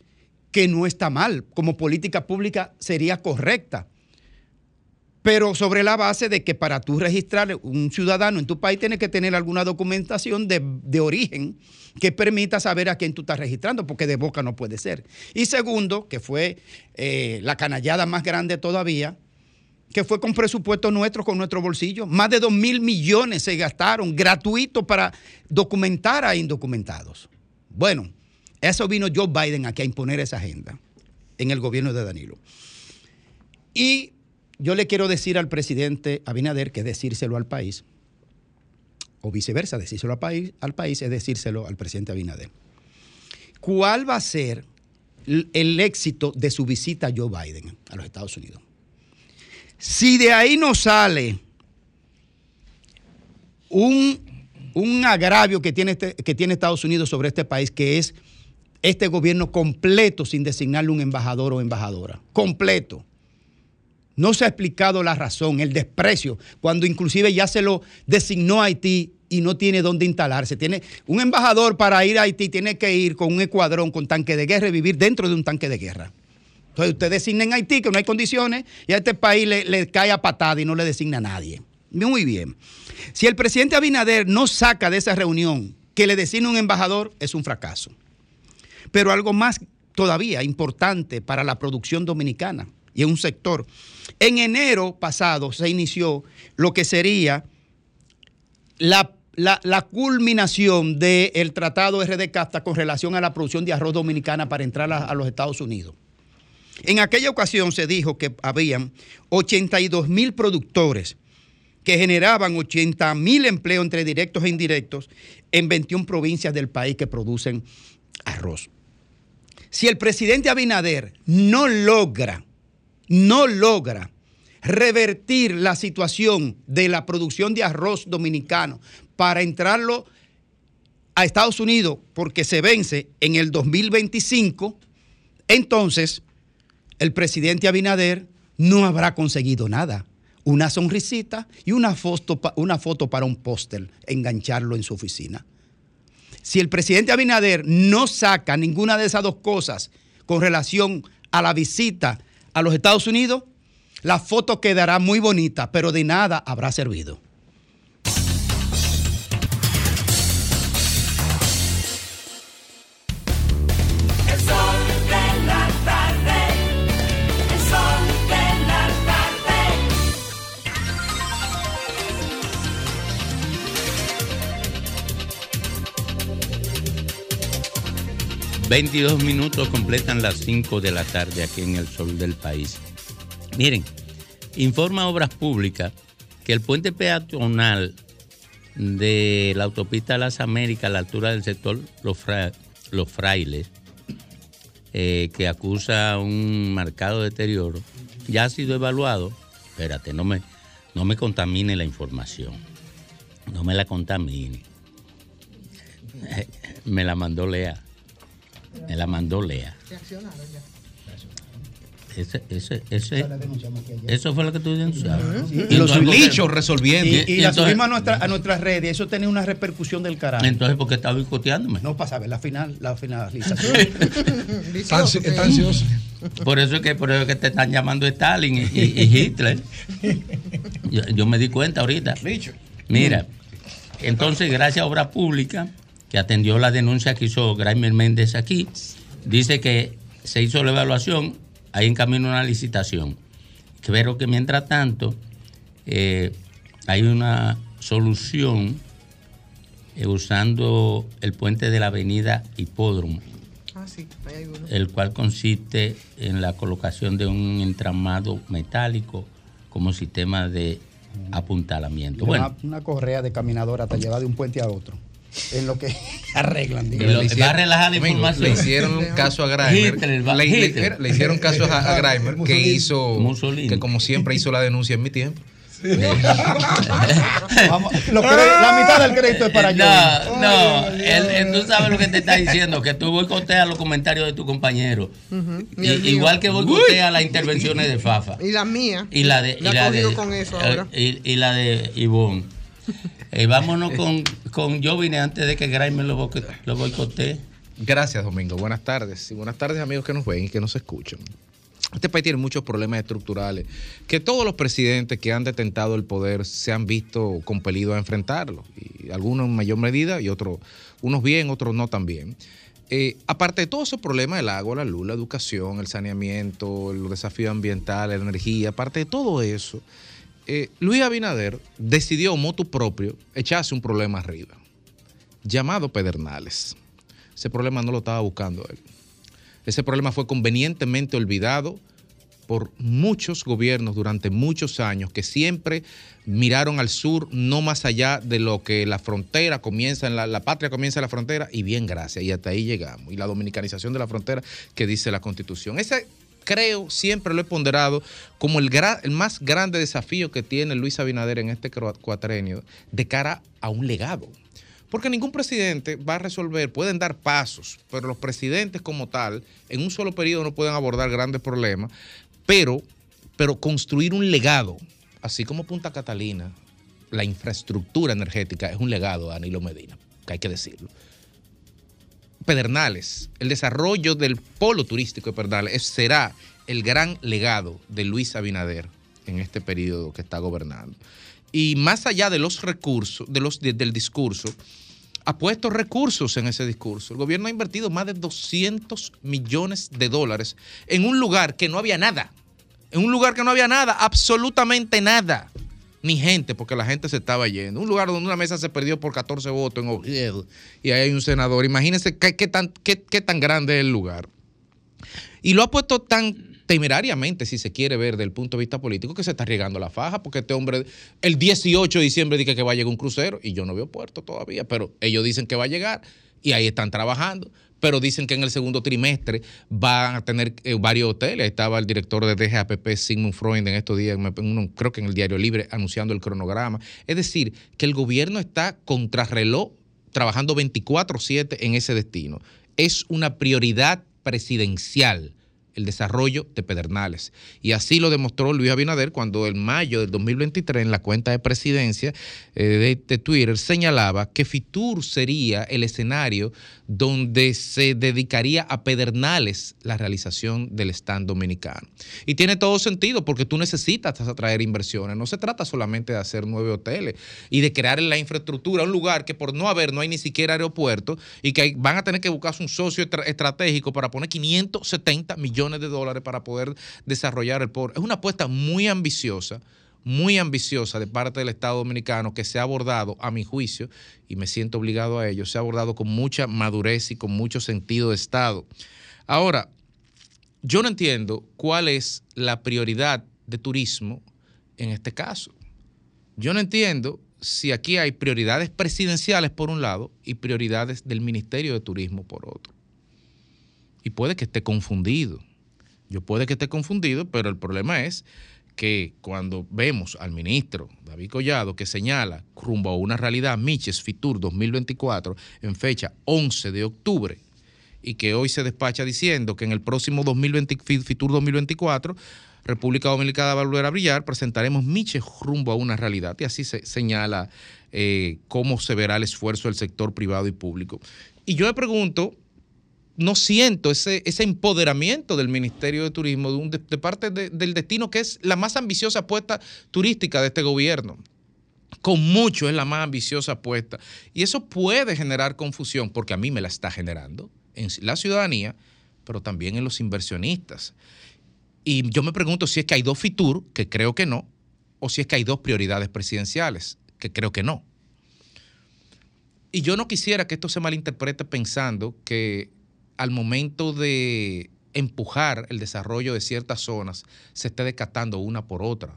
que no está mal, como política pública sería correcta. Pero sobre la base de que para tú registrar un ciudadano en tu país tienes que tener alguna documentación de, de origen que permita saber a quién tú estás registrando, porque de boca no puede ser. Y segundo, que fue eh, la canallada más grande todavía, que fue con presupuesto nuestro, con nuestro bolsillo. Más de 2 mil millones se gastaron gratuito para documentar a indocumentados. Bueno, eso vino Joe Biden aquí a imponer esa agenda en el gobierno de Danilo. Y yo le quiero decir al presidente Abinader que decírselo al país, o viceversa, decírselo al país, al país es decírselo al presidente Abinader. ¿Cuál va a ser el éxito de su visita a Joe Biden a los Estados Unidos? Si de ahí no sale un, un agravio que tiene, este- que tiene Estados Unidos sobre este país, que es este gobierno completo sin designarle un embajador o embajadora, completo. No se ha explicado la razón, el desprecio, cuando inclusive ya se lo designó a Haití y no tiene dónde instalarse. Tiene un embajador para ir a Haití tiene que ir con un escuadrón con tanque de guerra y vivir dentro de un tanque de guerra. Entonces usted designa en Haití que no hay condiciones y a este país le, cae a patada y no le designa a nadie. Muy bien. Si el presidente Abinader no saca de esa reunión que le designa un embajador, es un fracaso. Pero algo más todavía importante para la producción dominicana y en un sector. En enero pasado se inició lo que sería la, la- culminación del tratado RD CAFTA con relación a la producción de arroz dominicana para entrar a los Estados Unidos. En aquella ocasión se dijo que habían 82 mil productores que generaban 80 mil empleos entre directos e indirectos en 21 provincias del país que producen arroz. Si el presidente Abinader no logra, no logra revertir la situación de la producción de arroz dominicano para entrarlo a Estados Unidos porque se vence en el 2025, entonces el presidente Abinader no habrá conseguido nada. Una sonrisita y una foto, para un póster, engancharlo en su oficina. Si el presidente Abinader no saca ninguna de esas dos cosas con relación a la visita a los Estados Unidos, la foto quedará muy bonita, pero de nada habrá servido. 22 minutos completan las 5 de la tarde aquí en el sol del país. Miren, informa Obras Públicas que el puente peatonal de la autopista Las Américas a la altura del sector Los, Fra- Frailes, eh, que acusa un marcado deterioro, ya ha sido evaluado. Espérate, no me, no me contamine la información. No me la contamine. Eh, Me la mandó Lea. Me la mandó Lea. Ese, ese, ese, eso fue lo que tú denunciaste. Y los lichos resolviendo. Y, y la entonces- subimos a, nuestra, a nuestras redes. Eso tenía una repercusión del carajo. Entonces, ¿por qué está boicoteándome? No, para saber la final, la finalización. Está ansi- está ansioso. Por eso es que, por eso es que te están llamando Stalin y, y- y Hitler. Yo, yo me di cuenta ahorita. Mira, entonces, gracias a Obra Pública, que atendió la denuncia que hizo Graimer Méndez aquí, dice que se hizo la evaluación, hay en camino una licitación. Pero que mientras tanto, eh, hay una solución eh, usando el puente de la avenida Hipódromo Ah, sí, ahí hay uno. el cual consiste en la colocación de un entramado metálico como sistema de apuntalamiento. Bueno, una, una correa de caminadora te lleva de un puente a otro. En lo que arreglan. digo. Va a relajar la información. Le hicieron un caso a Grimer. Hitler, va- le, le- Hitler. le hicieron caso a, a Grimer que hizo, Mussolini. que como siempre hizo la denuncia en mi tiempo. Vamos, lo cre- la mitad del crédito es para yo. no, no, él- él- tú sabes lo que te está diciendo, que tú boicoteas los comentarios de tu compañero. Ujú. Y- Y el mío. igual que boicotea las intervenciones de Fafa. Y la mía. Y la de, y La de, con eso eh, ahora. y, y la de Ivonne. Eh, vámonos con, con yo vine antes de que Grimer lo, boico- lo boicotee. Gracias, Domingo. Buenas tardes. Buenas tardes, amigos que nos ven y que nos escuchan. Este país tiene muchos problemas estructurales que todos los presidentes que han detentado el poder se han visto compelidos a enfrentarlo. Y algunos en mayor medida y otros, unos bien, otros no tan bien. Eh, aparte de todos esos problemas, el agua, la luz, la educación, el saneamiento, los desafíos ambientales, la energía, aparte de todo eso, eh, Luis Abinader decidió, motu propio, echarse un problema arriba, llamado Pedernales. Ese problema no lo estaba buscando él. Ese problema fue convenientemente olvidado por muchos gobiernos durante muchos años que siempre miraron al sur, no más allá de lo que la frontera comienza, en la, la patria comienza en la frontera, y bien, gracias, y hasta ahí llegamos. Y la dominicanización de la frontera que dice la constitución. Ese creo, siempre lo he ponderado como el, más grande desafío que tiene Luis Abinader en este cua- cuatrenio de cara a un legado. Porque ningún presidente va a resolver, pueden dar pasos, pero los presidentes como tal, en un solo periodo no pueden abordar grandes problemas, pero, pero construir un legado, así como Punta Catalina, la infraestructura energética es un legado de Danilo Medina, que hay que decirlo. Pedernales, el desarrollo del polo turístico de Pedernales es- será el gran legado de Luis Abinader en este periodo que está gobernando. Y más allá de los recursos, de los, de- del discurso, ha puesto recursos en ese discurso. El gobierno ha invertido más de 200 millones de dólares en un lugar que no había nada. En un lugar que no había nada, absolutamente nada. Ni gente, porque la gente se estaba yendo. Un lugar donde una mesa se perdió por 14 votos en Oviedo y ahí hay un senador. Imagínense qué, tan, qué- tan grande es el lugar. Y lo ha puesto tan temerariamente, si se quiere ver desde el punto de vista político, que se está riegando la faja, porque este hombre el 18 de diciembre dice que va a llegar un crucero y yo no veo puerto todavía, pero ellos dicen que va a llegar y ahí están trabajando. Pero dicen que en el segundo trimestre van a tener eh, varios hoteles. Estaba el director de DGAPP, Sigmund Freud, en estos días, creo que en el Diario Libre, anunciando el cronograma. Es decir, que el gobierno está contrarreloj trabajando 24/7 en ese destino. Es una prioridad presidencial el desarrollo de Pedernales. Y así lo demostró Luis Abinader cuando en mayo del 2023 en la cuenta de presidencia eh, de, Twitter señalaba que Fitur sería el escenario donde se dedicaría a Pedernales la realización del stand dominicano. Y tiene todo sentido porque tú necesitas atraer inversiones. No se trata solamente de hacer nueve hoteles y de crear la infraestructura, un lugar que por no haber no hay ni siquiera aeropuerto y que van a tener que buscarse un socio estra- estratégico para poner 570 millones de dólares para poder desarrollar el port. Es una apuesta muy ambiciosa, muy ambiciosa de parte del Estado Dominicano que se ha abordado, a mi juicio, y me siento obligado a ello, se ha abordado con mucha madurez y con mucho sentido de Estado. Ahora, yo no entiendo cuál es la prioridad de turismo en este caso. Yo no entiendo si aquí hay prioridades presidenciales por un lado y prioridades del Ministerio de Turismo por otro. Y puede que esté confundido. Yo puede que esté confundido, pero el problema es que cuando vemos al ministro David Collado que señala rumbo a una realidad Miches Fitur 2024 en fecha 11 de octubre y que hoy se despacha diciendo que en el próximo 2020, Fitur 2024 República Dominicana va a volver a brillar, presentaremos Miches rumbo a una realidad. Y así se señala eh, cómo se verá el esfuerzo del sector privado y público. Y yo me pregunto, no siento ese, ese empoderamiento del Ministerio de Turismo de, un, de, parte de- del destino que es la más ambiciosa apuesta turística de este gobierno. Con mucho es la más ambiciosa apuesta. Y eso puede generar confusión, porque a mí me la está generando en la ciudadanía, pero también en los inversionistas. Y yo me pregunto si es que hay dos FITUR, que creo que no, o si es que hay dos prioridades presidenciales, que creo que no. Y yo no quisiera que esto se malinterprete pensando que al momento de empujar el desarrollo de ciertas zonas se esté descartando una por otra.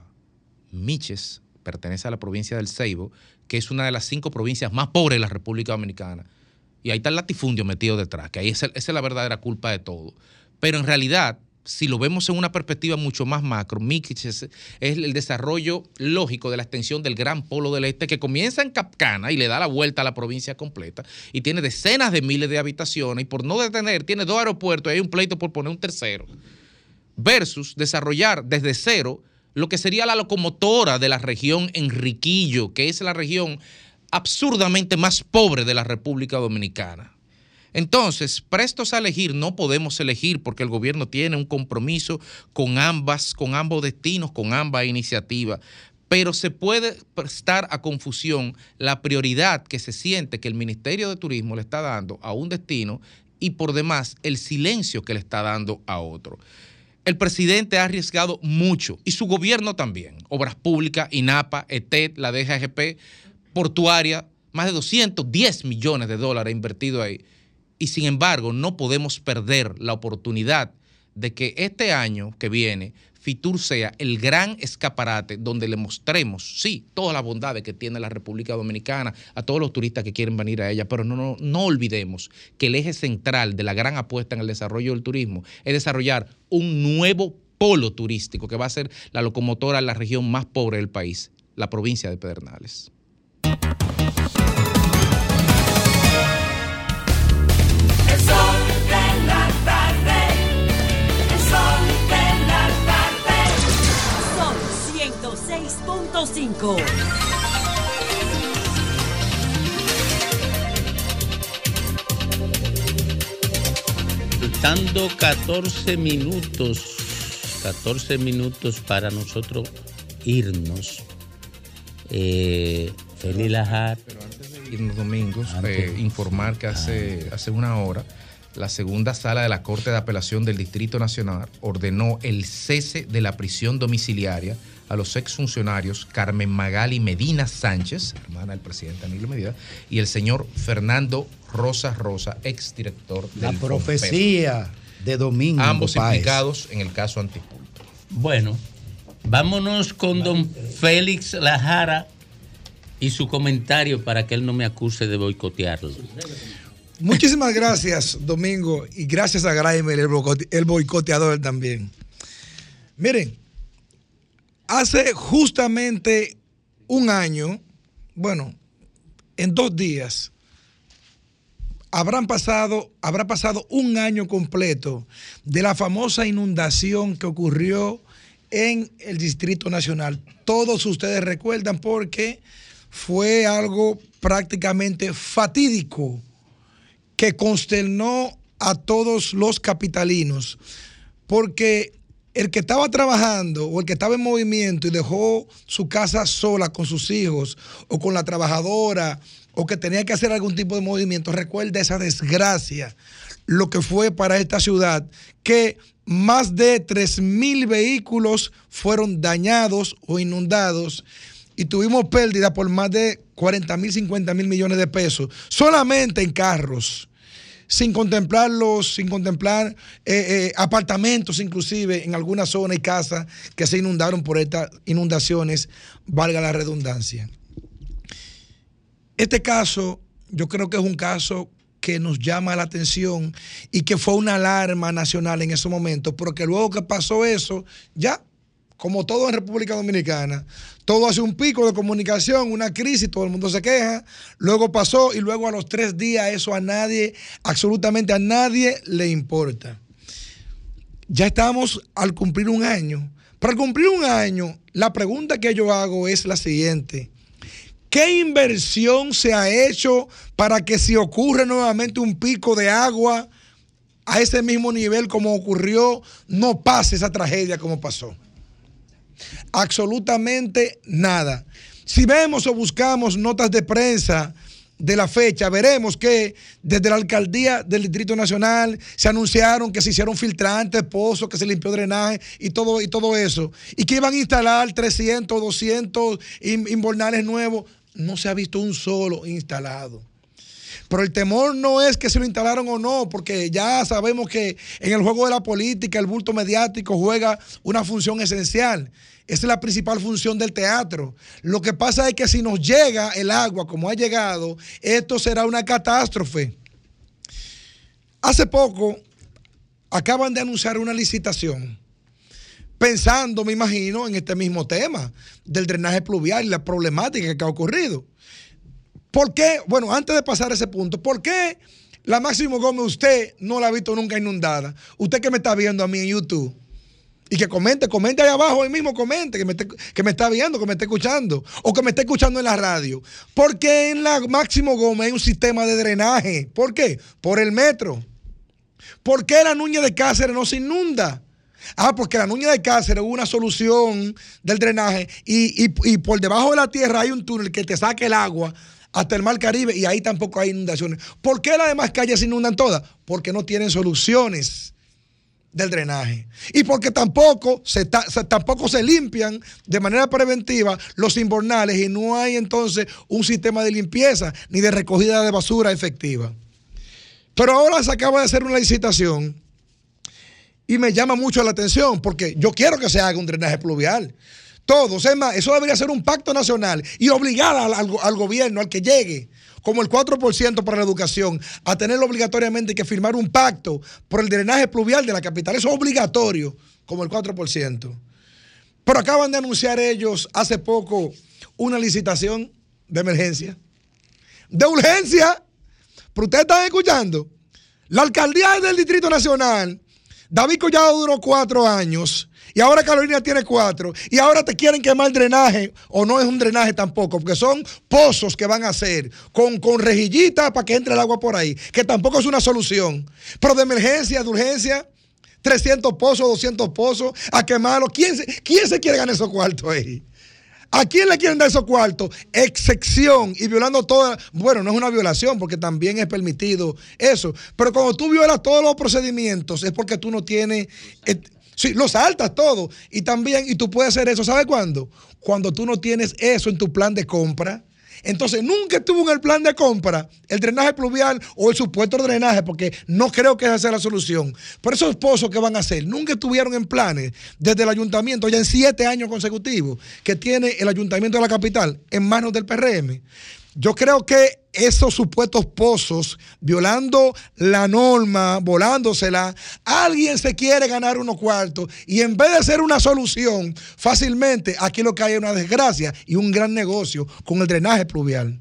Miches pertenece a la provincia del Ceibo, que es una de las cinco provincias más pobres de la República Dominicana. Y ahí está el latifundio metido detrás, que ahí es esa es la verdadera culpa de todo. Pero en realidad, si lo vemos en una perspectiva mucho más macro, es, es el desarrollo lógico de la extensión del gran polo del este que comienza en Capcana y le da la vuelta a la provincia completa y tiene decenas de miles de habitaciones y por no detener tiene dos aeropuertos y hay un pleito por poner un tercero versus desarrollar desde cero lo que sería la locomotora de la región Enriquillo, que es la región absurdamente más pobre de la República Dominicana. Entonces, prestos a elegir, no podemos elegir porque el gobierno tiene un compromiso con ambas, con ambos destinos, con ambas iniciativas. Pero se puede prestar a confusión la prioridad que se siente que el Ministerio de Turismo le está dando a un destino y por demás el silencio que le está dando a otro. El presidente ha arriesgado mucho y su gobierno también. Obras públicas, INAPA, ETED, la DGGP, portuaria, más de 210 millones de dólares invertidos ahí. Y sin embargo, no podemos perder la oportunidad de que este año que viene Fitur sea el gran escaparate donde le mostremos, sí, todas las bondades que tiene la República Dominicana a todos los turistas que quieren venir a ella, pero no, no, no olvidemos que el eje central de la gran apuesta en el desarrollo del turismo es desarrollar un nuevo polo turístico que va a ser la locomotora en la región más pobre del país, la provincia de Pedernales. Faltando 14 minutos, 14 minutos para nosotros irnos. Eh, Feli Lajar. Irnos domingos, eh, informar que hace, hace una hora la segunda sala de la Corte de Apelación del Distrito Nacional ordenó el cese de la prisión domiciliaria a los exfuncionarios Carmen Magali Medina Sánchez, hermana del presidente Danilo Medina, y el señor Fernando Rosa Rosa, exdirector La del profecía de Domingo. Ambos Páez. implicados en el caso Antipulto. Bueno, vámonos con don Félix Lajara y su comentario para que él no me acuse de boicotearlo. Muchísimas gracias, Domingo, y gracias a Graimer, el, boicote- el boicoteador también. Miren, hace justamente un año, bueno, en dos días, habrán pasado, habrá pasado un año completo de la famosa inundación que ocurrió en el Distrito Nacional. Todos ustedes recuerdan porque fue algo prácticamente fatídico que consternó a todos los capitalinos, porque el que estaba trabajando o el que estaba en movimiento y dejó su casa sola con sus hijos o con la trabajadora o que tenía que hacer algún tipo de movimiento, recuerda esa desgracia. lo que fue para esta ciudad, que más de 3.000 vehículos fueron dañados o inundados y tuvimos pérdida por más de 40 mil, 50 mil millones de pesos, solamente en carros, sin contemplarlos, sin contemplar eh, eh, apartamentos inclusive en algunas zonas y casas que se inundaron por estas inundaciones, valga la redundancia. Este caso, yo creo que es un caso que nos llama la atención y que fue una alarma nacional en ese momento, porque luego que pasó eso, ya, como todo en República Dominicana, todo hace un pico de comunicación, una crisis, todo el mundo se queja, luego pasó y luego a los tres días eso a nadie, absolutamente a nadie le importa. Ya estamos al cumplir un año. Para cumplir un año, la pregunta que yo hago es la siguiente. ¿Qué inversión se ha hecho para que si ocurre nuevamente un pico de agua a ese mismo nivel como ocurrió, no pase esa tragedia como pasó? Absolutamente nada. Si vemos o buscamos notas de prensa de la fecha, veremos que desde la alcaldía del Distrito Nacional se anunciaron que se hicieron filtrantes, pozos, que se limpió drenaje y todo, y todo eso. Y que iban a instalar 300, 200 in- inbornales nuevos. No se ha visto un solo instalado. Pero el temor no es que se lo instalaron o no, porque ya sabemos que en el juego de la política el bulto mediático juega una función esencial. Esa es la principal función del teatro. Lo que pasa es que si nos llega el agua como ha llegado, esto será una catástrofe. Hace poco acaban de anunciar una licitación, pensando, me imagino, en este mismo tema del drenaje pluvial y la problemática que ha ocurrido. ¿Por qué? Bueno, antes de pasar a ese punto, ¿por qué la Máximo Gómez usted no la ha visto nunca inundada? Usted que me está viendo a mí en YouTube. Y que comente, comente ahí abajo, ahí mismo comente, que me, que me está viendo, que me esté escuchando, o que me esté escuchando en la radio. Porque en la Máximo Gómez hay un sistema de drenaje. ¿Por qué? Por el metro. ¿Por qué la Nuña de Cáceres no se inunda? Ah, porque la Nuña de Cáceres hubo una solución del drenaje y, y- y por debajo de la tierra hay un túnel que te saca el agua hasta el Mar Caribe y ahí tampoco hay inundaciones. ¿Por qué las demás calles se inundan todas? Porque no tienen soluciones del drenaje. Y porque tampoco se, ta- se- tampoco se limpian de manera preventiva los inbornales y no hay entonces un sistema de limpieza ni de recogida de basura efectiva. Pero ahora se acaba de hacer una licitación y me llama mucho la atención porque yo quiero que se haga un drenaje pluvial. Todos, es más, eso debería ser un pacto nacional y obligar al gobierno, al que llegue, como el 4% para la educación, a tenerlo obligatoriamente que firmar un pacto por el drenaje pluvial de la capital. Eso es obligatorio, como el 4%. Pero acaban de anunciar ellos hace poco una licitación de emergencia, de urgencia. Pero ustedes están escuchando. La alcaldía del Distrito Nacional, David Collado duró cuatro años y ahora Carolina tiene cuatro y ahora te quieren quemar drenaje o no es un drenaje tampoco, porque son pozos que van a hacer con, con rejillitas para que entre el agua por ahí, que tampoco es una solución. Pero de emergencia, de urgencia, 300 pozos, 200 pozos, a quemarlo. ¿Quién se, quién se quiere ganar esos cuartos ahí? ¿A quién le quieren dar esos cuartos? Excepción y violando toda. Bueno, no es una violación porque también es permitido eso. Pero cuando tú violas todos los procedimientos es porque tú no tienes. eh, sí, lo saltas todo. Y también, y tú puedes hacer eso, ¿sabes cuándo? Cuando tú no tienes eso en tu plan de compra. Entonces, nunca estuvo en el plan de compra el drenaje pluvial o el supuesto drenaje, porque no creo que esa sea la solución. Por esos pozos que van a hacer, nunca estuvieron en planes desde el ayuntamiento, ya en siete años consecutivos, que tiene el ayuntamiento de la capital en manos del PRM. Yo creo que esos supuestos pozos, violando la norma, volándosela, alguien se quiere ganar unos cuartos y en vez de ser una solución, fácilmente aquí lo que hay es una desgracia y un gran negocio con el drenaje pluvial.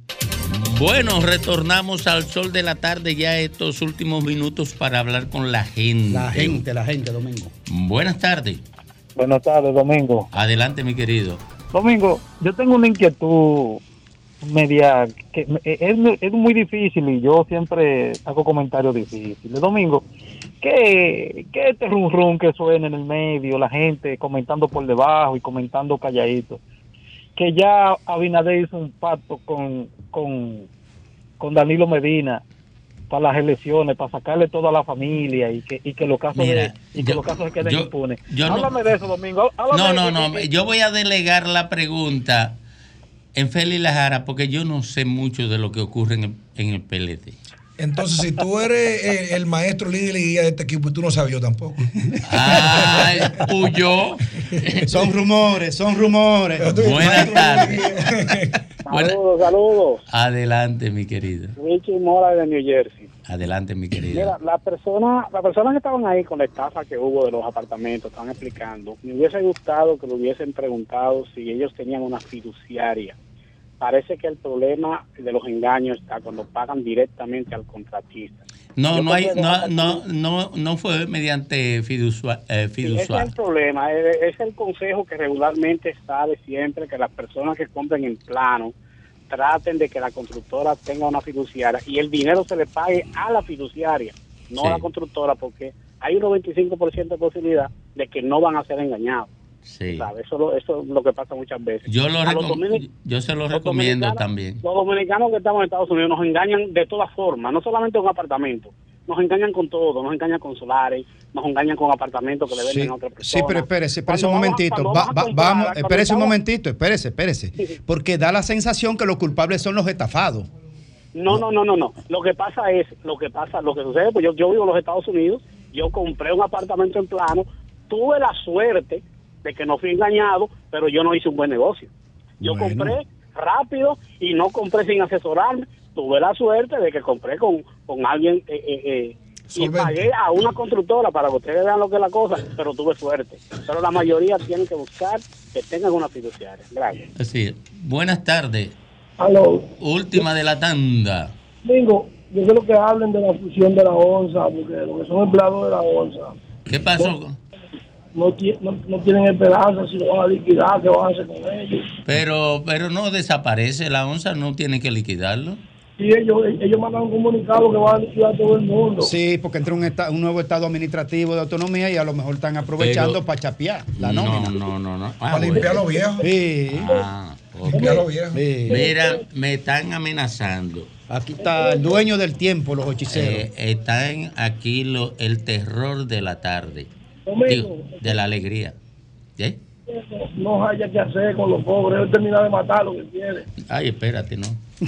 Bueno, retornamos al sol de la tarde ya estos últimos minutos para hablar con la gente. La gente, la gente, Domingo. Buenas tardes. Buenas tardes, Domingo. Adelante, mi querido. Domingo, yo tengo una inquietud media que me- es, es muy difícil y yo siempre hago comentarios difíciles. Domingo, ¿qué, qué este rum rum que suena en el medio, la gente comentando por debajo y comentando calladito? Que ya Abinader hizo un pacto con, con, con Danilo Medina para las elecciones, para sacarle toda la familia y que, y que los casos Mira, de, y que yo- los casos se queden yo- impunes. yo no- Háblame de eso, Domingo. Háblame No, no, de- no. Yo voy a delegar la pregunta en Félix Lajara porque yo no sé mucho de lo que ocurre en el, en el PLD. Entonces, si tú eres el maestro líder y guía de este equipo, y tú no sabes yo tampoco. Ay, huyó. Son rumores, son rumores. Buenas tardes. Saludos, saludos. Adelante, mi querido. Richie Mora de New Jersey. Adelante, mi querido. Mira, la persona, las personas que estaban ahí con la estafa que hubo de los apartamentos, estaban explicando, me hubiese gustado que lo hubiesen preguntado si ellos tenían una fiduciaria. Parece que el problema de los engaños está cuando pagan directamente al contratista. No, Yo no hay, no, no, no, no fue mediante fidusua- eh, Sí, ese es fiduciario. el problema, es, es el consejo que regularmente sabe siempre que las personas que compren en plano traten de que la constructora tenga una fiduciaria y el dinero se le pague a la fiduciaria, no Sí. a la constructora, porque hay un 95% de posibilidad de que no van a ser engañados. Sí. ¿sabe? Eso, lo- eso es lo que pasa muchas veces. Yo, lo los yo se lo recomiendo también. Los dominicanos que estamos en Estados Unidos nos engañan de todas formas, no solamente un apartamento. Nos engañan con todo, nos engañan con solares, nos engañan con apartamentos que le venden Sí, a otra persona. sí, pero espérese, espérese Cuando un momentito. Va- vamos a va- comprar, vamos, cuando espérese un momentito, espérese, espérese. Porque da la sensación que los culpables son los estafados. No, no, no, no, no. Lo que pasa es, lo que pasa, lo que sucede, pues yo, yo vivo en los Estados Unidos, yo compré un apartamento en plano, tuve la suerte de que no fui engañado, pero yo no hice un buen negocio. Yo Bueno. compré rápido y no compré sin asesorarme. Tuve la suerte de que compré con, con alguien eh, eh, eh, y pagué a una constructora para que ustedes vean lo que es la cosa, pero tuve suerte. Pero la mayoría tienen que buscar que tengan una fiduciaria. Gracias. Así, buenas tardes. Aló. Última de la tanda. Digo, yo quiero que hablen de la fusión de la ONSA, porque los que son empleados de la ONSA ¿Qué pasó? No, no, no tienen esperanza si lo van a liquidar, qué van a hacer con ellos. Pero, pero no desaparece la onza, no tiene que liquidarlo. Y ellos, ellos mandan un comunicado que van a liquidar a todo el mundo. Sí, porque entra un, esta- un nuevo estado administrativo de autonomía y a lo mejor están aprovechando Pero- para chapear la no, nómina. no, no, no. Para limpiar los viejos. Sí. Ah, ok. Limpiar los viejos. Sí. Mira, me están amenazando. Aquí está el dueño del tiempo, los hechiceros. Eh, están aquí lo- el terror de la tarde. Digo, de la alegría. ¿Eh? No haya que hacer con los pobres, él termina de matar lo que quiere. Ay, espérate, no.